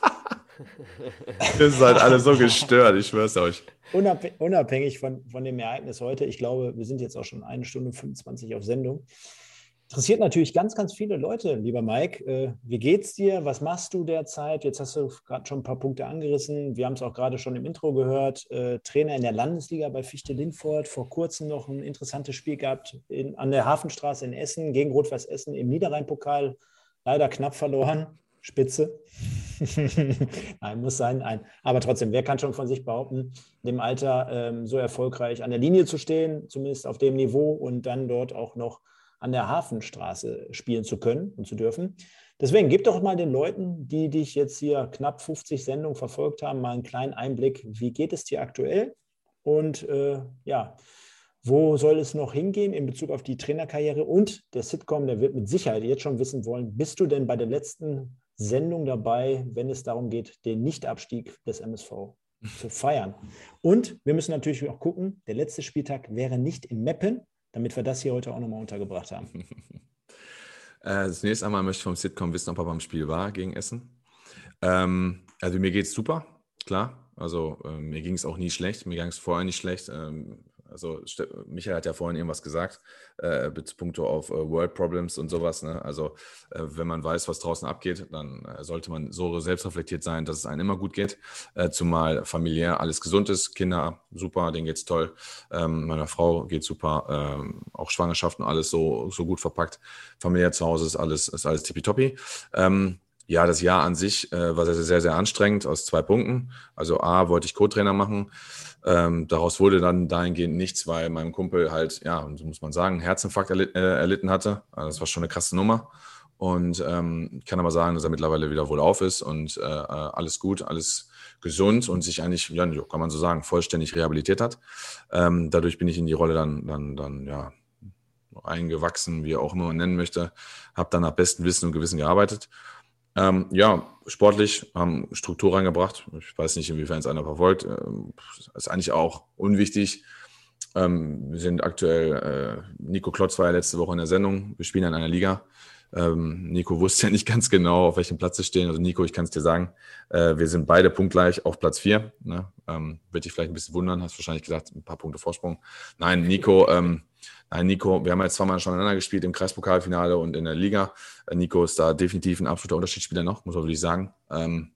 Ihr seid alle so gestört, ich schwör's euch. Unabhängig von, von dem Ereignis heute, ich glaube, wir sind jetzt auch schon eine Stunde 25 auf Sendung. Interessiert natürlich ganz, ganz viele Leute, lieber Mike. Äh, wie geht's dir? Was machst du derzeit? Jetzt hast du gerade schon ein paar Punkte angerissen. Wir haben es auch gerade schon im Intro gehört. Äh, Trainer in der Landesliga bei Fichte Lindfort. Vor kurzem noch ein interessantes Spiel gehabt in, an der Hafenstraße in Essen gegen Rot-Weiß Essen im Niederrhein-Pokal. Leider knapp verloren. Spitze. [laughs] Nein, muss sein. Nein. Aber trotzdem, wer kann schon von sich behaupten, in dem Alter ähm, so erfolgreich an der Linie zu stehen, zumindest auf dem Niveau und dann dort auch noch an der Hafenstraße spielen zu können und zu dürfen. Deswegen gib doch mal den Leuten, die dich jetzt hier knapp 50 Sendungen verfolgt haben, mal einen kleinen Einblick. Wie geht es dir aktuell? Und äh, ja, wo soll es noch hingehen in Bezug auf die Trainerkarriere? Und der Sitcom, der wird mit Sicherheit jetzt schon wissen wollen, bist du denn bei der letzten Sendung dabei, wenn es darum geht, den Nichtabstieg des MSV [laughs] zu feiern? Und wir müssen natürlich auch gucken, der letzte Spieltag wäre nicht in Meppen, damit wir das hier heute auch nochmal untergebracht haben. [laughs] Äh, zunächst einmal möchte ich vom Sitcom wissen, ob er beim Spiel war gegen Essen. Ähm, also mir geht es super, klar. Also äh, mir ging es auch nie schlecht. Mir ging es vorher nicht schlecht. Ähm, also Michael hat ja vorhin irgendwas gesagt, äh, punkto auf äh, World Problems und sowas. Ne? Also äh, wenn man weiß, was draußen abgeht, dann äh, sollte man so selbstreflektiert sein, dass es einem immer gut geht. Äh, zumal familiär alles gesund ist, Kinder super, denen geht's toll. Ähm, meiner Frau geht super, ähm, auch Schwangerschaften alles so, so gut verpackt. Familiär zu Hause ist alles, ist alles tippitoppi. Ähm, ja, das Jahr an sich äh, war sehr, sehr, sehr anstrengend aus zwei Punkten. Also A, wollte ich Co-Trainer machen. Ähm, daraus wurde dann dahingehend nichts, weil mein Kumpel halt, ja, muss man sagen, Herzinfarkt erlit äh, erlitten hatte. Also das war schon eine krasse Nummer. Und ähm, kann aber sagen, dass er mittlerweile wieder wohl auf ist und äh, äh alles gut, alles gesund und sich eigentlich, ja, kann man so sagen, vollständig rehabilitiert hat. Ähm, dadurch bin ich in die Rolle dann, dann, dann, ja, eingewachsen, wie auch immer man nennen möchte. Habe dann nach bestem Wissen und Gewissen gearbeitet ähm, ja, sportlich haben Struktur reingebracht. Ich weiß nicht, inwiefern es einer verfolgt. Ähm, ist eigentlich auch unwichtig. Ähm, wir sind aktuell, äh, Nico Klotz war ja letzte Woche in der Sendung. Wir spielen in einer Liga. Ähm, Nico wusste [laughs] ja nicht ganz genau, auf welchem Platz sie stehen. Also Nico, ich kann es dir sagen, äh, wir sind beide punktgleich auf Platz 4. Ne? Ähm, Wird dich vielleicht ein bisschen wundern, hast wahrscheinlich gesagt, ein paar Punkte Vorsprung. Nein, Nico ähm, Nein, Nico, wir haben jetzt zweimal schon aneinander gespielt im Kreispokalfinale und in der Liga. Äh, Nico ist da definitiv ein absoluter Unterschiedsspieler noch, muss man wirklich sagen. Ähm,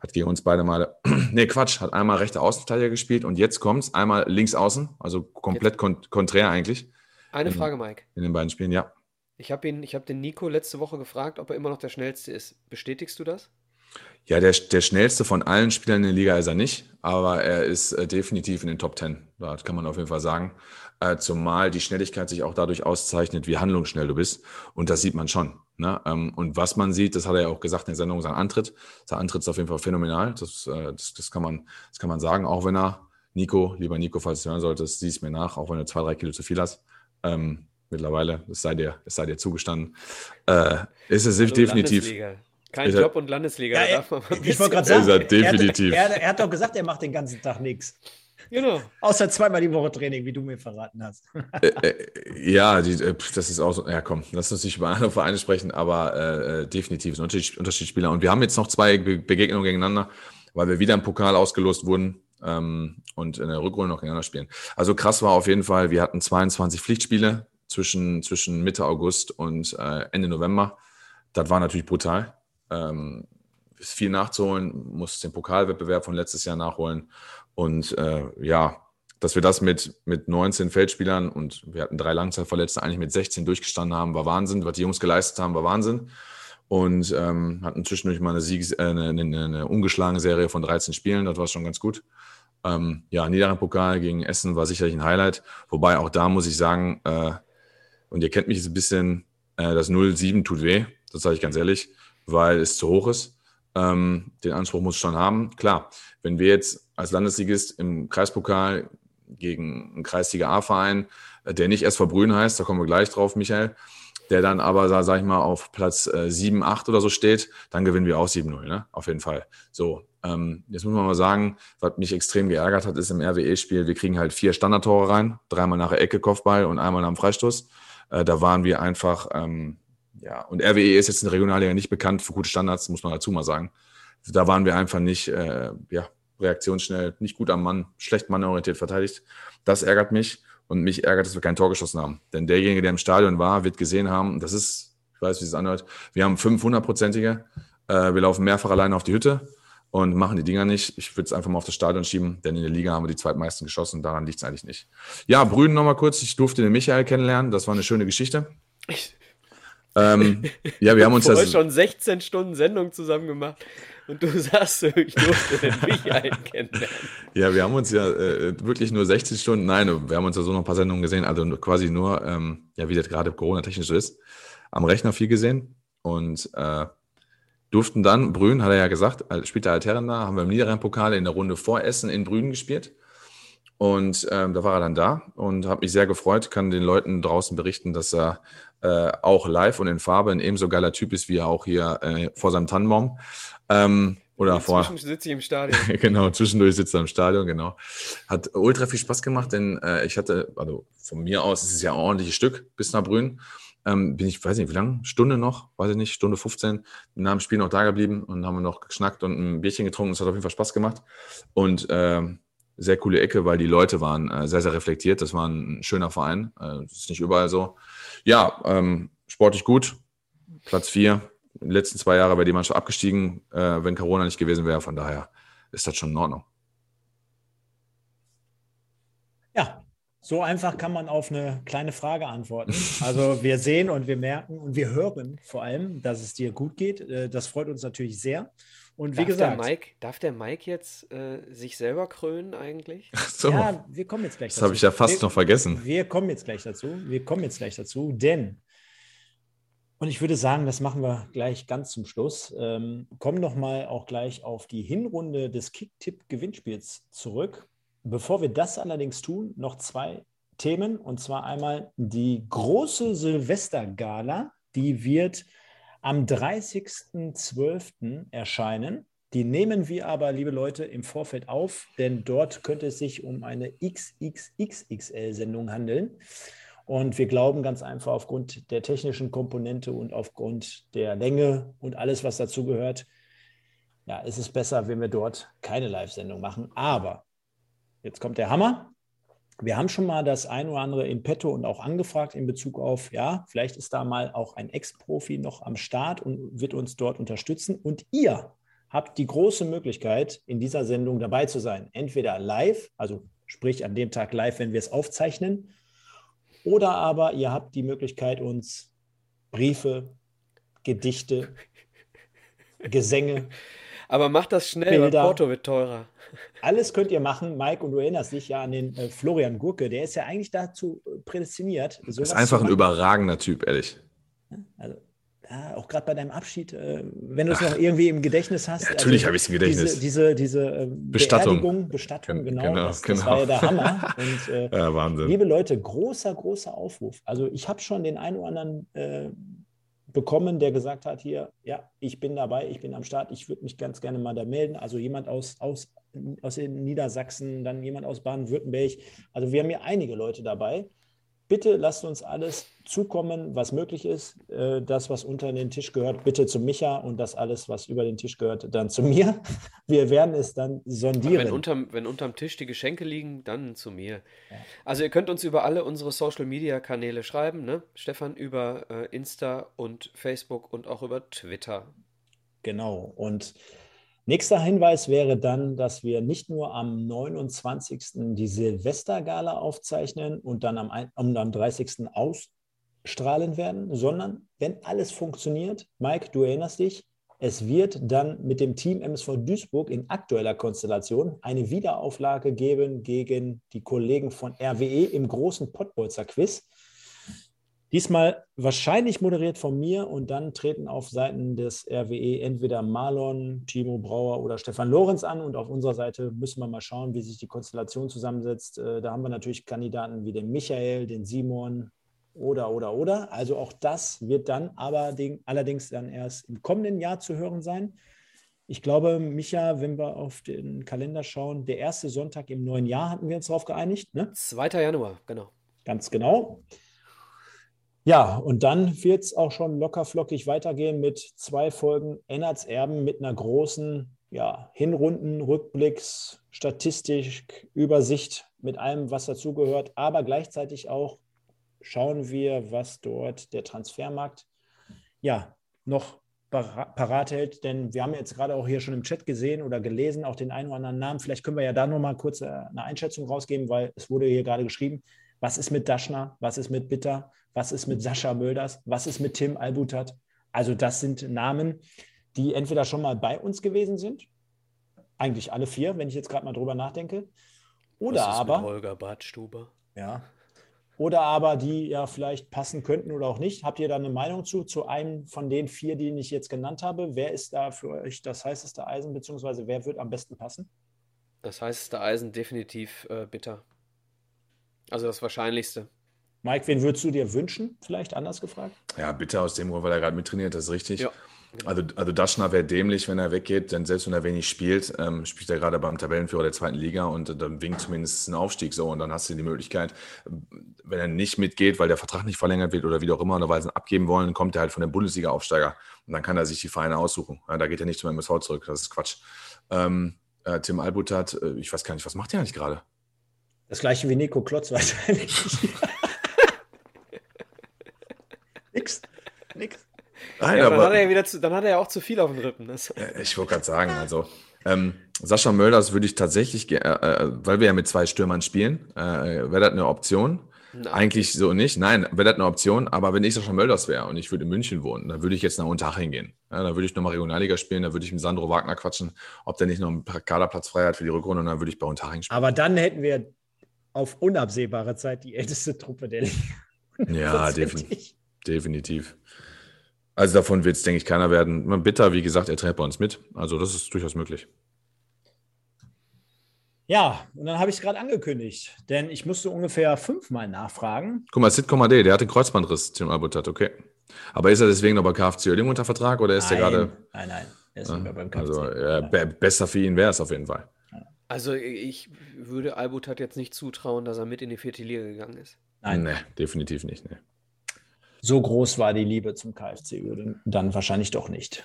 hat gegen uns beide Male, [clears throat] nee, Quatsch, hat einmal rechte Außenverteidiger gespielt und jetzt kommt es einmal links außen, also komplett kont konträr eigentlich. Eine in, Frage, Mike. In den beiden Spielen, ja. Ich habe ihn, ich habe den Nico letzte Woche gefragt, ob er immer noch der schnellste ist. Bestätigst du das? Ja, der, der schnellste von allen Spielern in der Liga ist er nicht, aber er ist äh, definitiv in den Top Ten. Das kann man auf jeden Fall sagen. Äh, zumal die Schnelligkeit sich auch dadurch auszeichnet, wie handlungsschnell du bist. Und das sieht man schon. Ne? Ähm, und was man sieht, das hat er ja auch gesagt in der Sendung, sein Antritt. Sein Antritt ist auf jeden Fall phänomenal. Das, äh, das, das, kann, man, das kann man sagen, auch wenn er, Nico, lieber Nico, falls du hören solltest, sieh es mir nach, auch wenn du zwei, drei Kilo zu viel hast. Ähm, mittlerweile, es sei dir, es sei dir zugestanden. Äh, ist es Hallo, definitiv. Landesliga. Kein Job und Landesliga. Ja, er, ich wollte gerade sagen, definitiv. Er hat, er, er, hat doch gesagt, er macht den ganzen Tag nichts. Genau. Außer zweimal die Woche Training, wie du mir verraten hast. äh, äh, ja, die, äh, das ist auch so. Ja, komm, lass uns nicht über andere Vereine sprechen, aber äh, äh definitiv ein Unterschied, Unterschiedsspieler. Und wir haben jetzt noch zwei Be Begegnungen gegeneinander, weil wir wieder im Pokal ausgelost wurden ähm, und in der Rückrunde noch gegeneinander spielen. Also krass war auf jeden Fall, wir hatten 22 Pflichtspiele zwischen, zwischen Mitte August und äh, Ende November. Das war natürlich brutal. Ähm, ist viel nachzuholen, muss den Pokalwettbewerb von letztes Jahr nachholen. Und äh, ja, dass wir das mit, mit 19 Feldspielern und wir hatten drei Langzeitverletzte eigentlich mit 16 durchgestanden haben, war Wahnsinn. Was die Jungs geleistet haben, war Wahnsinn. Und ähm, hatten zwischendurch mal eine, Sieges-, äh, eine, eine, eine ungeschlagene Serie von 13 Spielen, das war schon ganz gut. Ähm, ja, Niederrhein-Pokal gegen Essen war sicherlich ein Highlight. Wobei auch da muss ich sagen, äh, und ihr kennt mich jetzt ein bisschen, äh, das 0-7 tut weh, das sage ich ganz ehrlich, weil es zu hoch ist. Ähm, den Anspruch muss ich schon haben. Klar, wenn wir jetzt als Landesligist im Kreispokal gegen einen Kreisliga A-Verein, äh, der nicht erst Verbrühen heißt, da kommen wir gleich drauf, Michael, der dann aber, sag ich mal, auf Platz äh, 7, 8 oder so steht, dann gewinnen wir auch 7-0, ne? Auf jeden Fall. So, ähm, jetzt muss man mal sagen, was mich extrem geärgert hat, ist im RWE-Spiel, wir kriegen halt vier Standardtore rein, dreimal nach der Ecke Kopfball und einmal nach dem Freistoß. Äh, da waren wir einfach, ähm, ja, und RWE ist jetzt in der Regionalliga nicht bekannt für gute Standards, muss man dazu mal sagen. Da waren wir einfach nicht, äh, ja, reaktionsschnell, nicht gut am Mann, schlecht mannorientiert verteidigt. Das ärgert mich und mich ärgert, dass wir kein Tor geschossen haben. Denn derjenige, der im Stadion war, wird gesehen haben, das ist, ich weiß, wie es anhört, wir haben 500-prozentige, äh, wir laufen mehrfach alleine auf die Hütte und machen die Dinger nicht. Ich würde es einfach mal auf das Stadion schieben, denn in der Liga haben wir die zweitmeisten geschossen, daran liegt es eigentlich nicht. Ja, Brünen nochmal kurz, ich durfte den Michael kennenlernen, das war eine schöne Geschichte. ähm, ja, wir haben uns das schon 16 Stunden Sendung zusammen gemacht und du [laughs] sagst, ich durfte den Michael kennenlernen. Ja, wir haben uns ja äh, wirklich nur 60 Stunden, nein, wir haben uns ja so noch ein paar Sendungen gesehen, also quasi nur, ähm, ja, wie das gerade Corona-technisch so ist, am Rechner viel gesehen und äh, durften dann, Brünn, hat er ja gesagt, spielt der Alterren da, haben wir im Niederrhein-Pokal in der Runde vor Essen in Brünn gespielt. Und ähm, da war er dann da und habe mich sehr gefreut, kann den Leuten draußen berichten, dass er äh, auch live und in Farbe ein ebenso geiler Typ ist, wie er auch hier äh, vor seinem Tannenbaum. Ähm, oder vor. Zwischendurch sitze ich im Stadion. [laughs] genau, zwischendurch sitzt er im Stadion, genau. Hat ultra viel Spaß gemacht, denn äh, ich hatte, also von mir aus ist es ja ein ordentliches Stück bis nach Brünn. Ähm, bin ich, weiß nicht, wie lange? Stunde noch, weiß ich nicht, Stunde 15, nach dem Spiel noch da geblieben und haben noch geschnackt und ein Bierchen getrunken. Es hat auf jeden Fall Spaß gemacht. Und ähm, sehr coole Ecke, weil die Leute waren äh, sehr, sehr reflektiert. Das war ein schöner Verein. Äh, das ist nicht überall so. Ja, ähm, sportlich gut. Platz 4. Die letzten zwei Jahre wäre die Mannschaft abgestiegen, äh, wenn Corona nicht gewesen wäre. Von daher ist das schon in Ordnung. Ja, so einfach kann man auf eine kleine Frage antworten. Also wir sehen und wir merken und wir hören vor allem, dass es dir gut geht. Äh, das freut uns natürlich sehr. Und wie darf gesagt. Der Mike, darf der Mike jetzt äh, sich selber krönen eigentlich? Ach so. Ja, wir kommen jetzt gleich dazu. Das habe ich ja fast wir, noch vergessen. Wir kommen jetzt gleich dazu. Wir kommen jetzt gleich dazu, denn, und ich würde sagen, das machen wir gleich ganz zum Schluss, ähm, kommen nochmal auch gleich auf die Hinrunde des Kick-Tipp-Gewinnspiels zurück. Bevor wir das allerdings tun, noch zwei Themen. Und zwar einmal die große Silvestergala, die wird am 30.12. erscheinen. Die nehmen wir aber, liebe Leute, im Vorfeld auf, denn dort könnte es sich um eine XXXXL-Sendung handeln. Und wir glauben ganz einfach aufgrund der technischen Komponente und aufgrund der Länge und alles, was dazu gehört, ja, ist es besser, wenn wir dort keine Live-Sendung machen. Aber jetzt kommt der Hammer. Wir haben schon mal das ein oder andere in petto und auch angefragt in Bezug auf, ja, vielleicht ist da mal auch ein Ex-Profi noch am Start und wird uns dort unterstützen. Und ihr habt die große Möglichkeit, in dieser Sendung dabei zu sein. Entweder live, also sprich an dem Tag live, wenn wir es aufzeichnen, oder aber ihr habt die Möglichkeit, uns Briefe, Gedichte, Gesänge. Aber macht das schnell, Bilder, weil Porto wird teurer. Alles könnt ihr machen, Mike, und du erinnerst dich ja an den äh, Florian Gurke, der ist ja eigentlich dazu äh, prädestiniert. Ist einfach ein überragender Typ, ehrlich. Also, ja, auch gerade bei deinem Abschied, äh, wenn du es noch irgendwie im Gedächtnis hast. Ja, natürlich also, habe ich es im Gedächtnis. Diese, diese, diese äh, Bestattung. Bestattung, genau. genau, das, genau. das war ja der Hammer. [laughs] Und, äh, ja, Wahnsinn. Liebe Leute, großer, großer Aufruf. Also ich habe schon den einen oder anderen äh, bekommen, der gesagt hat, hier, ja, ich bin dabei, ich bin am Start, ich würde mich ganz gerne mal da melden. Also jemand aus, aus, aus Niedersachsen, dann jemand aus Baden-Württemberg. Also wir haben hier einige Leute dabei. Bitte lasst uns alles zukommen, was möglich ist. Äh, das, was unter den Tisch gehört, bitte zu Micha und das alles, was über den Tisch gehört, dann zu mir. [laughs] Wir werden es dann sondieren. Wenn unterm, wenn unterm Tisch die Geschenke liegen, dann zu mir. Ja. Also ihr könnt uns über alle unsere Social-Media-Kanäle schreiben, ne? Stefan, über äh, Insta und Facebook und auch über Twitter. Genau. Und Nächster Hinweis wäre dann, dass wir nicht nur am 29. die Silvestergala aufzeichnen und dann am, am 30. ausstrahlen werden, sondern wenn alles funktioniert, Mike, du erinnerst dich, es wird dann mit dem Team MSV Duisburg in aktueller Konstellation eine Wiederauflage geben gegen die Kollegen von RWE im großen Pottbolzer Quiz. Diesmal wahrscheinlich moderiert von mir und dann treten auf Seiten des RWE entweder Marlon, Timo Brauer oder Stefan Lorenz an und auf unserer Seite müssen wir mal schauen, wie sich die Konstellation zusammensetzt. Äh, da haben wir natürlich Kandidaten wie den Michael, den Simon oder, oder, oder. Also auch das wird dann aber den, allerdings dann erst im kommenden Jahr zu hören sein. Ich glaube, Micha, wenn wir auf den Kalender schauen, der erste Sonntag im neuen Jahr hatten wir uns darauf geeinigt. Ne? 2. Januar, genau. Ganz genau. Ja, und dann wird es auch schon locker flockig weitergehen mit zwei Folgen Ennerts Erben mit einer großen ja, Hinrunden, Rückblicks, Statistik, Übersicht mit allem, was dazugehört. Aber gleichzeitig auch schauen wir, was dort der Transfermarkt ja noch parat hält. Denn wir haben jetzt gerade auch hier schon im Chat gesehen oder gelesen, auch den einen oder anderen Namen. Vielleicht können wir ja da nochmal kurz äh, eine Einschätzung rausgeben, weil es wurde hier gerade geschrieben, was ist mit Daschner? Was ist mit Bitter? Was ist mit Sascha Mölders? Was ist mit Tim Albutat? Also das sind Namen, die entweder schon mal bei uns gewesen sind, eigentlich alle vier, wenn ich jetzt gerade mal drüber nachdenke, oder aber Holger Badstuber. Ja. Oder aber die ja vielleicht passen könnten oder auch nicht. Habt ihr da eine Meinung zu, zu einem von den vier, die ich jetzt genannt habe? Wer ist da für euch das heißeste Eisen, beziehungsweise wer wird am besten passen? Das heißeste Eisen definitiv äh, bitter. Also das Wahrscheinlichste. Mike, wen würdest du dir wünschen? Vielleicht anders gefragt? Ja, bitte aus dem Grund, weil er gerade mittrainiert, das ist richtig. Ja. Also, also Daschner wäre dämlich, wenn er weggeht, denn selbst wenn er wenig spielt, ähm, spielt er gerade beim Tabellenführer der zweiten Liga und dann winkt zumindest ein Aufstieg so und dann hast du die Möglichkeit, wenn er nicht mitgeht, weil der Vertrag nicht verlängert wird oder wie auch immer, oder weil sie ihn abgeben wollen, kommt er halt von dem Bundesliga-Aufsteiger und dann kann er sich die Vereine aussuchen. Ja, da geht er nicht zum MSV zurück, das ist Quatsch. Ähm, äh, Tim Albutat, äh, ich weiß gar nicht, was macht er eigentlich gerade? Das gleiche wie Nico Klotz wahrscheinlich. [laughs] nix. Nix. Nein, ja, dann, hat er ja wieder zu, dann hat er ja auch zu viel auf den Rippen. Ich wollte gerade sagen, also ähm, Sascha Mölders würde ich tatsächlich, äh, äh, weil wir ja mit zwei Stürmern spielen, äh, wäre das eine Option. Nein. Eigentlich so nicht. Nein, wäre das eine Option. Aber wenn ich Sascha Mölders wäre und ich würde in München wohnen, dann würde ich jetzt nach Unterhaching gehen. Ja, dann würde ich nochmal Regionalliga spielen, dann würde ich mit Sandro Wagner quatschen, ob der nicht noch einen Kaderplatz frei hat für die Rückrunde und dann würde ich bei Unterhaching spielen. Aber dann hätten wir auf unabsehbare Zeit die älteste Truppe der Liga. Ja, [laughs] definitiv. definitiv. Also davon wird es, denke ich, keiner werden. Bitter, wie gesagt, er trägt bei uns mit. Also das ist durchaus möglich. Ja, und dann habe ich es gerade angekündigt, denn ich musste ungefähr fünfmal nachfragen. Guck mal, Sitcom AD, der hat den Kreuzbandriss, Tim Albutat, okay. Aber ist er deswegen noch bei KFC Oerding unter Vertrag oder ist nein, er gerade. Nein, nein, er ist nicht mehr beim KFC. Also äh, besser für ihn wäre es auf jeden Fall. Also ich würde Albutat jetzt nicht zutrauen, dass er mit in die vierte Liga gegangen ist. Nein. Nee, definitiv nicht. Nee. So groß war die Liebe zum KFC dann wahrscheinlich doch nicht.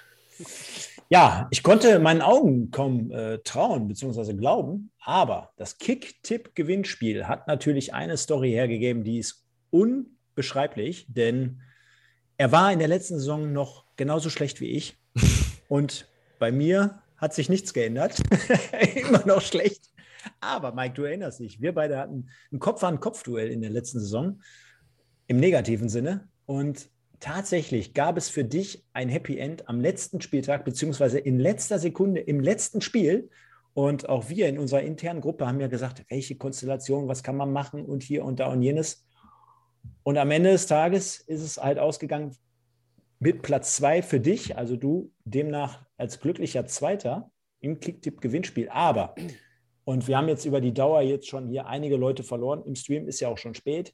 Ja, ich konnte meinen Augen kaum äh, trauen bzw. glauben, aber das Kick-Tipp-Gewinnspiel hat natürlich eine Story hergegeben, die ist unbeschreiblich, denn er war in der letzten Saison noch genauso schlecht wie ich. [laughs] Und bei mir hat sich nichts geändert. [laughs] Immer noch schlecht. Aber Mike, du erinnerst dich, wir beide hatten ein Kopf-an-Kopf-Duell in der letzten Saison, im negativen Sinne. Und tatsächlich gab es für dich ein Happy End am letzten Spieltag, beziehungsweise in letzter Sekunde im letzten Spiel. Und auch wir in unserer internen Gruppe haben ja gesagt, welche Konstellation, was kann man machen und hier und da und jenes. Und am Ende des Tages ist es halt ausgegangen mit Platz zwei für dich, also du demnach als glücklicher Zweiter im Kicktipp-Gewinnspiel. Aber, und wir haben jetzt über die Dauer jetzt schon hier einige Leute verloren, im Stream ist ja auch schon spät.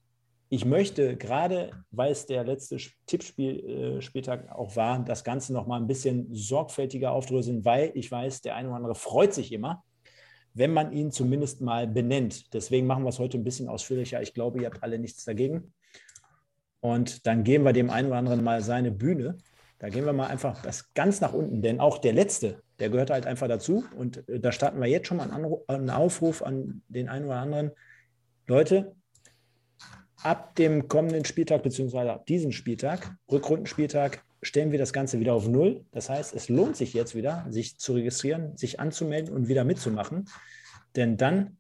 Ich möchte gerade, weil es der letzte Tippspieltag äh, auch war, das Ganze noch mal ein bisschen sorgfältiger aufdröseln, weil ich weiß, der eine oder andere freut sich immer, wenn man ihn zumindest mal benennt. Deswegen machen wir es heute ein bisschen ausführlicher. Ich glaube, ihr habt alle nichts dagegen. Und dann geben wir dem einen oder anderen mal seine Bühne. Da gehen wir mal einfach das ganz nach unten, denn auch der letzte, der gehört halt einfach dazu. Und äh, da starten wir jetzt schon mal einen, Aufruf an den einen oder anderen. Leute, ab dem kommenden Spieltag, beziehungsweise ab diesem Spieltag, Rückrundenspieltag, stellen wir das Ganze wieder auf Null. Das heißt, es lohnt sich jetzt wieder, sich zu registrieren, sich anzumelden und wieder mitzumachen. Denn dann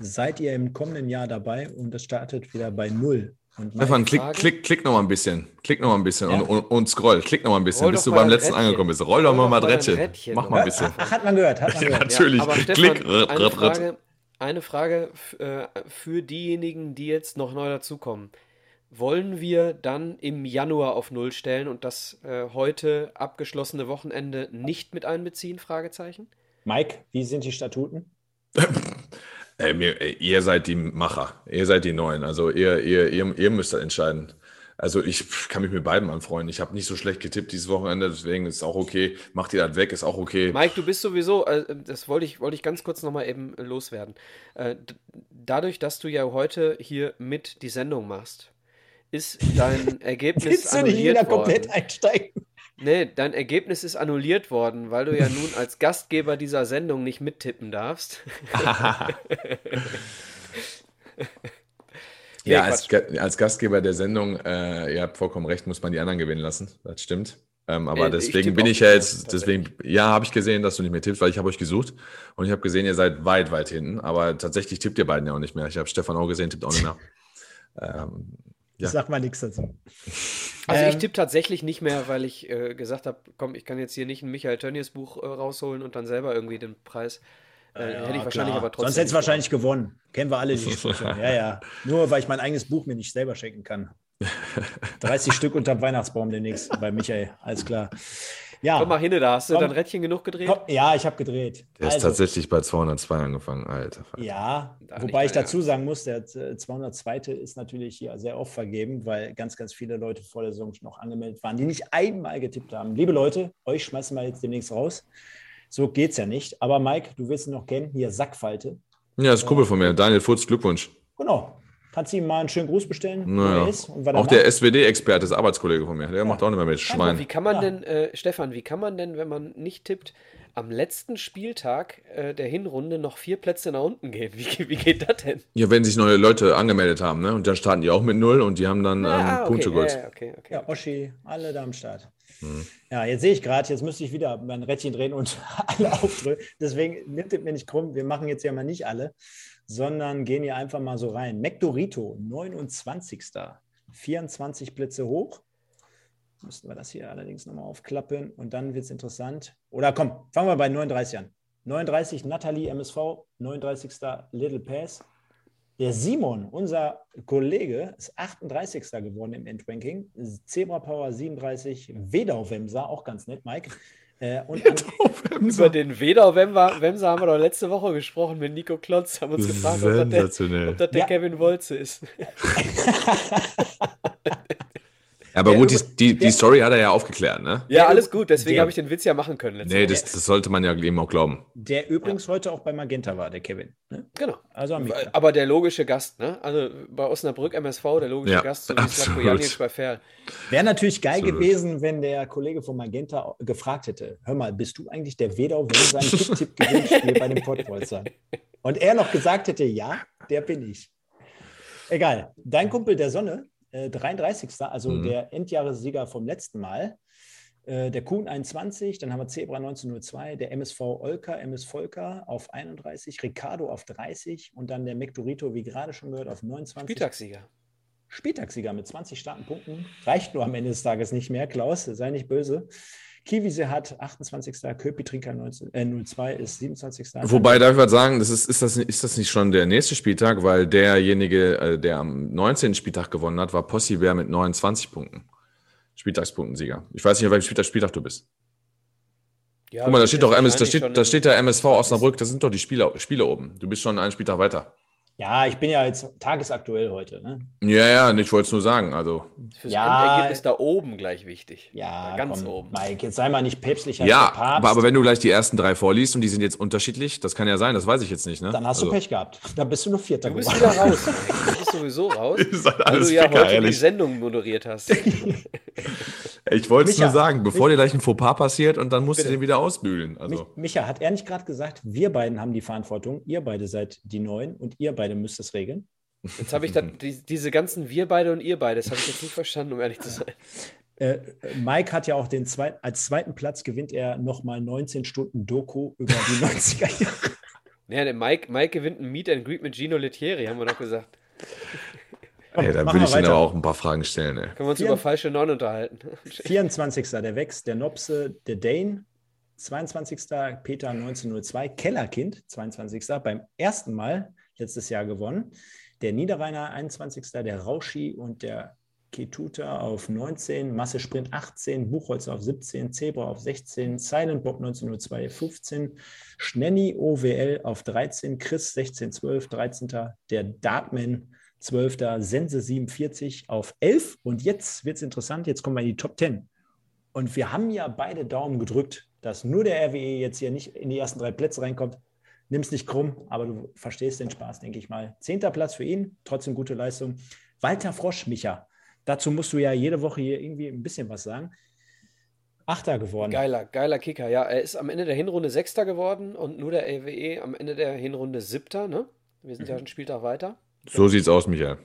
seid ihr im kommenden Jahr dabei und es startet wieder bei Null. Stefan, klick, klick, klick noch mal ein bisschen. Klick noch mal ein bisschen ja. und, und, und, scroll. Klick noch mal ein bisschen, Roll bis du beim letzten Rädchen. angekommen bist. Roll doch mal mal Rädchen. Mach mal ein bisschen. Ach, hat man gehört. Hat man gehört. Ja, natürlich. Ja, Stefan, klick. Eine Frage, eine Frage äh, für diejenigen, die jetzt noch neu dazukommen. Wollen wir dann im Januar auf Null stellen und das äh, heute abgeschlossene Wochenende nicht mit einbeziehen? Fragezeichen. Mike, wie sind die Statuten? [laughs] ey, mir, ey, ihr seid die Macher, ihr seid die Neuen. Also ihr, ihr, ihr, ihr müsst das entscheiden. Also ich kann mich mit beiden anfreunden. Ich habe nicht so schlecht getippt dieses Wochenende, deswegen ist es auch okay. Macht ihr das weg, ist auch okay. Mike, du bist sowieso, äh, das wollte ich, wollte ich ganz kurz nochmal eben loswerden. Äh, dadurch, dass du ja heute hier mit die Sendung machst, ist dein [laughs] Ergebnis Willst du nicht wieder komplett einsteigen? Nee, dein Ergebnis ist annulliert worden, weil du ja nun als Gastgeber dieser Sendung nicht mittippen darfst. [laughs] [laughs] Ja, als, als, Gastgeber der Sendung, äh, ihr habt vollkommen recht, muss man die anderen gewinnen lassen. Das stimmt. Ähm, aber äh, deswegen bin ich ja jetzt, deswegen, ja, habe ich gesehen, dass du nicht mehr tippst, weil ich habe euch gesucht und ich habe gesehen, ihr seid weit, weit hinten. Aber tatsächlich tippt ihr beiden ja auch nicht mehr. Ich habe Stefan auch gesehen, tippt auch nicht mehr. [laughs] ähm, ja. Ich sag mal nichts dazu. Also ich ähm, tippe tatsächlich nicht mehr, weil ich äh, gesagt habe, komm, ich kann jetzt hier nicht ein Michael Tönnies Buch äh, rausholen und dann selber irgendwie den Preis äh, ja, hätte ich wahrscheinlich aber trotzdem. Sonst hätte es wahrscheinlich gewonnen. Kennen wir alle die [laughs] Ja, ja. Nur weil ich mein eigenes Buch mir nicht selber schenken kann. [laughs] 30 Stück unterm Weihnachtsbaum demnächst bei Michael, alles klar. Ja. Komm mal hin, da hast du komm, dein Rädchen genug gedreht? Komm, ja, ich habe gedreht. Der also, ist tatsächlich bei 202 angefangen, Alter. Ja, Darf wobei ich dazu sagen muss, der 202. Äh, ist natürlich hier sehr oft vergeben, weil ganz, ganz viele Leute vor der Saison noch angemeldet waren, die nicht einmal getippt haben. Liebe Leute, euch schmeißen wir jetzt demnächst raus. So geht es ja nicht. Aber Mike, du wirst ihn noch kennen, hier Sackfalte. Ja, das ist Kumpel von mir, Daniel Futz, Glückwunsch. Genau. Kannst du ihm mal einen schönen Gruß bestellen, naja. er ist? auch der SWD-Experte ist Arbeitskollege von mir. Der ja. macht auch nicht mehr mit Schwein. Wie kann man ja. denn, äh, Stefan, wie kann man denn, wenn man nicht tippt, am letzten Spieltag äh, der Hinrunde noch vier Plätze nach unten gehen? Wie, wie geht das denn? Ja, wenn sich neue Leute angemeldet haben, ne? Und dann starten die auch mit null und die haben dann ah, ähm, ah, okay. Punkte geholt. Ja, okay, okay, ja, Oschi, alle da am Start. Hm. Ja, jetzt sehe ich gerade, jetzt müsste ich wieder mein Rädchen drehen und [laughs] alle aufdrücken. Deswegen nimmt es mir nicht krumm. Wir machen jetzt ja mal nicht alle, sondern gehen hier einfach mal so rein. McDorito, 29. 24 Blitze hoch. Müssten wir das hier allerdings nochmal aufklappen und dann wird es interessant. Oder komm, fangen wir bei 39 an. 39 Nathalie MSV, 39. Little Pass, der Simon, unser Kollege, ist 38. geworden im Endranking. Zebra Power 37, Wedau Wemser, auch ganz nett, Mike. Äh, und Über den Wedau Wemser haben wir doch letzte Woche gesprochen mit Nico Klotz. Haben uns gefragt, ob das der, ob das der ja. Kevin Wolze ist. [laughs] [laughs] Aber gut, die, die, die, Story hat er ja aufgeklärt, ne? Ja, alles gut, deswegen habe ich den Witz ja machen können. Nee, das, das, sollte man ja eben auch glauben. Der übrigens ja. heute auch bei Magenta war, der Kevin. Ne? Genau. Also Aber der logische Gast, ne? Also bei Osnabrück MSV, der logische ja, Gast, so wie Slavko Janic bei Fair. Wäre natürlich geil absolut. gewesen, wenn der Kollege von Magenta gefragt hätte: Hör mal, bist du eigentlich der Wedau, wenn sein [laughs] Tipp-Tipp Gewinnspiel bei dem Pottbolzer? Und er noch gesagt hätte: Ja, der bin ich. Egal. Dein Kumpel der Sonne, 33. Äh, also mhm. der Endjahressieger vom letzten Mal. Äh, der Kuhn 21, dann haben wir Zebra 1902, der MSV Olka, MS Volker auf 31, Ricardo auf 30 und dann der Mektorito, wie gerade schon gehört, auf 29. Spieltagssieger. Spieltagssieger mit 20 starken Punkten. Reicht nur am Ende des Tages nicht mehr, Klaus, sei nicht böse. Kiwise hat 28. Köpitrinka 19, äh, 02 ist 27. Wobei, darf ich mal sagen, das ist, ist, das, ist das nicht schon der nächste Spieltag, weil derjenige, äh, der am 19. Spieltag gewonnen hat, war Possi Bär mit 29 Punkten. Spieltagspunktensieger. Ich weiß nicht, auf welchem Spieltag, Spieltag du bist. Ja, Guck mal, da steht doch MS, da steht, da steht der MSV Osnabrück, das sind doch die Spiele, Spiele oben. Du bist schon einen Spieltag weiter. Ja, ich bin ja jetzt tagesaktuell heute. Ne? Ja, ja, ich wollte es nur sagen. Also. Fürs Ja. Endergebnis da oben gleich wichtig. Ja, ganz komm, oben. Mike, jetzt sei mal nicht päpstlicher als Ja, der Papst. aber, aber wenn du gleich die ersten drei vorliest und die sind jetzt unterschiedlich, das kann ja sein, das weiß ich jetzt nicht. Ne? dann hast du also, Pech gehabt. Dann bist du nur Vierter Du bist wieder raus. [laughs] Bist sowieso raus. [laughs] Seid weil du ja Ficker, heute die ehrlich. Sendung moderiert hast. [laughs] Ich wollte es Micha, nur sagen, bevor dir gleich ein Fauxpas passiert und dann musst Bitte. du den wieder ausbügeln. Also, Micha, hat er nicht gerade gesagt, wir beiden haben die Verantwortung, ihr beide seid die Neuen und ihr beide müsst es regeln? Jetzt habe ich da, die, diese ganzen wir beide und ihr beide, das habe ich jetzt nicht verstanden, um ehrlich zu sein. Äh, Mike hat ja auch den zweiten, als zweiten Platz gewinnt er nochmal 19 Stunden Doku über die 90er Jahre. [laughs] Ja, der Mike, Mike gewinnt ein Meet and Greet mit Gino Lettieri, haben wir doch gesagt. Ey, da machen will wir ich Ihnen weiter. aber auch ein paar Fragen stellen. Ey. Können wir uns Vier- über falsche Neun unterhalten. [laughs] 24. der Wex, der Nopse, der Dane, 22. Peter 1902, Kellerkind, 22. beim ersten Mal letztes Jahr gewonnen. Der Niederrheiner 21. der Rauschi und der Ketuta auf 19, Masse Sprint 18, Buchholzer auf 17, Zebra auf 16, Silent Bob 1902 15, Schnenny OWL auf 13, Chris 16, 12, 13. Der Dartman 12. Sense 47 auf 11. Und jetzt wird es interessant, jetzt kommen wir in die Top 10. Und wir haben ja beide Daumen gedrückt, dass nur der RWE jetzt hier nicht in die ersten drei Plätze reinkommt. Nimm es nicht krumm, aber du verstehst den Spaß, denke ich mal. Zehnter Platz für ihn, trotzdem gute Leistung. Walter Frosch, Micha. Dazu musst du ja jede Woche hier irgendwie ein bisschen was sagen. Achter geworden. Geiler, geiler Kicker. Ja, er ist am Ende der Hinrunde Sechster geworden und nur der LWE am Ende der Hinrunde Siebter, ne? Wir sind ja einen Spieltag weiter. So sieht's aus, Michael.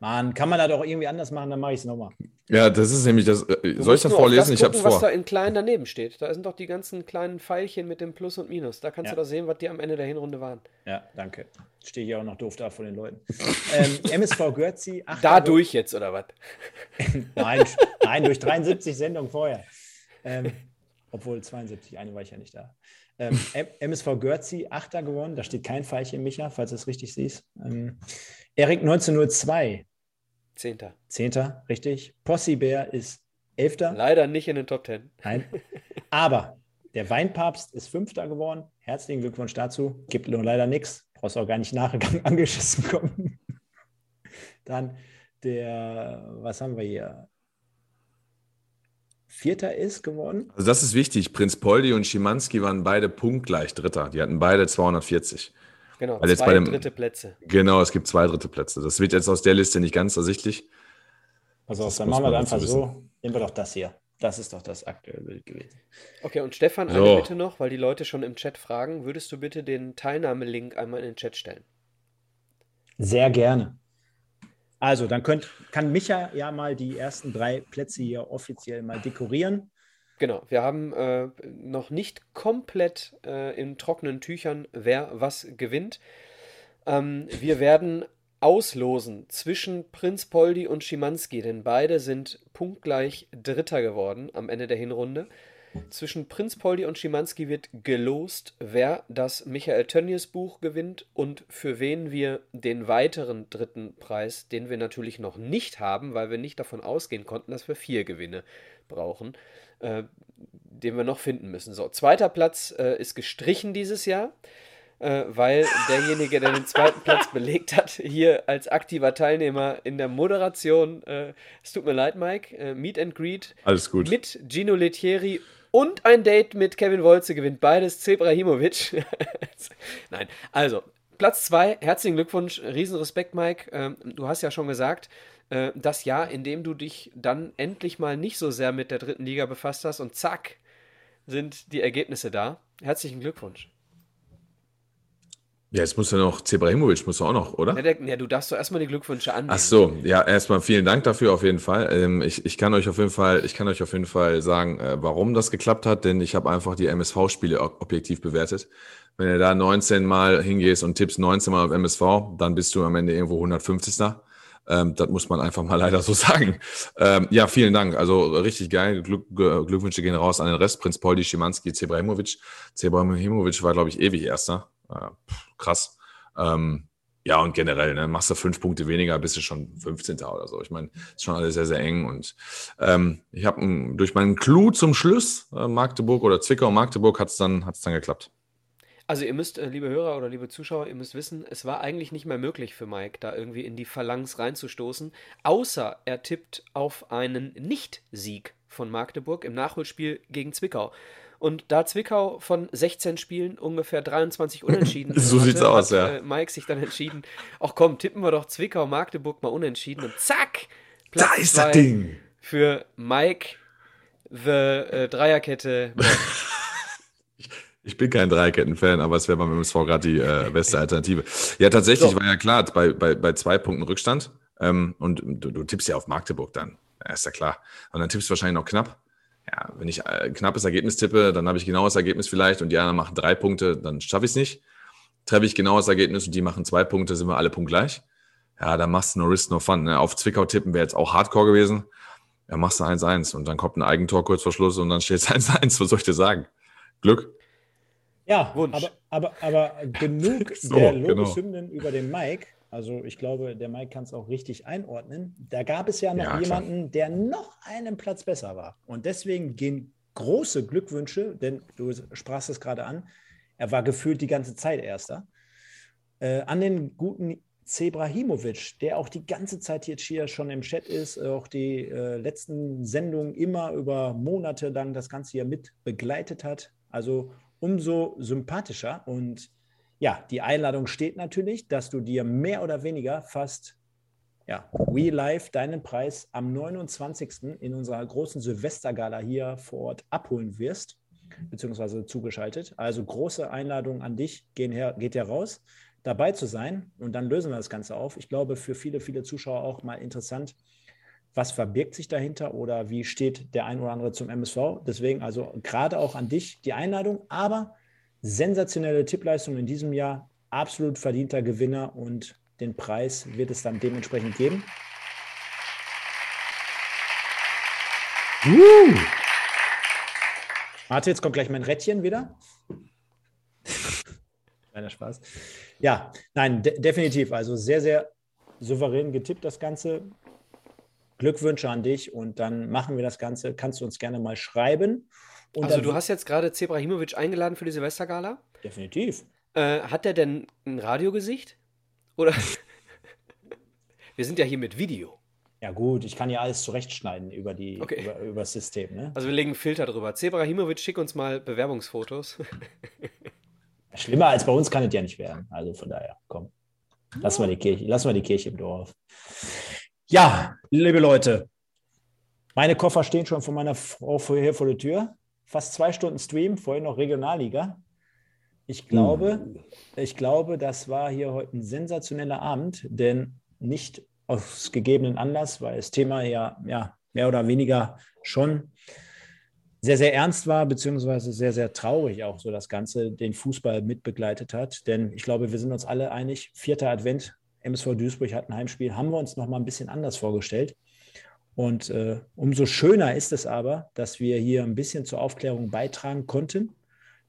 Mann, kann man das auch irgendwie anders machen, dann mache ich es nochmal. Ja, das ist nämlich das. Äh, Du soll ich das vorlesen? Ich gucken, hab's was vor. da in klein daneben steht. Da sind doch die ganzen kleinen Pfeilchen mit dem Plus und Minus. Da kannst Ja. du doch sehen, was die am Ende der Hinrunde waren. Ja, danke. Stehe hier auch noch doof da vor den Leuten. ähm, [laughs] MSV. Achter Dadurch jetzt, oder was? [laughs] Nein, nein, durch 73 Sendungen vorher. Ähm, [laughs] obwohl 72, eine war ich ja nicht da. Ähm, MSV Görzi, Achter gewonnen. Da steht kein Pfeilchen, Micha, falls du es richtig siehst. Ähm, Erik 1902, Zehnter. Zehnter, richtig. Possi Bär ist Elfter. Leider nicht in den Top Ten. Nein. [laughs] Aber der Weinpapst ist Fünfter geworden. Herzlichen Glückwunsch dazu. Gibt nur leider nichts. Brauchst auch gar nicht nachgegangen [laughs] angeschissen kommen. Dann der, was haben wir hier? Vierter ist geworden. Also das ist wichtig. Prinz Poldi und Schimanski waren beide punktgleich Dritter. Die hatten beide 240. Genau, Weil jetzt zwei bei dem- dritte Plätze. Genau, es gibt zwei dritte Plätze. Das wird jetzt aus der Liste nicht ganz ersichtlich. Pass auf, Das dann machen wir einfach so. Nehmen wir doch das hier. Das ist doch das aktuelle Bild gewesen. Okay, und Stefan, eine So. Bitte noch, weil die Leute schon im Chat fragen. Würdest du bitte den Teilnahmelink einmal in den Chat stellen? Sehr gerne. Also, dann könnt, kann Micha ja mal die ersten drei Plätze hier offiziell mal dekorieren. Genau, wir haben äh, noch nicht komplett äh, in trockenen Tüchern, wer was gewinnt. Ähm, wir werden auslosen zwischen Prinz Poldi und Schimanski, denn beide sind punktgleich Dritter geworden am Ende der Hinrunde. Zwischen Prinz Poldi und Schimanski wird gelost, wer das Michael Tönnies Buch gewinnt und für wen wir den weiteren dritten Preis, den wir natürlich noch nicht haben, weil wir nicht davon ausgehen konnten, dass wir vier Gewinne brauchen, äh, den wir noch finden müssen. So, zweiter Platz äh, ist gestrichen dieses Jahr, äh, weil derjenige, der den zweiten Platz [laughs] belegt hat, hier als aktiver Teilnehmer in der Moderation, äh, es tut mir leid, Mike, äh, Meet and Greet Alles gut. mit Gino Lettieri und ein Date mit Kevin Wolze gewinnt beides Zebrahimovic. [laughs] Nein, also Platz zwei, herzlichen Glückwunsch, Riesenrespekt, Mike. Ähm, du hast ja schon gesagt, äh, das Jahr, in dem du dich dann endlich mal nicht so sehr mit der dritten Liga befasst hast und zack, sind die Ergebnisse da. Herzlichen Glückwunsch. Ja, jetzt muss ja noch, Zebrahimovic muss auch noch, oder? Ja, der, ja, du darfst doch erstmal die Glückwünsche annehmen. Ach so, ja, erstmal vielen Dank dafür auf jeden Fall. Ähm, ich, ich kann euch auf jeden Fall, ich kann euch auf jeden Fall sagen, äh, warum das geklappt hat, denn ich habe einfach die MSV-Spiele ob- objektiv bewertet. Wenn du da 19 Mal hingehst und tippst 19 Mal auf MSV, dann bist du am Ende irgendwo 150. Ähm, das muss man einfach mal [laughs] leider so sagen. Ähm, ja, vielen Dank. Also richtig geil. Glück, G- Glückwünsche gehen raus an den Rest. Prinz Poldi, Schimanski, Zebrahimovic. Zebrahimovic war, glaube ich, ewig Erster. Äh, krass. Ähm, ja, und generell, ne, machst du fünf Punkte weniger, bist du schon 15. oder so. Ich meine, ist schon alles sehr, sehr eng. Und ähm, ich habe durch meinen Clou zum Schluss, äh, Magdeburg oder Zwickau Magdeburg, hat es dann, hat's dann geklappt. Also ihr müsst, äh, liebe Hörer oder liebe Zuschauer, ihr müsst wissen, es war eigentlich nicht mehr möglich für Mike, da irgendwie in die Phalanx reinzustoßen, außer er tippt auf einen Nicht-Sieg von Magdeburg im Nachholspiel gegen Zwickau. Und da Zwickau von 16 Spielen ungefähr 23 Unentschieden [laughs] So hatte, sieht's aus, hat, ja. äh, Mike sich dann entschieden, ach komm, tippen wir doch Zwickau, Magdeburg mal unentschieden und zack, Da Platz ist zwei das Ding. für Mike, the äh, Dreierkette. [laughs] Ich bin kein Dreierketten-Fan, aber es wäre beim MSV gerade die äh, beste Alternative. Ja, tatsächlich So. war ja klar, bei, bei, bei zwei Punkten Rückstand. Ähm, und du, du tippst ja auf Magdeburg dann. Ja, ist ja klar. Und dann tippst du wahrscheinlich noch knapp. Ja, wenn ich äh, ein knappes Ergebnis tippe, dann habe ich genau das Ergebnis vielleicht und die anderen machen drei Punkte, dann schaffe ich es nicht. Treffe ich genau das Ergebnis und die machen zwei Punkte, sind wir alle punktgleich. Ja, dann machst du no risk, no fun. Ne? Auf Zwickau tippen wäre jetzt auch Hardcore gewesen. Ja, machst du 1-1 und dann kommt ein Eigentor kurz vor Schluss und dann steht es 1-1. Was soll ich dir sagen? Glück. Ja, Wunsch. aber, aber, aber genug [laughs] So, der genau. Lobeshymnen über den Mike. Also ich glaube, der Mike kann es auch richtig einordnen. Da gab es ja noch Ja, jemanden, der noch einen Platz besser war. Und deswegen gehen große Glückwünsche, denn du sprachst es gerade an, er war gefühlt die ganze Zeit Erster, äh, an den guten Zebrahimovic, der auch die ganze Zeit jetzt hier schon im Chat ist, auch die äh, letzten Sendungen immer über Monate lang das Ganze hier mit begleitet hat. Also umso sympathischer. Und ja, die Einladung steht natürlich, dass du dir mehr oder weniger fast ja, We Live deinen Preis am 29. in unserer großen Silvestergala hier vor Ort abholen wirst, beziehungsweise zugeschaltet. Also große Einladung an dich, gehen her, geht heraus, dabei zu sein und dann lösen wir das Ganze auf. Ich glaube, für viele, viele Zuschauer auch mal interessant, was verbirgt sich dahinter oder wie steht der ein oder andere zum MSV. Deswegen also gerade auch an dich die Einladung, aber sensationelle Tippleistung in diesem Jahr, absolut verdienter Gewinner und den Preis wird es dann dementsprechend geben. Warte, jetzt kommt gleich mein Rädchen wieder. [laughs] Kleiner Spaß. Ja, nein, de definitiv. Also sehr, sehr souverän getippt das Ganze. Glückwünsche an dich und dann machen wir das Ganze. Kannst du uns gerne mal schreiben. Und Also du hast jetzt gerade Zebrahimovic eingeladen für die Silvestergala. definitiv. Äh, hat der denn ein Radiogesicht? Oder? [laughs] Wir sind ja hier mit Video. Ja gut, ich kann ja alles zurechtschneiden über die Okay. über, über das System. Ne? Also wir legen einen Filter drüber. Zebrahimovic, schick uns mal Bewerbungsfotos. Schlimmer als bei uns kann es ja nicht werden. Also von daher, komm. Lassen wir die Kirche, lassen wir die Kirche im Dorf. Ja, liebe Leute, meine Koffer stehen schon von meiner Frau vor- hier vor der Tür. Fast zwei Stunden Stream, vorhin noch Regionalliga. Ich glaube, ich glaube, das war hier heute ein sensationeller Abend, denn nicht aus gegebenen Anlass, weil das Thema ja, ja mehr oder weniger schon sehr, sehr ernst war, beziehungsweise sehr, sehr traurig auch so das Ganze den Fußball mitbegleitet hat. Denn ich glaube, wir sind uns alle einig, vierter Advent, MSV Duisburg hat ein Heimspiel, haben wir uns noch mal ein bisschen anders vorgestellt. Und äh, umso schöner ist es aber, dass wir hier ein bisschen zur Aufklärung beitragen konnten,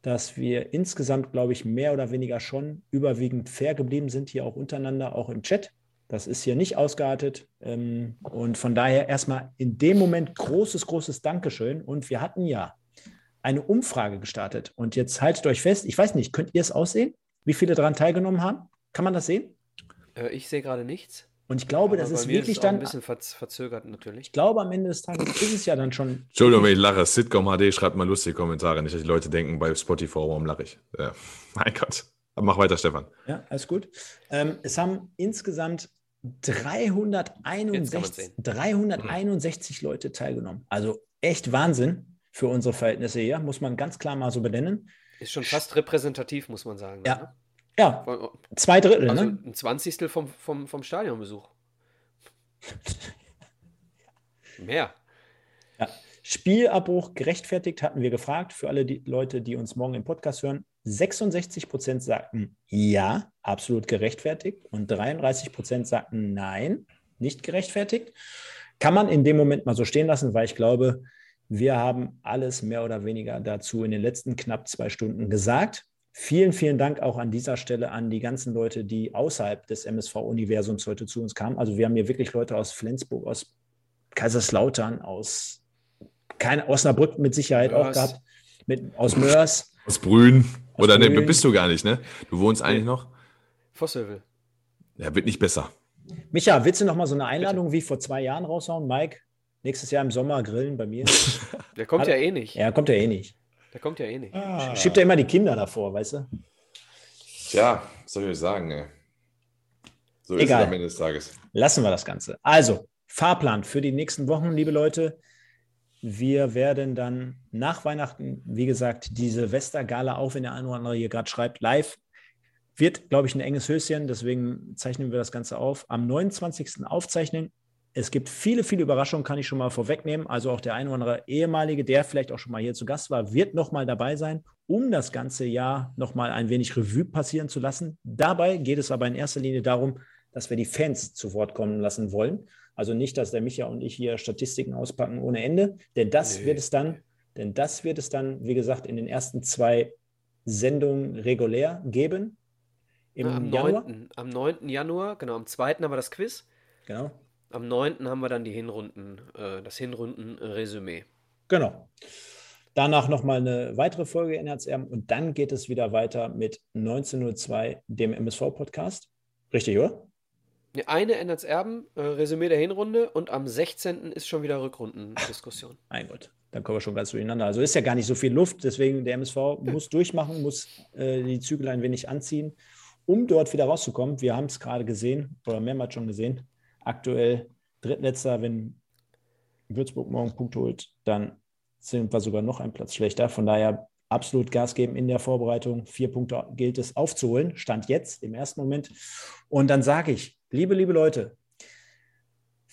dass wir insgesamt, glaube ich, mehr oder weniger schon überwiegend fair geblieben sind, hier auch untereinander, auch im Chat. Das ist hier nicht ausgeartet. Ähm, und von daher erstmal in dem Moment großes, großes Dankeschön. Und wir hatten ja eine Umfrage gestartet. Und jetzt haltet euch fest, ich weiß nicht, könnt ihr es aussehen, wie viele daran teilgenommen haben? Kann man das sehen? Äh, ich sehe gerade nichts. Und ich glaube, Aber das ist wirklich es auch ein dann, bisschen verz verzögert natürlich. ich glaube, am Ende des Tages ist es ja dann schon Entschuldigung, wenn ich lache. Sitcom HD, schreibt mal lustige Kommentare. Nicht, dass die Leute denken bei Spotify, warum lache ich? Ja. [laughs] Mein Gott. Aber mach weiter, Stefan. Ja, alles gut. Ähm, es haben insgesamt Jetzt kann man's 361, sehen. 361 Leute teilgenommen. Also echt Wahnsinn für unsere Verhältnisse hier, muss man ganz klar mal so benennen. Ist schon fast repräsentativ, muss man sagen. Ja. Ja, Ne? zwei Drittel. Also ne? ein Zwanzigstel vom, vom, vom Stadionbesuch. [laughs] Mehr. Ja. Spielabbruch gerechtfertigt, hatten wir gefragt, für alle die Leute, die uns morgen im Podcast hören. 66 Prozent sagten ja, absolut gerechtfertigt und 33 Prozent sagten nein, nicht gerechtfertigt. Kann man in dem Moment mal so stehen lassen, weil ich glaube, wir haben alles mehr oder weniger dazu in den letzten knapp zwei Stunden gesagt. Vielen, vielen Dank auch an dieser Stelle an die ganzen Leute, die außerhalb des MSV-Universums heute zu uns kamen. Also wir haben hier wirklich Leute aus Flensburg, aus Kaiserslautern, aus keine, Osnabrück mit Sicherheit auch Mörs. gehabt, mit, aus Mörs, Aus Brünn. Aus Oder ne, Brünn. bist du gar nicht, ne? Du wohnst eigentlich noch? Vosshövel. Ja, wird nicht besser. Micha, willst du noch mal so eine Einladung wie vor zwei Jahren raushauen? Mike, nächstes Jahr im Sommer grillen bei mir? [laughs] Der kommt Hat- ja eh nicht. ja, kommt ja eh nicht. Der kommt ja eh nicht. Schiebt ja immer die Kinder davor, weißt du? Tja, was soll ich euch sagen, ey? So Egal. ist es am Ende des Tages. Lassen wir das Ganze. Also, Fahrplan für die nächsten Wochen, liebe Leute. Wir werden dann nach Weihnachten, wie gesagt, die Silvestergala, auch wenn der eine oder andere hier gerade schreibt, live. Wird, glaube ich, ein enges Höschen, deswegen zeichnen wir das Ganze auf. Am 29. aufzeichnen. Es gibt viele, viele Überraschungen, kann ich schon mal vorwegnehmen. Also auch der eine oder andere ehemalige, der vielleicht auch schon mal hier zu Gast war, wird nochmal dabei sein, um das ganze Jahr nochmal ein wenig Revue passieren zu lassen. Dabei geht es aber in erster Linie darum, dass wir die Fans zu Wort kommen lassen wollen. Also nicht, dass der Micha und ich hier Statistiken auspacken ohne Ende, denn das Nee. wird es dann, denn das wird es dann, wie gesagt, in den ersten zwei Sendungen regulär geben. Im am, Januar. 9., am 9. Januar, genau, am 2. haben wir das Quiz. Genau. Am 9. haben wir dann die Hinrunden, äh, das Hinrunden-Resümee. Genau. Danach nochmal eine weitere Folge Herzerben und dann geht es wieder weiter mit 1902, dem MSV-Podcast. Richtig, oder? Eine ändert Erben, äh, Resümee der Hinrunde und am 16. ist schon wieder Rückrundendiskussion. [laughs] Mein Gott, dann kommen wir schon ganz durcheinander. Also ist ja gar nicht so viel Luft, deswegen der MSV muss durchmachen, muss äh, die Zügel ein wenig anziehen, um dort wieder rauszukommen. Wir haben es gerade gesehen oder mehrmals schon gesehen. Aktuell drittletzter, wenn Würzburg morgen Punkt holt, dann sind wir sogar noch einen Platz schlechter. Von daher absolut Gas geben in der Vorbereitung. Vier Punkte gilt es aufzuholen. Stand jetzt im ersten Moment. Und dann sage ich, liebe, liebe Leute,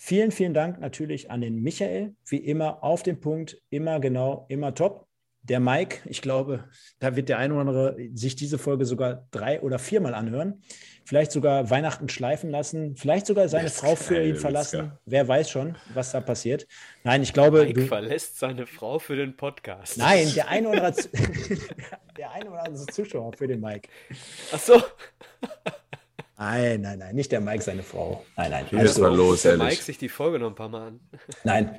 Vielen, vielen Dank natürlich an den Michael. Wie immer auf den Punkt, immer genau, immer top. Der Mike, ich glaube, da wird der eine oder andere sich diese Folge sogar drei oder viermal anhören. Vielleicht sogar Weihnachten schleifen lassen. Vielleicht sogar seine Frau für ihn verlassen. Wer weiß schon, was da passiert. Nein, ich glaube, Mike du, verlässt seine Frau für den Podcast. nein, [laughs] der eine oder andere, [laughs] der eine oder andere Zuschauer für den Mike. Ach so, Nein, nein, nein, nicht der Mike, seine Frau. Nein, nein. Ist mal los, der Mike ehrlich. sich die Folge noch ein paar Mal an. Nein,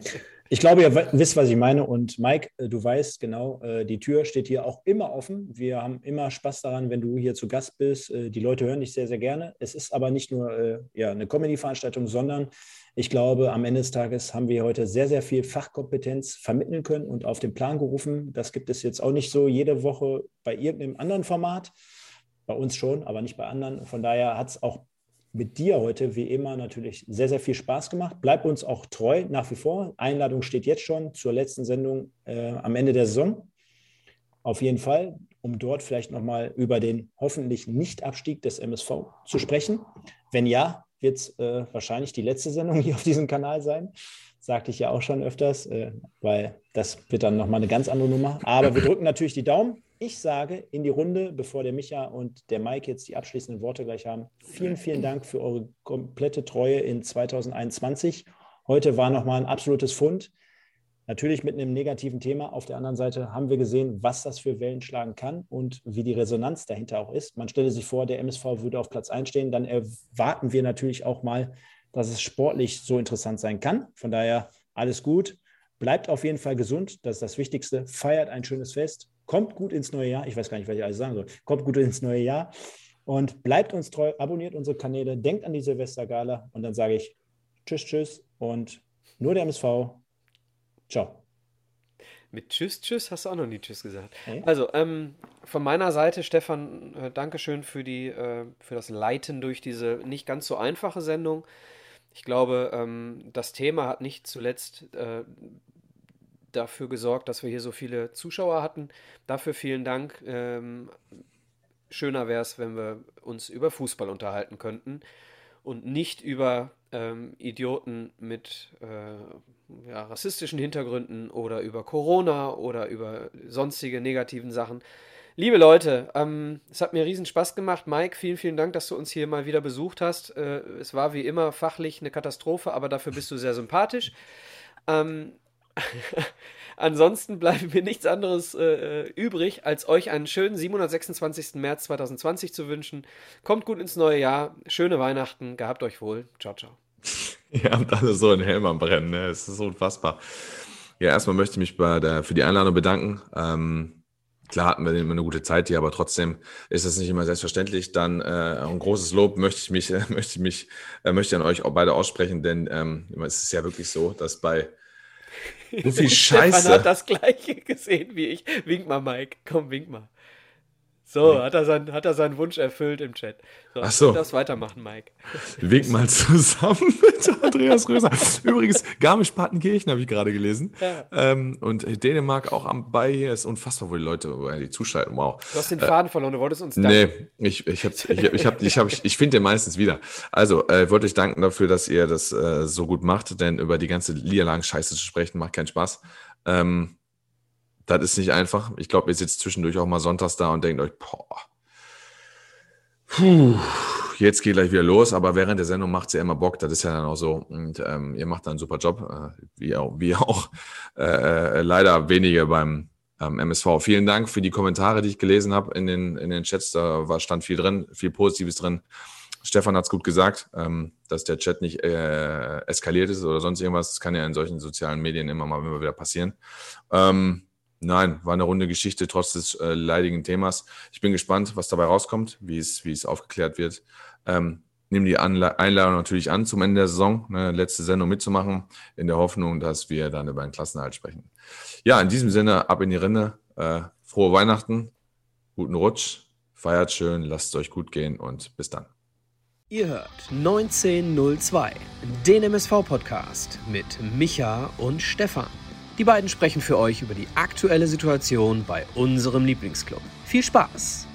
ich glaube, ihr wisst, was ich meine. Und Mike, äh, du weißt genau, äh, die Tür steht hier auch immer offen. Wir haben immer Spaß daran, wenn du hier zu Gast bist. Äh, Die Leute hören dich sehr, sehr gerne. Es ist aber nicht nur ja, eine Comedy-Veranstaltung, sondern ich glaube, am Ende des Tages haben wir heute sehr, sehr viel Fachkompetenz vermitteln können und auf den Plan gerufen. Das gibt es jetzt auch nicht so jede Woche bei irgendeinem anderen Format. Bei uns schon, aber nicht bei anderen. Von daher hat es auch mit dir heute wie immer natürlich sehr, sehr viel Spaß gemacht. Bleib uns auch treu nach wie vor. Einladung steht jetzt schon zur letzten Sendung äh, am Ende der Saison. Auf jeden Fall, um dort vielleicht nochmal über den hoffentlich Nicht-Abstieg des MSV zu sprechen. Wenn ja, wird es äh, wahrscheinlich die letzte Sendung hier auf diesem Kanal sein. Sagte ich ja auch schon öfters, äh, weil das wird dann nochmal eine ganz andere Nummer. Aber wir drücken natürlich die Daumen. Ich sage in die Runde, bevor der Micha und der Mike jetzt die abschließenden Worte gleich haben, vielen, vielen Dank für eure komplette Treue in 2021. Heute war nochmal ein absolutes Fund. Natürlich mit einem negativen Thema. Auf der anderen Seite haben wir gesehen, was das für Wellen schlagen kann und wie die Resonanz dahinter auch ist. Man stelle sich vor, der MSV würde auf Platz 1 stehen. Dann erwarten wir natürlich auch mal, dass es sportlich so interessant sein kann. Von daher alles gut. Bleibt auf jeden Fall gesund. Das ist das Wichtigste. Feiert ein schönes Fest. Kommt gut ins neue Jahr. Ich weiß gar nicht, was ich alles sagen soll. Kommt gut ins neue Jahr. Und bleibt uns treu. Abonniert unsere Kanäle. Denkt an die Silvestergala. Und dann sage ich Tschüss, Tschüss. Und nur der MSV. Ciao. Mit Tschüss, Tschüss hast du auch noch nie Tschüss gesagt. Hey. Also, ähm, von meiner Seite, Stefan, äh, Dankeschön für, die, äh, für das Leiten durch diese nicht ganz so einfache Sendung. Ich glaube, ähm, das Thema hat nicht zuletzt äh, dafür gesorgt, dass wir hier so viele Zuschauer hatten. Dafür vielen Dank. Ähm, schöner wäre es, wenn wir uns über Fußball unterhalten könnten und nicht über ähm, Idioten mit äh, ja, rassistischen Hintergründen oder über Corona oder über sonstige negativen Sachen. Liebe Leute, ähm, es hat mir riesen Spaß gemacht. Mike, vielen, vielen Dank, dass du uns hier mal wieder besucht hast. Äh, es war wie immer fachlich eine Katastrophe, aber dafür bist du sehr sympathisch. Ähm, [laughs] Ansonsten bleibt mir nichts anderes äh, übrig, als euch einen schönen 726. März 2020 zu wünschen. Kommt gut ins neue Jahr, schöne Weihnachten, gehabt euch wohl. Ciao, ciao. [laughs] Ihr habt alle so einen Helm am Brennen, ne? Es ist unfassbar. Ja, erstmal möchte ich mich der, für die Einladung bedanken. Ähm, Klar hatten wir immer eine gute Zeit hier, aber trotzdem ist das nicht immer selbstverständlich. Dann äh, ein großes Lob möchte ich mich, äh, [laughs] möchte ich mich, äh, möchte an euch auch beide aussprechen, denn ähm, es ist ja wirklich so, dass bei so viel Scheiße. [laughs] Stefan hat das gleiche gesehen wie ich. Wink mal, Mike. Komm, wink mal. So, hat er, sein, hat er seinen Wunsch erfüllt im Chat. So, Ach so. Du darfst weitermachen, Mike. Wink mal zusammen [laughs] mit Andreas Röser. Übrigens, Garmisch-Partenkirchen habe ich gerade gelesen. Ja. Ähm, und Dänemark auch am Bei hier. Ist unfassbar, wo die Leute die zuschalten. Wow. Du hast den Faden verloren, du wolltest uns danken. Nee, ich, ich, hab, ich, ich, hab, ich, hab, ich, ich finde den meistens wieder. Also, äh, wollte euch danken dafür, dass ihr das äh, so gut macht, denn über die ganze Liederlagen-Scheiße zu sprechen, macht keinen Spaß. Ähm, das ist nicht einfach. Ich glaube, ihr sitzt zwischendurch auch mal sonntags da und denkt euch, boah, puh, jetzt geht gleich wieder los, aber während der Sendung macht es ja immer Bock, das ist ja dann auch so. Und ähm, ihr macht da einen super Job, äh, wie auch, wie auch äh, leider wenige beim ähm, MSV. Vielen Dank für die Kommentare, die ich gelesen habe in den, in den Chats. Da war, stand viel drin, viel Positives drin. Stefan hat es gut gesagt, ähm, dass der Chat nicht äh, eskaliert ist oder sonst irgendwas. Das kann ja in solchen sozialen Medien immer mal wieder passieren. Ähm, nein, war eine runde Geschichte trotz des äh, leidigen Themas. Ich bin gespannt, was dabei rauskommt, wie es, wie es aufgeklärt wird. Ähm, nehme die Anla Einladung natürlich an zum Ende der Saison, ne, letzte Sendung mitzumachen, in der Hoffnung, dass wir dann über einen Klassenerhalt sprechen. Ja, in diesem Sinne, ab in die Rinne. Äh, frohe Weihnachten, guten Rutsch, feiert schön, lasst es euch gut gehen und bis dann. Ihr hört 1902, den MSV-Podcast mit Micha und Stefan. Die beiden sprechen für euch über die aktuelle Situation bei unserem Lieblingsclub. Viel Spaß!